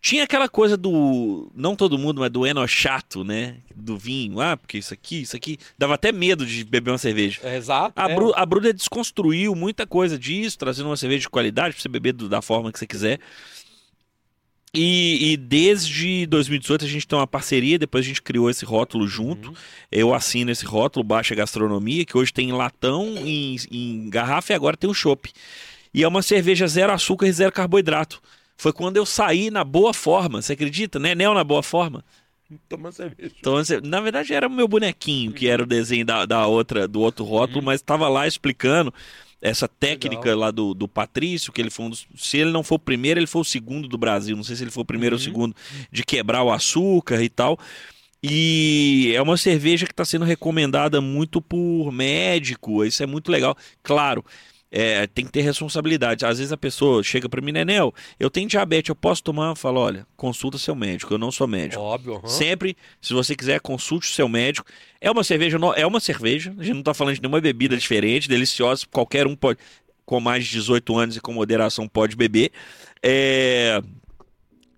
tinha aquela coisa do. Não todo mundo, mas do eno chato, né? Do vinho. Ah, porque isso aqui, isso aqui. Dava até medo de beber uma cerveja. É, exato. A, é. Bru, a Bruna desconstruiu muita coisa disso, trazendo uma cerveja de qualidade pra você beber do, da forma que você quiser. E, e, desde 2018 a gente tem uma parceria, depois a gente criou esse rótulo junto. Uhum. Eu assino esse rótulo Baixa Gastronomia, que hoje tem latão, em, em garrafa e agora tem o chopp. E é uma cerveja zero açúcar e zero carboidrato. Foi quando eu saí na boa forma, você acredita? Né? Nel na boa forma. Toma cerveja. Então, assim, na verdade, era o meu bonequinho, que era o desenho da, da outra, do outro rótulo, mas estava lá explicando essa técnica Legal. lá do, do Patrício, que ele foi um dos. Se ele não for o primeiro, ele foi o segundo do Brasil. Não sei se ele foi o primeiro ou o Uhum. segundo de quebrar o açúcar e tal. E é uma cerveja que está sendo recomendada muito por médico. Isso é muito legal. Claro. É, tem que ter responsabilidade. Às vezes a pessoa chega para mim, Nenel, eu tenho diabetes, eu posso tomar? Eu falo, olha, consulta seu médico, eu não sou médico. Óbvio, aham. Sempre, se você quiser, consulte o seu médico. É uma cerveja, é uma cerveja. A gente não tá falando de nenhuma bebida diferente, deliciosa. Qualquer um pode, com mais de 18 anos e com moderação, pode beber. É,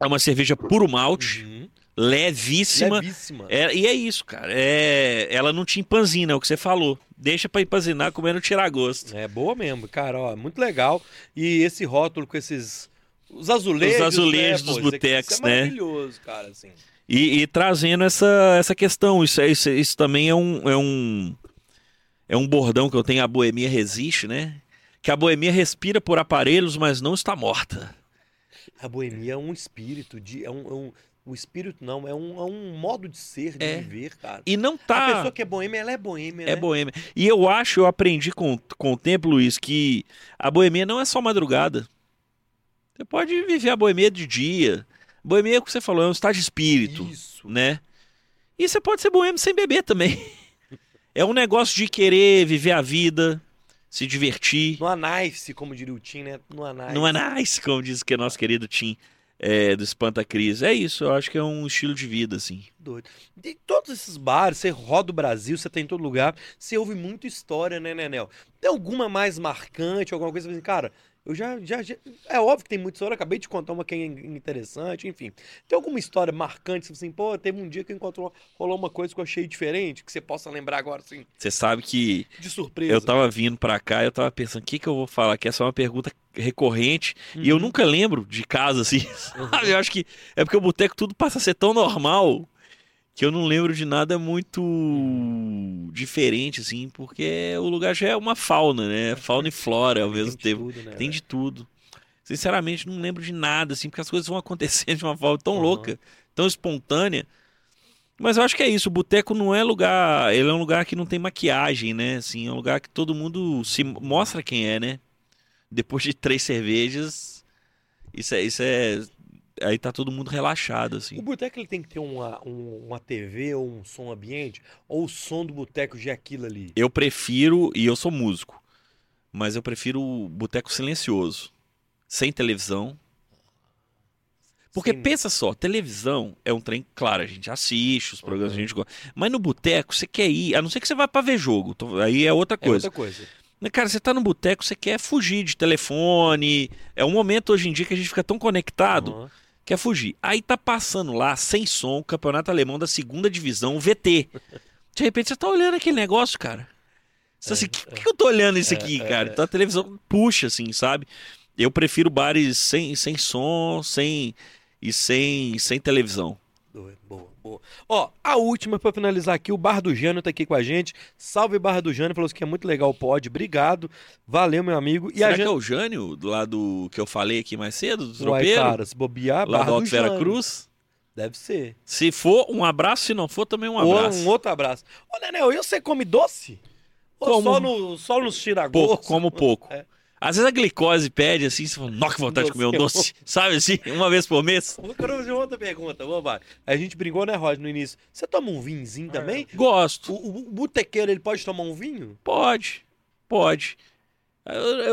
é uma cerveja puro malte, Uhum. Levíssima. Levíssima. É, e é isso, cara. É, ela não te empanzina, é o que você falou. Deixa pra empanzinar comendo tirar gosto. É boa mesmo, cara, ó, muito legal. E esse rótulo com esses os azulejos, Os azulejos né, dos botecos, é né? maravilhoso, cara, assim. E, e trazendo essa, essa questão, isso, é- isso, isso também é um, é um é um bordão que eu tenho, a boemia resiste, né? Que a boemia respira por aparelhos, mas não está morta. A boemia é um espírito de é um, é um o espírito não, é um, é um modo de ser, de É. viver, cara. E não A tá. pessoa que é boêmia, ela é boêmia, É né? boêmia. E eu acho, eu aprendi com, com o tempo, Luiz, que a boemia não é só madrugada. Você pode viver a boemia de dia. Boemia, é o que você falou, é um estado de espírito. Isso. né? E você pode ser boêmio sem beber também. É um negócio de querer viver a vida, se divertir. No Anice, como diria o Tim, né? No Anice. Não é nice, como diz que é nosso querido Tim é, do Espanta Cris. É isso, eu acho que é um estilo de vida, assim. Doido. E todos esses bares, você roda o Brasil, você tem em todo lugar, você ouve muita história, né, Nenel? Tem alguma mais marcante, alguma coisa assim, cara, eu já, já, já- É óbvio que tem muita história, eu acabei de contar uma que é in- interessante, enfim. Tem alguma história marcante, assim, pô, teve um dia que encontrou, rolou uma coisa que eu achei diferente, que você possa lembrar agora, assim, Você sabe que de surpresa. eu tava vindo pra cá, eu tava pensando, o que que eu vou falar? Que essa é uma pergunta recorrente e eu Uhum. nunca lembro de casa, assim, sabe? Eu acho que é porque o boteco tudo passa a ser tão normal que eu não lembro de nada muito diferente, assim, porque o lugar já é uma fauna, né? Fauna e flora ao Tem mesmo de tempo. tudo, né, Tem velho? de tudo. Sinceramente, não lembro de nada, assim, porque as coisas vão acontecendo de uma forma tão Uhum. louca, tão espontânea. Mas eu acho que é isso, o boteco não é lugar, ele é um lugar que não tem maquiagem, né? Assim, é um lugar que todo mundo se mostra quem é, né? Depois de três cervejas, isso é, isso é, aí tá todo mundo relaxado, O assim. boteco ele tem que ter uma, um- uma TV ou um som ambiente, ou o som do boteco já é aquilo ali? Eu prefiro, e eu sou músico, mas eu prefiro o boteco silencioso, sem televisão. Porque Sem- pensa só, televisão é um trem, claro, a gente assiste os programas, a gente gosta. Mas no boteco, você quer ir, a não ser que você vá pra ver jogo, aí é outra É coisa. outra coisa. Cara, você tá no boteco, você quer fugir de telefone. É um momento hoje em dia que a gente fica tão conectado, Aham. Quer fugir. Aí tá passando lá, sem som, o campeonato alemão da segunda divisão, o VT. De repente você tá olhando aquele negócio, cara. Você tá assim, por que, que eu tô olhando isso aqui, cara? Então a televisão puxa, assim, sabe? Eu prefiro bares sem, sem som, sem. e sem, sem televisão. Doido, Boa, boa. Ó, a última pra finalizar aqui, o Bar do Jânio tá aqui com a gente. Salve Bar do Jânio, falou que é muito legal o pod. Obrigado. Valeu, meu amigo. E Será a que gente. é o Jânio, do lado que eu falei aqui mais cedo, do Uai, tropeiro? cara, se bobear, lá Bar do do Vera Jânio. Cruz? Deve ser. Se for, um abraço. Se não for, também um Ou abraço. um outro abraço. Ô, Nenel, e você come doce? Ou Como? só, no, só nos tira Pouco, como pouco. É. Às vezes a glicose pede assim, você fala, nossa, que vontade de comer um Doce. Sabe assim, uma vez por mês? Eu quero fazer outra pergunta, vamos lá. A gente brincou, né, Rod, no início. Você toma um vinhozinho também? Gosto. O, o- botequeiro, ele pode tomar um vinho? Pode, pode.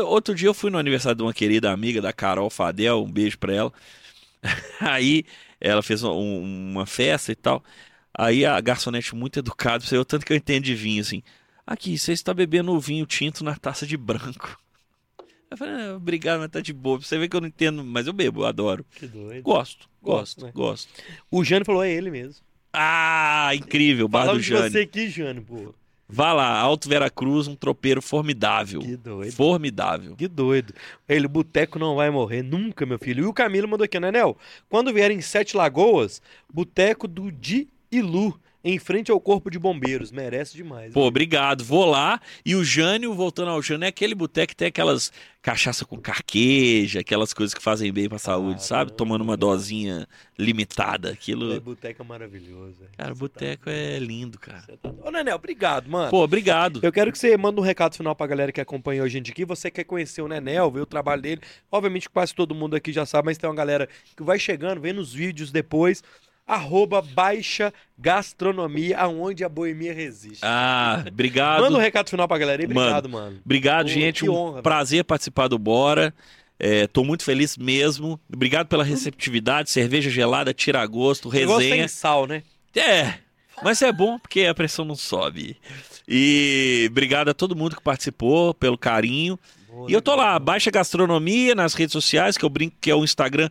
Outro dia eu fui no aniversário de uma querida amiga, da Carol Fadel, um beijo pra ela. Aí ela fez um- uma festa e tal. Aí a garçonete muito educada, você o tanto que eu entendo de vinho, assim. Aqui, você está bebendo o vinho tinto na taça de branco. Eu falei, ah, obrigado, mas tá de boa. Você vê que eu não entendo, mas eu bebo, eu adoro. Que doido. Gosto, Gosto, gosto, né? gosto. O Jânio falou, é ele mesmo. Ah, incrível, Bar do Jânio. você aqui, Jânio, pô. Vá lá, Alto Vera Cruz, um tropeiro formidável. Que doido. Formidável. Que doido. Ele, o boteco não vai morrer nunca, meu filho. E o Camilo mandou aqui, né, Nel? Quando vier em Sete Lagoas, boteco do Di e Lu, em frente ao Corpo de Bombeiros. Merece demais. Pô, obrigado. Vou lá. E o Jânio, voltando ao Jânio, é aquele boteco que tem aquelas cachaça com carqueja, aquelas coisas que fazem bem pra saúde, sabe? Tomando uma dosinha limitada. É, Aquilo. boteco é maravilhoso. velho. Cara, boteco tá- é lindo, cara. você tá- Ô, Nenel, obrigado, mano. Pô, obrigado. Eu quero que você manda um recado final pra galera que acompanha a gente aqui. Você quer conhecer o Nenel, ver o trabalho dele. Obviamente quase todo mundo aqui já sabe, mas tem uma galera que vai chegando, vendo os vídeos depois. Arroba Baixa Gastronomia, aonde a boemia resiste. Ah, obrigado. Manda um recado final pra galera aí. Obrigado, mano. Obrigado, Pô, gente. um honra, velho. prazer participar do Bora. É, tô muito feliz mesmo. Obrigado pela receptividade. Cerveja gelada, tira gosto, resenha. tem sal, né? É, mas é bom porque a pressão não sobe. E obrigado a todo mundo que participou, pelo carinho. E eu tô lá, Baixa Gastronomia nas redes sociais, que eu brinco que é o Instagram,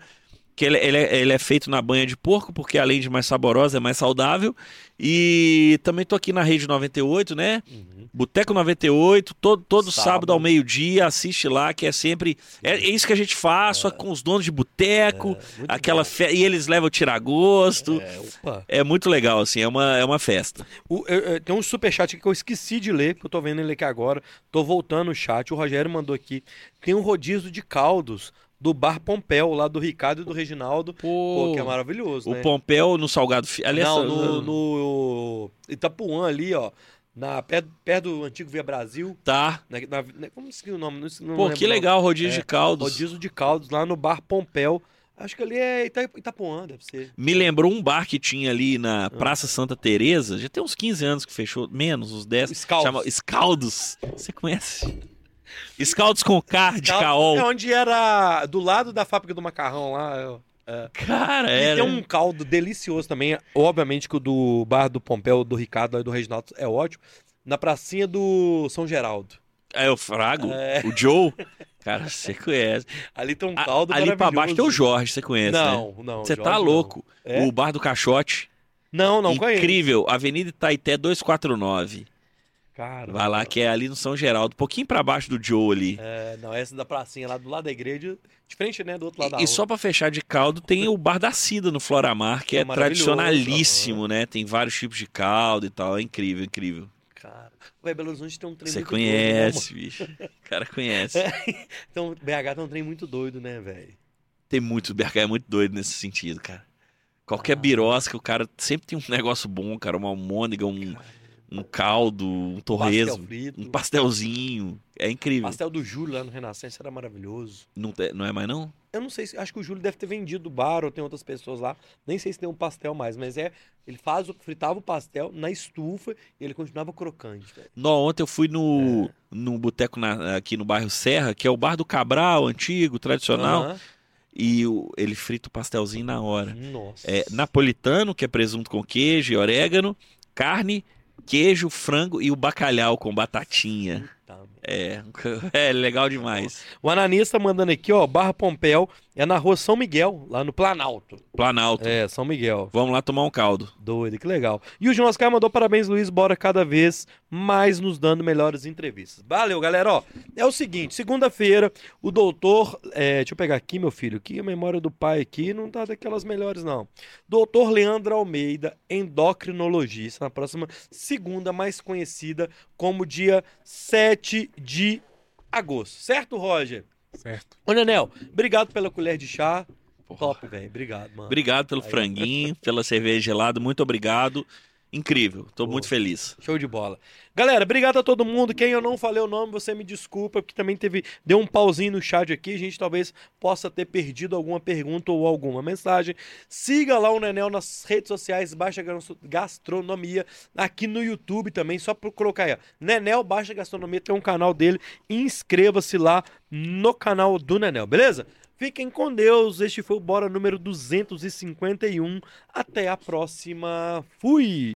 que ele, ele é, ele é feito na banha de porco, porque além de mais saborosa, é mais saudável. E também tô aqui na Rede 98, né? Uhum. Boteco 98, todo, todo sábado. Sábado. ao meio-dia, assiste lá, que é sempre. É, é isso que a gente faz, só com os donos de boteco, É, aquela fe... E eles levam tiragosto. É. É muito legal, assim, é uma, é uma festa. O- eu- eu- tem um superchat aqui que eu esqueci de ler, que eu tô vendo ele aqui agora. Tô voltando o chat. O Rogério mandou aqui. Tem um rodízio de caldos do Bar Pompeu, lá do Ricardo e do Reginaldo. Pô, que é maravilhoso, o né? Pompeu no Salgado Fi- Aliás, Não, no, no Itapuã ali, ó. Na, perto, perto do antigo Via Brasil. Tá. Na, na- como se o nome? Não, Pô, que legal, rodízio É, de caldos. Rodízio de caldos lá no Bar Pompeu. Acho que ali é Ita, Itapuã, deve ser. Me lembrou um bar que tinha ali Ah. na Praça Santa Teresa, já tem uns 15 anos que fechou, menos, uns 10. Scaldos. Chama Escaldos. Você conhece? Escaldos com K de É caol. onde era do lado da fábrica do macarrão lá. é. Cara, E era. tem um caldo delicioso também. Obviamente que o do bar do Pompeu, do Ricardo e do Reginaldo é ótimo. Na pracinha do São Geraldo. É o Frago, É. o Joe. Cara, você conhece. Ali tem um A- caldo ali pra baixo tem o. Jorge, você conhece, né? Não, não. Você Jorge tá louco. É? O Bar do Caixote. Não, não conheço. Incrível. Avenida Itaité 249. Cara, Vai lá que é ali no São Geraldo, um pouquinho pra baixo do Joe ali. É, não, essa da pracinha lá do lado da igreja, de frente, né, do outro lado da E, e rua. só pra fechar de caldo, tem o Bar da Cida no Floramar, que É é, tradicionalíssimo, né? Tem vários tipos de caldo e tal. É incrível, incrível. Cara, Ué, Belo Horizonte tem um trem Você muito doido, né, conhece, bicho. O cara conhece. mano? Então, BH tem um trem muito doido, né, velho? Tem muito, BH é muito doido nesse sentido, cara. Qualquer Ah. birosca, o cara sempre tem um negócio bom, cara. Uma almôndega, um, um caldo, um torresmo, Pastel frito. um pastelzinho. É incrível. Pastel do Júlio lá no Renascença era maravilhoso. Não, te- não é mais não? Eu não sei se. Acho que o Júlio deve ter vendido o bar ou tem outras pessoas lá. Nem sei se tem um pastel mais, mas é. Ele faz o, fritava o pastel na estufa e ele continuava crocante. Não, ontem eu fui no, É. no boteco aqui no bairro Serra, que é o bar do Cabral, antigo, tradicional, Aham. e o- ele frita o pastelzinho na hora. Nossa. É napolitano, que é presunto com queijo e orégano, carne, queijo, frango e o bacalhau com batatinha. É, é legal demais. O Ananias tá mandando aqui, ó. Barra Pompeu é na rua São Miguel, lá no Planalto. Planalto. É, São Miguel. Vamos lá tomar um caldo. Doido, que legal. E o João Oscar mandou parabéns, Luiz. Bora cada vez mais nos dando melhores entrevistas. Valeu, galera. Ó, é o seguinte: segunda-feira, o doutor. é, deixa eu pegar aqui, meu filho, que a memória do pai aqui não tá daquelas melhores, não. Doutor Leandro Almeida, endocrinologista, na próxima segunda, mais conhecida como dia 7 de agosto. Certo, Roger? Certo. Ô, Nenel, obrigado pela colher de chá. Porra. Top, velho. Obrigado, mano. Obrigado pelo Aí. franguinho, pela cerveja gelada, muito obrigado. Incrível, tô Pô. muito feliz. Show de bola. Galera, obrigado a todo mundo. Quem eu não falei o nome, você me desculpa, porque também teve. Deu um pauzinho no chat aqui. A gente talvez possa ter perdido alguma pergunta ou alguma mensagem. Siga lá o Nenel nas redes sociais, Baixa Gastronomia, aqui no YouTube também, só por colocar aí. ó. Nenel Baixa Gastronomia tem um canal dele. Inscreva-se lá no canal do Nenel, beleza? Fiquem com Deus. Este foi o Bora número 251. Até a próxima. Fui!